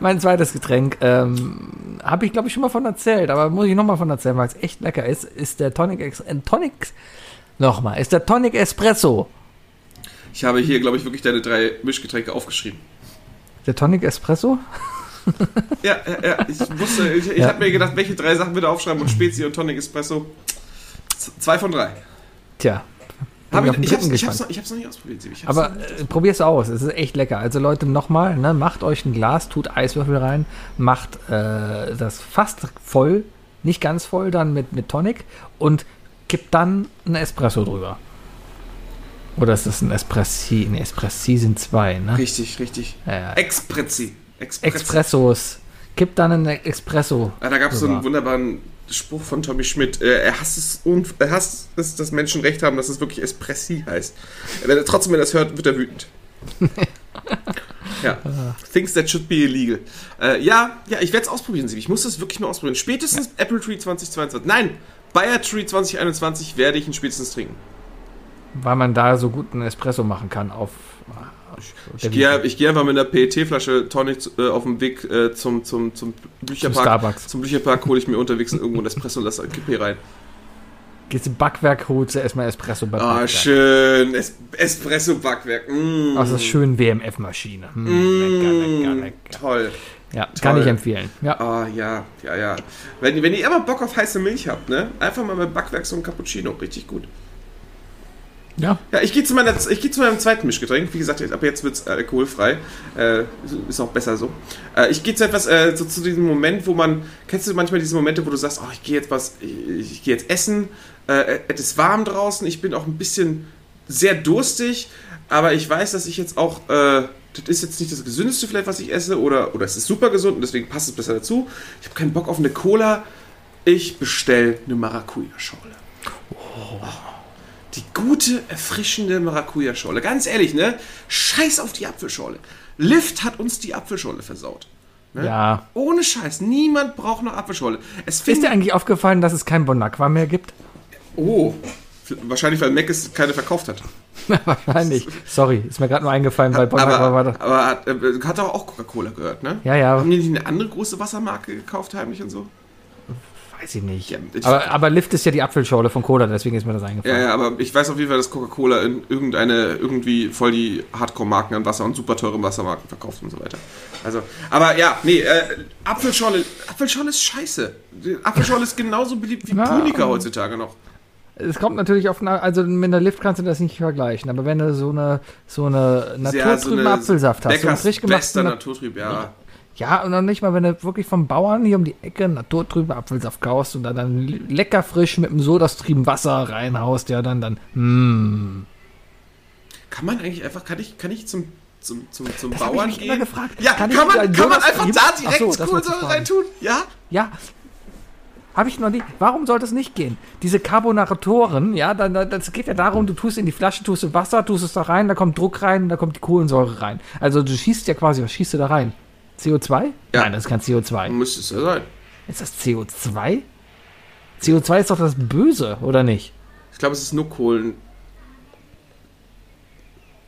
Mein zweites Getränk, ähm, habe ich glaube ich schon mal von erzählt, aber muss ich nochmal von erzählen, weil es echt lecker ist, ist der Tonic, Ex äh, Tonic, nochmal, ist der Tonic Espresso. Ich habe hier, glaube ich, wirklich deine drei Mischgetränke aufgeschrieben. Der Tonic Espresso? Ja, ja, ja. Ich wusste, ich, ich Ja. habe mir gedacht, welche drei Sachen wir da aufschreiben und Spezi und Tonic Espresso. Z- Zwei von drei. Tja. Hab ich, ich, hab's, ich, hab's noch, ich hab's noch nicht ausprobiert, Sibi. Ich Aber nicht äh, probier's aus, es ist echt lecker. Also Leute, nochmal, ne, macht euch ein Glas, tut Eiswürfel rein, macht äh, das fast voll, nicht ganz voll, dann mit, mit Tonic und kippt dann einen Espresso drüber. Oder ist das ein Espressi? Ne, Espressi sind zwei, ne? Richtig, richtig. Ja, ja. Expressi. Expressi. Expressos. Kippt dann einen Espresso. Ah, da gab es so einen wunderbaren Spruch von Tommy Schmidt. Äh, er hasst es, er hasst es, dass Menschen recht haben, dass es wirklich Espressi heißt. Wenn er trotzdem, wenn er das hört, wird er wütend. (laughs) ja. Things that should be illegal. Äh, ja, ja, ich werde es ausprobieren, Sibi. Ich muss das wirklich mal ausprobieren. Spätestens Apple Tree 2022. Nein, Bayer Tree 2021 werde ich ihn spätestens trinken. Weil man da so gut einen Espresso machen kann auf. Ich gehe ich geh einfach mit einer PET-Flasche Tonic äh, auf dem Weg äh, zum, zum, zum Bücherpark. Starbucks. Zum Bücherpark hole ich mir unterwegs irgendwo ein Espresso und lasse ein Kippe rein. Gehst im Backwerk, holst du erstmal Espresso bei Ah, Backwerk. schön. Es Espresso-Backwerk. Mm. Aus der schönen WMF-Maschine. Hm, lecker, lecker, Mm, lecker. Toll. Ja, kann Toll. ich empfehlen. Ja. Ah, ja, ja, ja. Wenn, wenn ihr immer Bock auf heiße Milch habt, ne? Einfach mal beim Backwerk so ein Cappuccino. Richtig gut. Ja. Ja, ich gehe zu, meiner- ich geh zu meinem zweiten Mischgetränk. Wie gesagt, ab jetzt wird es alkoholfrei. Äh, ist auch besser so. Äh, ich gehe zu etwas, äh, so zu diesem Moment, wo man. Kennst du manchmal diese Momente, wo du sagst, oh, ich gehe jetzt was, ich, ich gehe jetzt essen, äh, es ist warm draußen, ich bin auch ein bisschen sehr durstig, aber ich weiß, dass ich jetzt auch. Äh, das ist jetzt nicht das gesündeste vielleicht, was ich esse, oder, oder es ist super gesund und deswegen passt es besser dazu. Ich habe keinen Bock auf eine Cola. Ich bestelle eine Maracuja-Schorle. Die gute, erfrischende Maracuja-Schorle. Ganz ehrlich, ne? Scheiß auf die Apfelschorle. Lift hat uns die Apfelschorle versaut. Ne? ja. Ohne Scheiß. Niemand braucht noch Apfelschorle. Es Ist dir eigentlich aufgefallen, dass es kein Bon Aqua mehr gibt? oh, wahrscheinlich, weil Mac es keine verkauft hat. (laughs) Wahrscheinlich. Sorry, ist mir gerade nur eingefallen, weil Bon aber Aqua war da. aber hat, äh, hat doch auch Coca-Cola gehört, ne? Ja, ja, Haben die nicht eine andere große Wassermarke gekauft, heimlich und so? Weiß ich nicht. Ja, ich- aber, aber Lift ist ja die Apfelschorle von Cola, deswegen ist mir das Ja, eingefallen. ja, aber ich weiß auf jeden Fall, dass Coca-Cola in irgendeine, irgendwie voll die Hardcore-Marken an Wasser und super teure Wassermarken verkauft und so weiter. Also, aber ja, nee, äh, Apfelschorle, Apfelschorle ist scheiße. Apfelschorle ist genauso beliebt wie Ja. Punika heutzutage noch. Es kommt natürlich auf, also mit einer Lift kannst du das nicht vergleichen, aber wenn du so eine, so eine naturtrüben Apfelsaft hast, so einen Beckers frisch bester Naturtrieb, ja. ja, und noch nicht mal, wenn du wirklich vom Bauern hier um die Ecke naturtrüben Apfelsaft kaufst und dann, dann lecker frisch mit dem sodastrüben Wasser reinhaust, ja, dann, dann, hm. Kann man eigentlich einfach, kann ich, kann ich zum, zum, zum, zum Das Bauern ich mich gehen? gefragt. Ja, Kann kann, man, kann man einfach da Ach direkt so, Kohlensäure reintun? Ja? Ja. Habe ich noch nie. Warum sollte es nicht gehen? Diese Carbonatoren, ja, dann, dann, das geht ja darum, du tust in die Flasche, tust du Wasser, tust es da rein, da kommt Druck rein, da kommt die Kohlensäure rein. Also du schießt ja quasi, was schießt du da rein? CO2? Ja. Nein, das ist kein CO2. Müsste es ja sein. Ist das CO2? CO2 ist doch das Böse, oder nicht? Ich glaube, es ist nur Kohlen.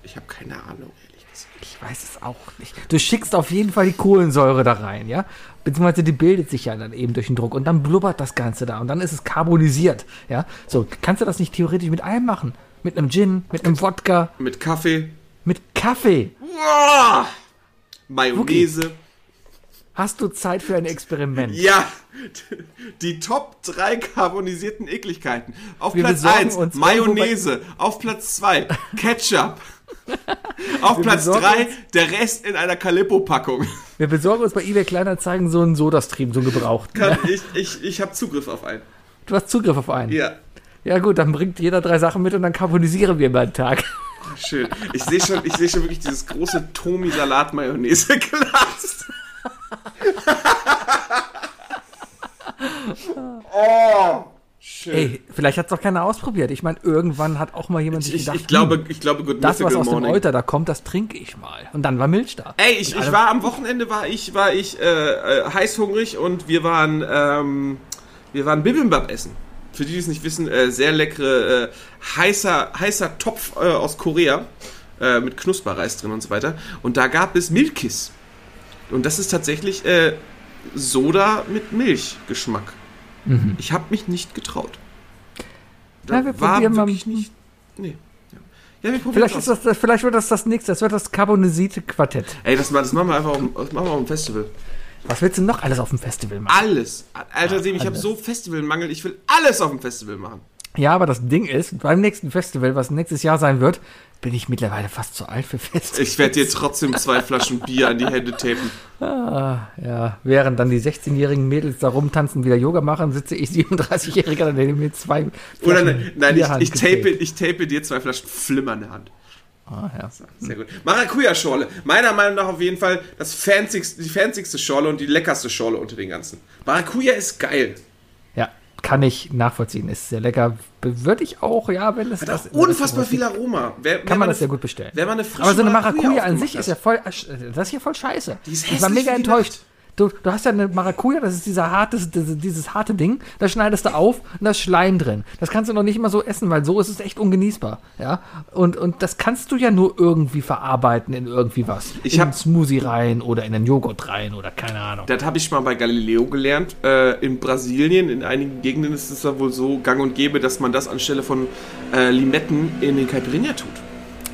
Ich habe keine Ahnung, ehrlich gesagt. Ich weiß es auch nicht. Du schickst auf jeden Fall die Kohlensäure da rein, ja? Beziehungsweise die bildet sich ja dann eben durch den Druck und dann blubbert das Ganze da und dann ist es carbonisiert, ja? So, kannst du das nicht theoretisch mit allem machen? Mit einem Gin, mit einem Wodka, Mit Kaffee. mit Kaffee. Uah! Mayonnaise. Hast du Zeit für ein Experiment? Ja, die Top 3 carbonisierten Ekligkeiten. Auf Wir Platz besorgen 1 uns Mayonnaise, auf Platz 2 Ketchup, (laughs) auf Platz besorgen 3 uns- der Rest in einer Calippo-Packung. Wir besorgen uns bei eBay Kleinanzeigen so einen Sodastream, so einen gebrauchten. Kann- Ich, ich, ich habe Zugriff auf einen. Du hast Zugriff auf einen. Ja, Ja gut, dann bringt jeder drei Sachen mit und dann carbonisieren wir mal einen Tag. Schön. Ich sehe schon, ich sehe schon wirklich dieses große Tomi-Salat-Mayonnaise-Glas. (laughs) oh, schön. Ey, vielleicht hat es doch keiner ausprobiert. Ich meine, irgendwann hat auch mal jemand sich ich, gedacht, ich glaube, ich glaube, Good hm, das, was aus dem Morning. Euter da kommt, das trinke ich mal. Und dann war Milch da. Ey, ich, ich war am Wochenende war ich war ich äh, äh, heißhungrig und wir waren ähm, wir waren Bibimbap essen. Für die, die es nicht wissen, äh, sehr leckere äh, heißer heißer Topf äh, aus Korea äh, mit Knusperreis drin und so weiter. Und da gab es Milkis. Und das ist tatsächlich äh, Soda mit Milchgeschmack. Ich habe mich nicht getraut. Da Mhm. Ja, wir war probieren mal- wirklich nicht. Nee. Ja, ja wir probieren Vielleicht, ist das, vielleicht wird das das nächste. Das wird das carbonisierte Quartett. Ey, das, das machen wir einfach auf, dem- das machen wir auf dem Festival. Was willst du noch alles auf dem Festival machen? Alles. Alter, Sebi, ich habe so Festivalmangel. Ich will alles auf dem Festival machen. Ja, aber das Ding ist, beim nächsten Festival, was nächstes Jahr sein wird, bin ich mittlerweile fast zu alt für Festivals. Ich werde dir trotzdem zwei Flaschen Bier an die Hände tapen. (laughs) Ja, während dann die 16-jährigen Mädels da rumtanzen, wieder Yoga machen, sitze ich 37-Jähriger dann neben mir zwei. Oder Flaschen nein, nein ich, ich, tape, ich tape dir zwei Flaschen Flimmer in der Hand. Ah, ja. Sehr gut. Maracuja-Schorle. Meiner Meinung nach auf jeden Fall das fancyste, die fancyste Schorle und die leckerste Schorle unter den ganzen. Maracuja ist geil. ja, kann ich nachvollziehen. Ist sehr lecker. Würde ich auch, ja, wenn es Hat das auch unfassbar viel Aroma. Wer, Kann man das sehr gut bestellen. Wenn man eine frische Aber so eine Maracuja an aufgemacht sich ist ja voll, das ist ja voll scheiße. Die ist ich war mega enttäuscht. Du, du hast ja eine Maracuja, das ist dieser harte, dieses, dieses harte Ding, das schneidest du auf und da ist Schleim drin. Das kannst du noch nicht immer so essen, weil so ist es echt ungenießbar. Ja? Und, und das kannst du ja nur irgendwie verarbeiten in irgendwie was. Ich einen Smoothie rein oder in einen Joghurt rein oder keine Ahnung. Das habe ich mal bei Galileo gelernt. Äh, in Brasilien, in einigen Gegenden ist es da wohl so gang und gäbe, dass man das anstelle von äh, Limetten in den Caipirinha tut.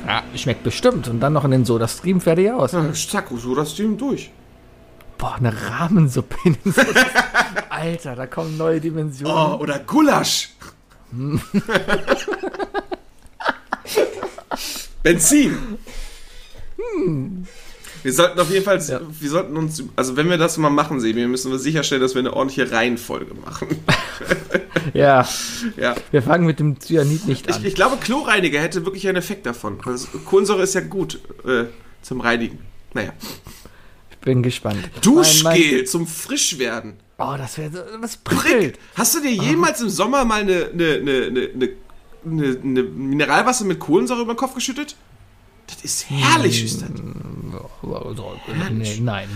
Ja, schmeckt bestimmt. Und dann noch in den Soda Stream fertig aus. Ja, zack, so das Ding durch. Boah, eine Rahmensuppe (laughs) Alter, da kommen neue Dimensionen. Oh, oder Gulasch. (laughs) Benzin. Wir sollten auf jeden Fall, wir sollten uns, also wenn wir das mal machen, sehen, müssen wir sicherstellen, dass wir eine ordentliche Reihenfolge machen. (laughs) Ja, ja. wir fangen mit dem Cyanid nicht an. Ich, ich glaube, Chlorreiniger hätte wirklich einen Effekt davon. Also, Kohlensäure ist ja gut äh, zum Reinigen. Naja. Bin gespannt. Duschgel zum Frischwerden. Mein, mein, oh, das wäre so, das Prick. prickelt. Hast du dir jemals im Sommer mal eine, eine, eine, eine, Mineralwasser mit Kohlensäure über den Kopf geschüttet? Das ist herrlich, ist das. So, nee, nein.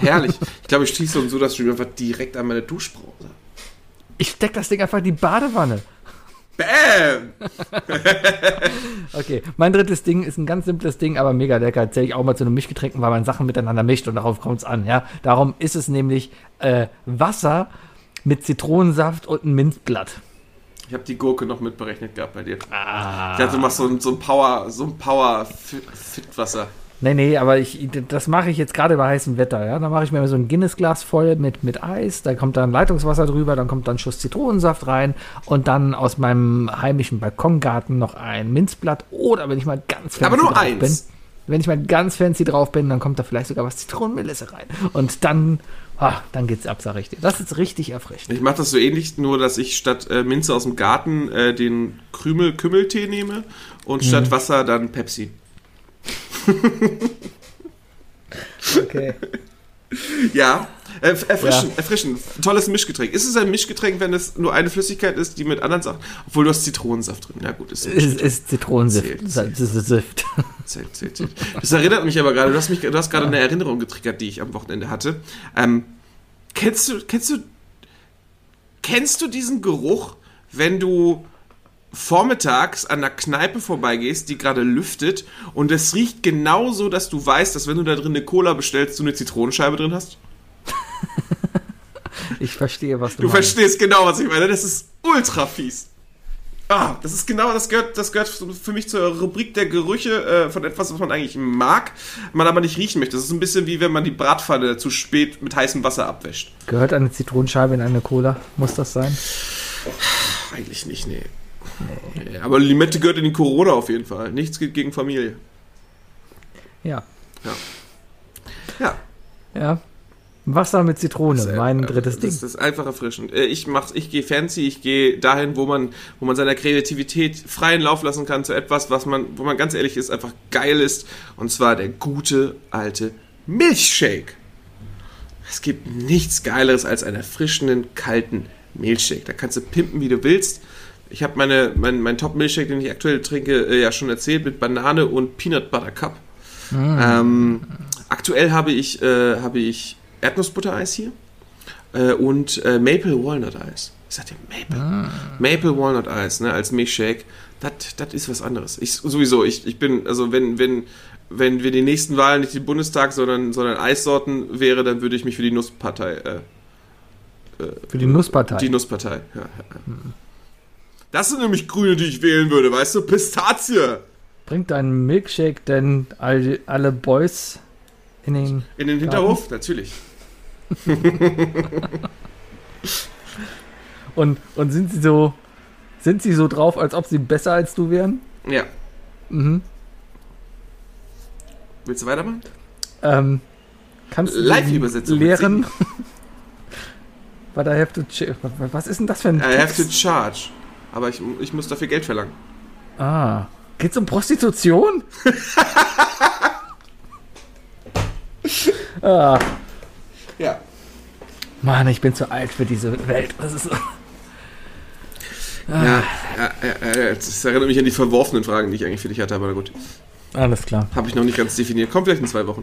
Herrlich. Ich glaube, ich schließe so das Stream einfach direkt an meine Duschbrause. Ich steck das Ding einfach in die Badewanne. Bam! (laughs) Okay, mein drittes Ding ist ein ganz simples Ding, aber mega lecker. Zähle ich auch mal zu einem Mischgetränken, weil man Sachen miteinander mischt und darauf kommt es an. Ja, darum ist es nämlich äh, Wasser mit Zitronensaft und ein Minzblatt. Ich habe die Gurke noch mitberechnet gehabt bei dir. Ich dachte, du machst so ein, so ein Power, so ein Power Fit, Fitwasser. Nee, nee, aber ich, das mache ich jetzt gerade bei heißem Wetter. Ja? Da mache ich mir so ein Guinness-Glas voll mit, mit Eis, da kommt dann Leitungswasser drüber, dann kommt dann ein Schuss Zitronensaft rein und dann aus meinem heimischen Balkongarten noch ein Minzblatt oder wenn ich mal ganz fancy Aber nur drauf eins. bin. Wenn ich mal ganz fancy drauf bin, dann kommt da vielleicht sogar was Zitronenmelisse rein. Und dann, ah, dann geht's ab, sag ich dir. Das ist richtig erfrischend. Ich mache das so ähnlich, nur dass ich statt äh, Minze aus dem Garten äh, den Krümel-Kümmeltee nehme und statt Wasser dann Pepsi. (laughs) Okay. Ja, äh, erfrischend, erfrischend. Tolles Mischgetränk. Ist es ein Mischgetränk, wenn es nur eine Flüssigkeit ist, die mit anderen Sachen, obwohl du hast Zitronensaft drin. Ja gut, ist Es ist, Zitronensift. Zählt. Zählt, zählt, zählt. Das erinnert mich aber gerade, du hast, mich, du hast gerade eine Erinnerung getriggert, die ich am Wochenende hatte. Ähm, kennst du, kennst du, kennst du diesen Geruch, wenn du vormittags an der Kneipe vorbeigehst, die gerade lüftet und es riecht genauso, dass du weißt, dass wenn du da drin eine Cola bestellst, du eine Zitronenscheibe drin hast? (laughs) Ich verstehe, was du, Du meinst. verstehst genau, was ich meine. Das ist ultra fies. Ah, das ist genau, das gehört, das gehört für mich zur Rubrik der Gerüche äh, von etwas, was man eigentlich mag, man aber nicht riechen möchte. Das ist ein bisschen wie wenn man die Bratpfanne zu spät mit heißem Wasser abwäscht. Gehört eine Zitronenscheibe in eine Cola? Muss das sein? Eigentlich nicht, nee. Nee. Aber Limette gehört in die Corona auf jeden Fall. Nichts geht gegen Familie. Ja. Ja. Ja. Ja. Wasser mit Zitrone, Das, äh, mein drittes das, Ding. Das ist einfach erfrischend. Äh, Ich mach's, ich gehe fancy, ich gehe dahin, wo man, wo man seiner Kreativität freien Lauf lassen kann zu etwas, was man, wo man ganz ehrlich ist, einfach geil ist. Und zwar der gute alte Milchshake. Es gibt nichts Geileres als einen erfrischenden, kalten Milchshake. Da kannst du pimpen, wie du willst. Ich habe meine, mein, mein Top-Milchshake, den ich aktuell trinke, äh, ja schon erzählt, mit Banane und Peanut Butter Cup. Ähm, aktuell habe ich, äh, habe ich Erdnussbuttereis hier äh, und äh, Maple Walnut Eis. Ich sagte Maple. Maple Walnut Eis, ne, als Milchshake. Das ist was anderes. Ich sowieso, ich, ich bin, also wenn, wenn, wenn wir die nächsten Wahlen nicht den Bundestag, sondern, sondern Eissorten wäre, dann würde ich mich für die Nusspartei, äh, Für die Nusspartei. die Nusspartei. Ja, ja. Das sind nämlich Grüne, die ich wählen würde, weißt du? Pistazie. Bringt dein Milkshake denn all, alle Boys in den. In den Hinterhof, natürlich. (laughs) Und, und sind sie so. Sind sie so drauf, als ob sie besser als du wären? Ja. Mhm. Willst du weitermachen? Ähm, kannst du Live-Übersetzung lehren? (laughs) But I have to Was ist denn das für ein I have to Text? charge. Aber ich, ich muss dafür Geld verlangen. Ah. Geht's um Prostitution? (laughs) ah, Ja. Mann, ich bin zu alt für diese Welt. Das ist so. Ja, ja, ja, ja, das erinnert mich an die verworfenen Fragen, die ich eigentlich für dich hatte, aber na gut. Alles klar. Habe ich noch nicht ganz definiert. Kommt vielleicht in zwei Wochen.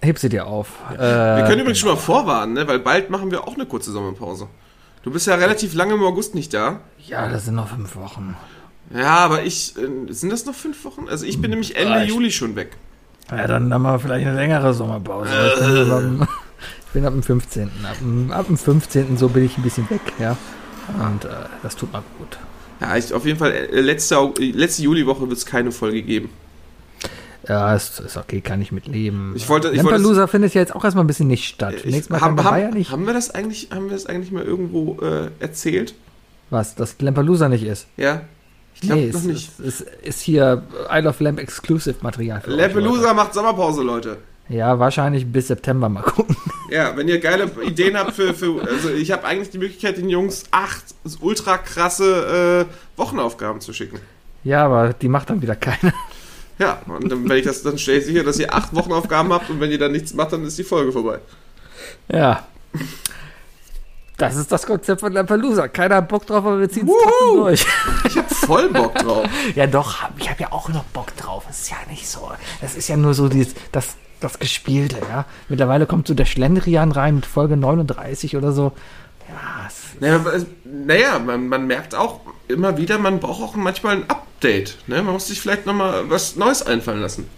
Heb sie dir auf. Wir Äh, können übrigens schon mal vorwarnen, ne? weil bald machen wir auch eine kurze Sommerpause. Du bist ja relativ lange im August nicht da. ja, das sind noch fünf Wochen. Ja, aber ich. Äh, sind das noch fünf Wochen? Also ich bin nämlich Ende ich- Juli schon weg. Ja, dann haben wir vielleicht eine längere Sommerpause. Ich bin, so am- ich bin ab dem 15. Ab dem, ab dem 15. so bin ich ein bisschen weg, ja. Und äh, das tut mir gut. Ja, ich, auf jeden Fall, äh, letzte, äh, letzte Juliwoche wird es keine Folge geben. Ja, ist, ist okay, kann ich mitleben. Ich wollte- ich wollte- Lampelusa findet ja jetzt auch erstmal ein bisschen nicht statt. Ich, Nächstes Mal haben, haben, ja nicht. haben wir das eigentlich, haben wir das eigentlich mal irgendwo äh, erzählt? Was, dass Lampelusa nicht ist? Ja? Ich glaube nee, noch es, nicht. Es, es ist hier Isle of Lamp Exclusive Material. Lampelusa macht Sommerpause, Leute. Leute. Ja, wahrscheinlich bis September mal gucken. (laughs) Ja, wenn ihr geile Ideen habt für, für also ich habe eigentlich die Möglichkeit, den Jungs acht ultra krasse äh, Wochenaufgaben zu schicken. Ja, aber die macht dann wieder keiner. Ja, und dann, wenn ich das, dann stelle ich sicher, dass ihr acht Wochenaufgaben habt und wenn ihr dann nichts macht, dann ist die Folge vorbei. Ja. Das ist das Konzept von Lampelusa. Keiner hat Bock drauf, aber wir ziehen es durch. Ich hab voll Bock drauf. (laughs) Ja, doch, ich habe ja auch noch Bock drauf. Es ist ja nicht so. Das ist ja nur so dieses, das, das Gespielte, ja. Mittlerweile kommt so der Schlendrian rein mit Folge 39 oder so. Ja, es, Naja, naja man, man merkt auch immer wieder, man braucht auch manchmal ein Update. Ne? Man muss sich vielleicht nochmal was Neues einfallen lassen.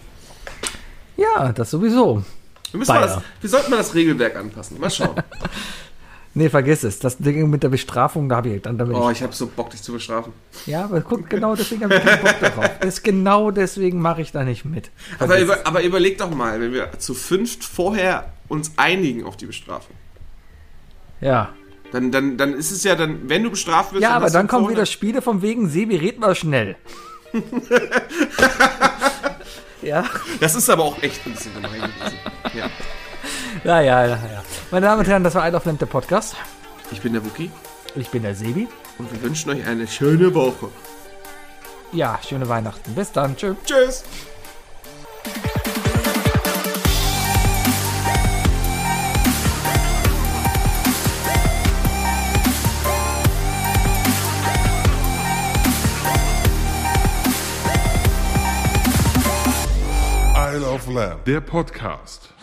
ja das sowieso. Wir, müssen mal das, wir sollten mal das Regelwerk anpassen. Mal schauen. (laughs) Nee, vergiss es. Das Ding mit der Bestrafung, da habe ich dann damit. Oh, ich habe so Bock, dich zu bestrafen. Ja, aber guck, genau deswegen habe ich keinen Bock darauf. (laughs) Das genau deswegen mache ich da nicht mit. Aber, über, aber überleg doch mal, wenn wir zu fünft vorher uns einigen auf die Bestrafung. Ja. Dann, dann, dann ist es ja dann, wenn du bestraft wirst. Ja, aber hast dann kommen wieder Spiele vom wegen, Sebi, red mal schnell. (laughs) ja. Das ist aber auch echt ein bisschen gemein gewesen. Ja. Ja, ja, ja, ja. Meine Damen und Herren, das war Isle of Lamp, der Podcast. Ich bin der Wookie Ich bin der Sebi. und wir wünschen euch eine schöne Woche. Ja, schöne Weihnachten. Bis dann. Tschüss. Tschüss. Lamb. Der Podcast.